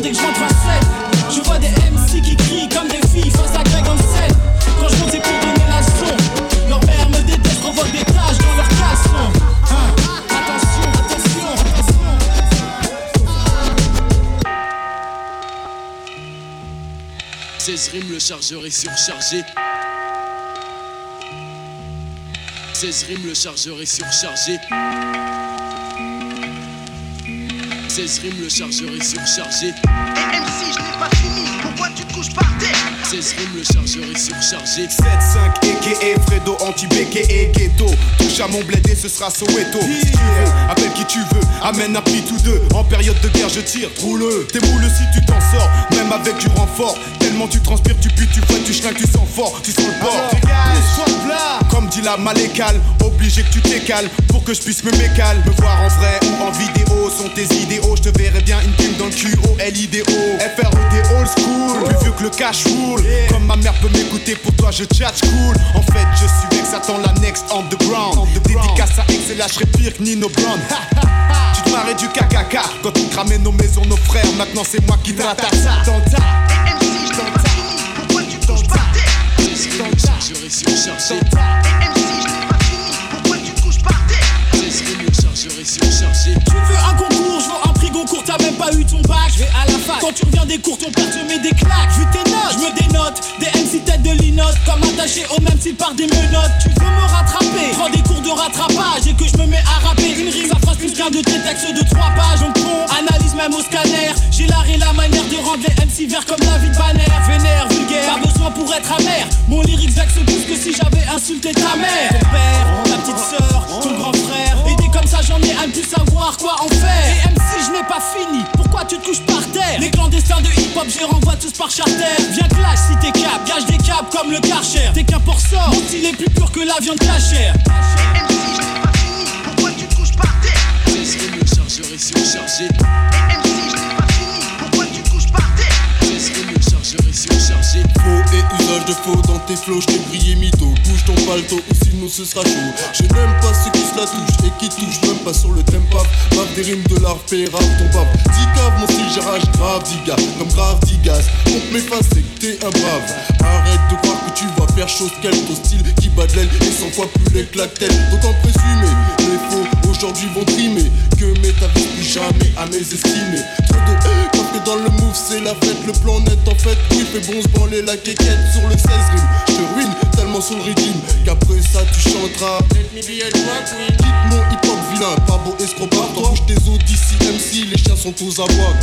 dès que je rentre à 7. Je vois des MC qui crient comme des filles face à Greg en scène. Quand je monte c'est pour donner la son. Leur mère me déteste, provoque des taches dans leur caleçon. Hein. Attention, attention, attention. 16 rimes, le chargeur est surchargé. 16 rimes, le chargeur est surchargé. 16 rimes, le chargeur est surchargé. Et MC, je n'ai pas fini, pourquoi tu te couches par terre? 16 rimes, le chargeur est surchargé. 7-5 aka Fredo anti-béqué et ghetto. Touche à mon bled et ce sera Soweto. Si tu veux, appelle qui tu veux. Amène un prix tous deux. En période de guerre je tire, roule T'es moule si tu t'en sors. Même avec du renfort. Tellement tu transpires, tu pues, tu fouettes, tu schlingues, tu sens fort. Tu sens le bord Comme dit la malécale Obligé que tu t'écales Pour que je puisse me mécale Me voir en vrai ou en vidéo Sont tes idéaux. Je te verrai bien une pime dans le cul O-L-I-D-O F-R-O-D old school Plus vieux que le cash roule Comme ma mère peut m'écouter Pour toi je chat cool. En fait je suis ex Attends la next underground Dédicace à ex et serai pire que Nino Brown. Tu te marrais du KKK Quand on cramait nos maisons, nos frères Maintenant c'est moi qui ratasse Dans le tas. Pas pourquoi tu couches par terre 16 rimes, le chargeur surchargé. Et MC, Tu veux un concours, je veux un frigo court, t'as même pas eu ton bac, je vais à la fac. Quand tu reviens des cours, ton père te met des claques. Vu tes notes, je me dénote, des MC tête de linote, comme attaché au même style par des menottes. Tu veux me rattraper, prends des cours de rattrapage et que je me mets à rapper une rime, ça fasse plus qu'un de tes textes de trois pages. Donc con, analyse même au scanner, j'ai l'art et la manière de rendre les MC verts comme la vie de banner. Vénère, vulgaire, pas besoin pour être amer. Mon lyrique vexe plus que si j'avais insulté ta mère. Ton père, ta petite sœur, ton grand frère. Comme ça, j'en ai un de plus savoir quoi en faire. Et MC, je n'ai pas fini, pourquoi tu te couches par terre? Les clandestins de hip-hop, je les renvoie tous par charter. Viens clash si t'es cap, gage des caps comme le karcher. T'es qu'un porceur, mon style est plus pur que la viande cachère. Et MC, je n'ai pas fini, pourquoi tu te couches par terre? 16 rimes, le chargeur. Et MC, je n'ai pas fini, pourquoi tu te couches par terre? 16 rimes, le chargeur est surchargé. Faux et usage de faux dans tes flots, j't'ai brillé mytho Bouge ton palto ou sinon ce sera chaud Je n'aime pas se la touchent et qui touchent même pas sur le tempo Bave des rimes de l'art, fait rap ton bab Dis cave mon style j'arrache grave diga Comme grave digas Compte mes que t'es un brave. Arrête de croire que tu vas faire chose qu'elle Ton style qui bat de l'aile et 100 fois plus la tête. Donc en présumé les faux aujourd'hui vont trimer. Que mes t'avais plus jamais à mes estimés dans le move c'est la fête. Le plan net en fait oui fait bon se branler la quéquette sur le 16 rimes. Je te ruine tellement sur le rythme Qu'après ça tu chanteras. Quitte mon hip hop vilain Pas beau escroc par toi Bouge tes os d'ici MC Les chiens sont aux abois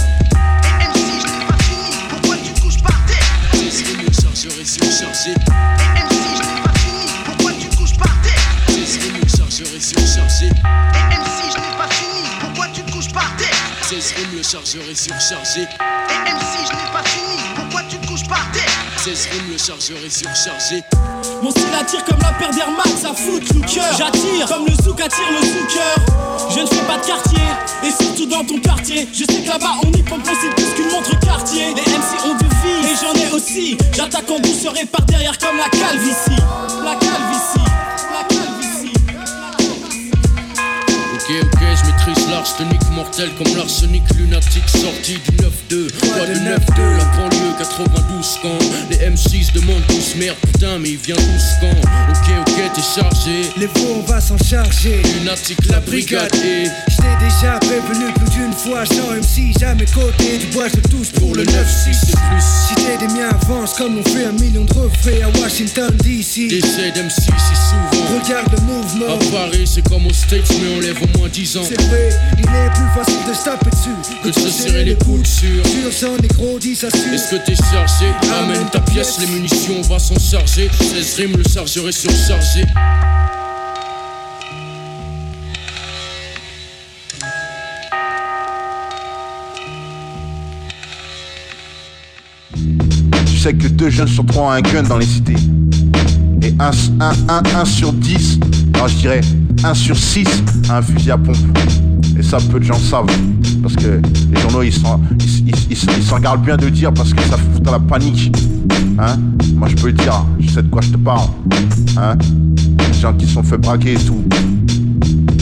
Et MC, je n'ai pas fini, pourquoi tu couches par terre? 16 rimes, le chargeur est surchargé. Et MC, je n'ai pas fini, pourquoi tu couches par terre? 16 rimes, le chargeur est surchargé. Et MC, je n'ai pas fini, 16 rimes, le chargeur est surchargé. Et MC, je n'ai pas fini, pourquoi tu te couches par terre? 16 rimes, le chargeur est surchargé. Mon style attire comme la paire d'Air Max, ça fout le cœur. J'attire comme le souk attire le sous-cœur. Je ne fais pas de quartier, et surtout dans ton quartier. Je sais que là-bas on y pompe c'est plus qu'une montre quartier. Les MC ont du vie, et j'en ai aussi. J'attaque en douceur et par derrière comme la calvitie. La calvitie, la calvitie. Je maîtrise l'arsenic mortel comme l'arsenic lunatique sorti du 9-2. Quoi de 9-2, la banlieue 92 quand les M6 demandent tous merde, putain, mais il vient tous quand Ok, ok, t'es chargé. Les faux, on va s'en charger. Lunatique, la brigade et. J't'ai déjà prévenu plus d'une fois, sans MC, jamais côté du bois, je tous pour le 9-6. c'est plus. Si t'es des miens, avance comme on fait un million de refraits à Washington DC. Décès d'MC si souvent. Regarde le mouvement. À Paris, c'est comme aux States, mais on lève au moins 10 ans. C'est vrai, il est plus facile de se taper dessus Que de se serrer les coudes sur. Sur sang négro, dit ça suit. Est-ce que t'es chargé? Amène ta pièce, les munitions, on va s'en charger. 16 rimes, le chargeur est surchargé. Tu sais que deux jeunes sur trois ont un gun dans les cités. Et 1 un, un, un sur 10, alors je dirais 1 sur 6 a un fusil à pompe. Et ça, peu de gens savent. Parce que les journaux, ils s'en ils, ils, gardent bien de dire parce que ça fout à la panique. Hein Moi, je peux le dire, je sais de quoi je te parle. Hein Les gens qui sont fait braquer et tout.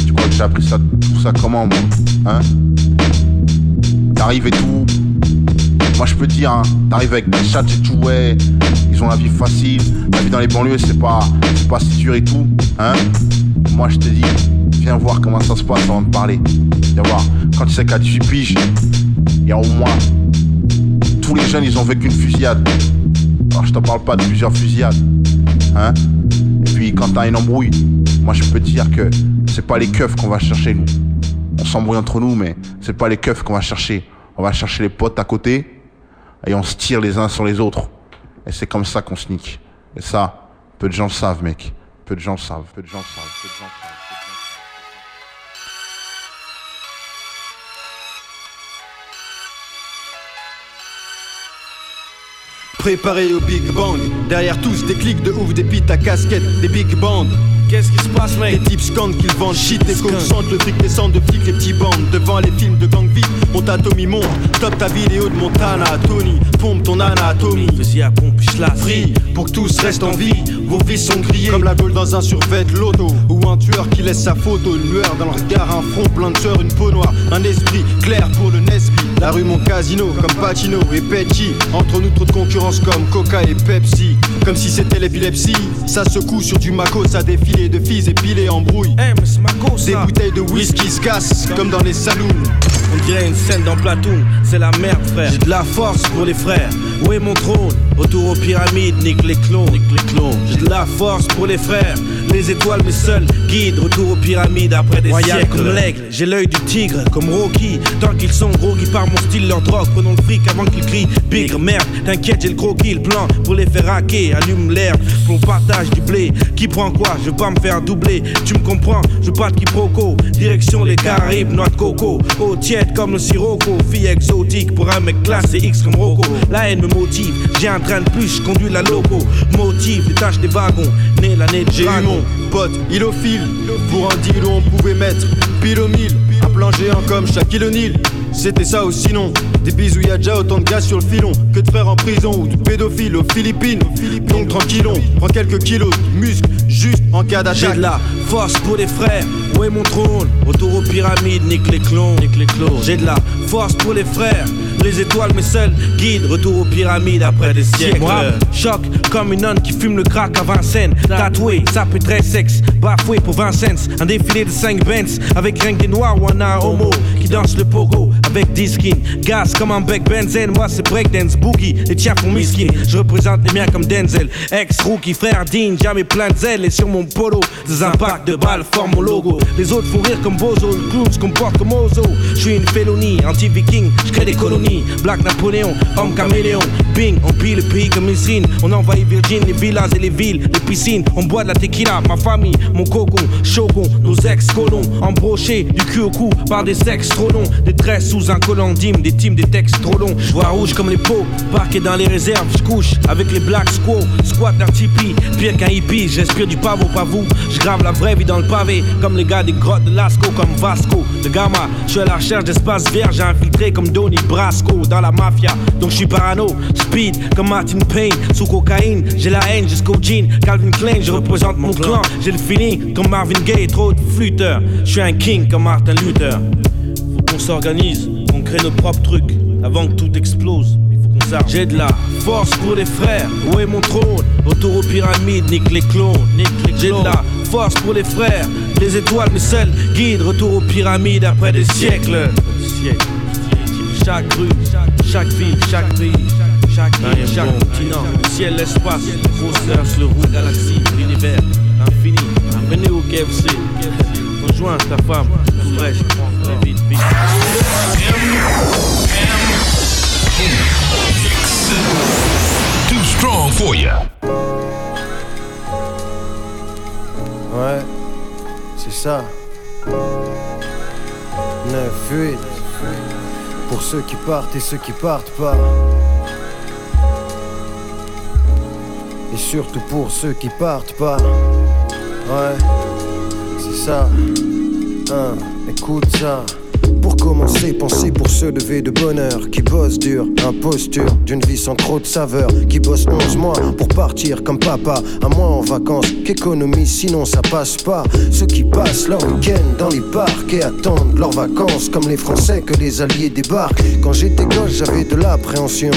Tu crois que j'ai appris ça, tout ça comment, moi Hein T'arrives et tout. Moi, je peux dire, hein, t'arrives avec des chats et tout, ouais. Ils ont la vie facile. La vie dans les banlieues, c'est pas, pas si et tout. Hein Moi, je te dis, viens voir comment ça se passe avant de parler. Viens voir. Quand tu sais qu'à 18 piges, il y a au moins. Tous les jeunes, ils ont vécu une fusillade. Alors, je te parle pas de plusieurs fusillades. Hein Et puis, quand t'as une embrouille, moi, je peux dire que c'est pas les keufs qu'on va chercher, nous. on s'embrouille entre nous, mais c'est pas les keufs qu'on va chercher. On va chercher les potes à côté et on se tire les uns sur les autres. Et c'est comme ça qu'on sneak. Et ça, peu de gens le savent, mec. Peu de gens le savent. Peu de gens le savent. Peu de gens le savent. Préparé au Big Bang, derrière tous des clics de ouf, des pites à casquette, des big bands. Qu'est-ce qui se passe, mec Les types scandent qu'ils vendent shit, les coques chantent, le fric descend de flics, les petits bandes. Devant les films de gang vite, mon Tommy monte. Top ta vidéo de Montana, Tony, pompe ton anatomie. Fais-y à pompe, la Prie pour que tous restent en vie. Vos vies sont grillées comme la gueule dans un survêt loto. Ou un tueur qui laisse sa photo, une lueur dans le regard, un front plein de sueur, une peau noire. Un esprit clair pour le Nesby. La rue, mon casino, comme Pacino et Petty. Entre nous, trop de concurrence comme Coca et Pepsi. Comme si c'était l'épilepsie. Ça secoue sur du Mako, ça de filles épilées en brouille. Des bouteilles de whisky se cassent comme dans les saloons. On dirait une scène dans Platoon, c'est la merde frère. J'ai de la force pour les frères. Où est mon trône? Retour aux pyramides, nique les clones. J'ai de la force pour les frères. Les étoiles, mes seuls guides. Retour aux pyramides après des Royal siècles. comme l'aigle, j'ai l'œil du tigre, comme Rocky. Tant qu'ils sont gros, qui par mon style, leur drogue. Prenons le fric avant qu'ils crient. Bigre, merde, t'inquiète, j'ai le croquis, le plan pour les faire hacker. Allume l'herbe, pour le partage du blé. Qui prend quoi? Je veux pas me faire doubler. Tu me comprends? Je veux pas de quiproquo. Direction les Caraïbes, noix de coco. Eau tiède comme le sirocco. Fille exotique pour un mec classé X comme Rocco. La haine me motive, j'ai un train de plus, je conduis la loco. Motive, détache des wagons. Né l'année de J'ai eu mon pote ilophile Pour un deal où on pouvait mettre pile au mille Un plan géant comme Shaquille O'Neal C'était ça ou sinon Des bisous y'a déjà autant de gars sur le filon Que de frères en prison ou de pédophiles aux Philippines. Donc tranquillon, prends quelques kilos de muscles Juste en cas J'ai d'attaque de la force pour les frères, où est mon trône? Retour aux pyramides, nique les clones, nique les clones. J'ai de la force pour les frères, les étoiles mes seuls guides. Retour aux pyramides après des siècles. Moi, choc comme une nonne qui fume le crack à Vincennes. Tatoué, ça peut très sexe, bafoué pour 20 cents Un défilé de 5 Benz, avec rien que des noirs ou un homo Qui danse le pogo, avec 10 skins. Gaz comme un bec benzène, moi c'est breakdance, boogie Les tiens font miskin, je représente les miens comme Denzel. Ex-rookie, frère digne, jamais plein de zèle. Et sur mon polo, des impacts de balles forment mon logo. Les autres font rire comme Bozo, le clown se comporte comme Ozo. Je suis une félonie, anti-viking, je crée des colonies. Black Napoléon, homme caméléon. Bing, on pille le pays comme une On envahit Virgin, les villas et les villes, les piscines. On boit de la tequila, ma famille, mon cocon, shogun Nos ex-colons, embrochés du cul au cou par des sexes trop longs. Des tresses sous un collant d'hymne, des teams, des textes trop longs. Je vois rouge comme les pots, parqué dans les réserves. Je couche avec les black squaws, squat d'un tipi Pire qu'un hippie, j'inspire du pavot, pas vous. Je grave la vraie vie dans le pavé Comme les gars des grottes de Lascaux, comme Vasco De Gama, je suis à la recherche d'espace J'ai infiltré comme Donny Brasco dans la mafia. Donc je suis parano, speed comme Martin Payne. Sous cocaïne, j'ai la haine jusqu'au jean. Calvin Klein, je représente mon clan. J'ai le feeling comme Marvin Gaye, trop de flûteurs. Je suis un king comme Martin Luther. Faut qu'on s'organise, crée nos propres trucs Avant que tout explose. J'ai de la force pour les frères, où est mon trône? Retour aux pyramides, nique les clones. J'ai de la force pour les frères, les étoiles mes seuls guides Retour aux pyramides après des siècles. Chaque rue, chaque ville, chaque pays chaque île, chaque continent, ciel, l'espace, grosseur, le roue, galaxie, l'univers, l'infini. Venez au KFC, rejoins ta femme, tout Too strong for you. Ouais, c'est ça. 9-8. Pour ceux qui partent et ceux qui partent pas. Et surtout pour ceux qui partent pas. Ouais, c'est ça. Hein, écoute ça. Pour commencer, pensez pour se lever de bonheur. Qui bosse dur, imposture d'une vie sans trop de saveur. Qui bosse 11 mois pour partir comme papa. Un mois en vacances, qu'économie, sinon ça passe pas. Ceux qui passent leur week-end dans les parcs et attendent leurs vacances. Comme les Français que les Alliés débarquent. Quand j'étais gosse, j'avais de l'appréhension,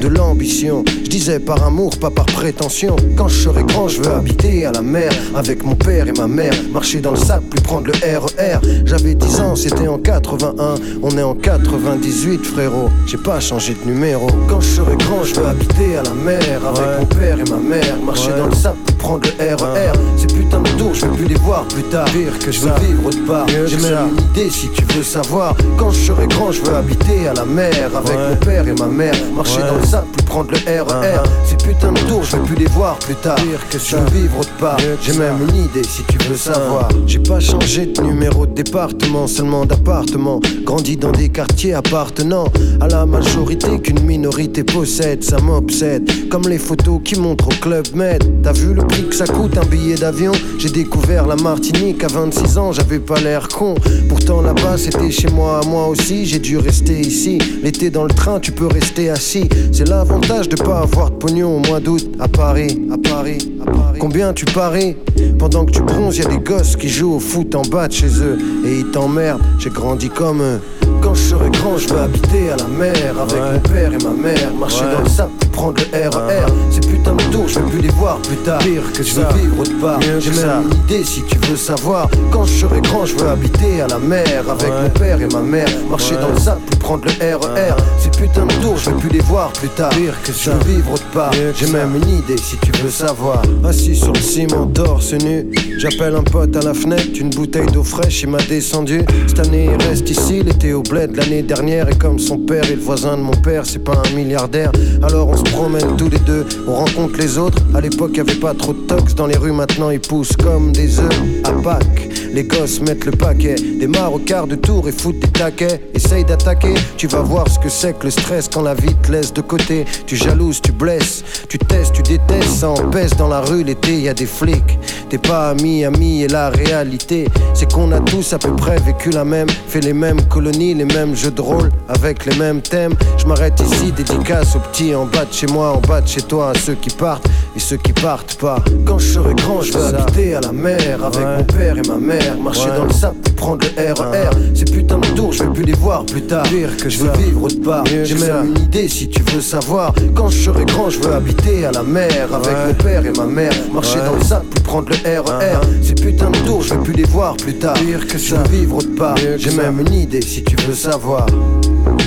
de l'ambition. Je disais par amour, pas par prétention. Quand je serai grand, je veux habiter à la mer. Avec mon père et ma mère. Marcher dans le sable, puis prendre le RER. J'avais 10 ans, c'était en 81. On est en 98, frérot. J'ai pas changé de numéro. Quand je serai grand, je veux habiter à la mer. Avec mon père et ma mère. Marcher dans le sable, prendre le RER. Ces putains de tours, je veux plus les voir plus tard. Pire que je veux vivre autre part. J'ai même une idée si tu veux savoir. Quand je serai grand, je veux habiter à la mer avec mon père et ma mère. Marcher dans le sable, plus prendre le RER. Ces putains de tours, je veux plus les voir plus tard. Pire que je veux vivre autre part. J'ai même une idée si tu veux savoir. J'ai pas changé de numéro de département, seulement d'appartement. Grandi dans des quartiers appartenant à la majorité qu'une minorité possède. Ça m'obsède. Comme les photos qui montrent au Club Med. T'as vu le prix que ça coûte un billet d'avion J'ai découvert la Martinique à 26 ans, j'avais pas l'air con. Pourtant là-bas c'était chez moi, moi aussi, j'ai dû rester ici. L'été dans le train, tu peux rester assis. C'est l'avantage de pas avoir de pognon au mois d'août à Paris, à Paris, à Paris. Combien tu paries? Pendant que tu bronzes, y a des gosses qui jouent au foot en bas de chez eux et ils t'emmerdent. J'ai grandi comme eux. Quand je serai grand, je veux habiter à la mer avec mon père et ma mère. Marcher Ouais. dans le sable, prendre le RER. Ces putains de tours, je veux plus les voir plus tard. Pire que je veux vivre autre part. J'ai même une idée si tu veux savoir. Quand je serai grand, je veux habiter à la mer avec Ouais. mon père et ma mère. Marcher Ouais. dans le sable, prendre le RER. Ces putains de tours, je veux plus les voir plus tard. Pire que je veux vivre autre part. J'ai même une idée si tu veux savoir. Assis sur le ciment, torse nu. J'appelle un pote à la fenêtre, une bouteille d'eau fraîche, il m'a descendu. Cette année, il reste ici, il était au bled l'année dernière. Et comme son père et le voisin de mon père, c'est pas un milliardaire. Alors on se promène tous les deux, on rencontre les autres. À l'époque, y avait pas trop de tox dans les rues, maintenant ils poussent comme des œufs à Pâques. Les gosses mettent le paquet, démarrent au quart de tour et foutent des taquets. Essaye d'attaquer, tu vas voir ce que c'est que le stress quand la vie te laisse de côté. Tu jalouses, tu blesses, tu testes, tu détestes, ça empêche dans la rue l'été, y a des flics. T'es pas ami, ami, et la réalité, c'est qu'on a tous à peu près vécu la même, fait les mêmes colonies, les mêmes jeux de rôle, avec les mêmes thèmes. Je m'arrête ici, dédicace aux petits en bas de chez moi, en bas de chez toi, à ceux qui partent et ceux qui partent pas. Quand je serai grand, je veux Ça. habiter à la mer avec Ouais. mon père et ma mère, marcher Ouais. dans le sable, prendre le RER. Ces putains de tours, je veux plus les voir plus tard. Pire que je veux vivre autre part. J'ai même ça. une idée si tu veux savoir. Quand je serai grand, je veux habiter à la mer avec Ouais. mon père et ma mère, marcher dans le sable, prendre le RER. Ces putains de tours, je veux plus les voir plus tard. Pire que je veux vivre autre part. J'ai ça. même une idée si tu veux savoir.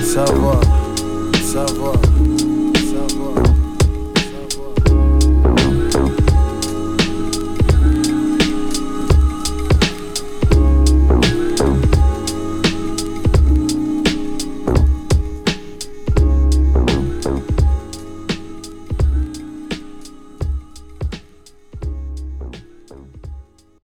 Savoir, savoir.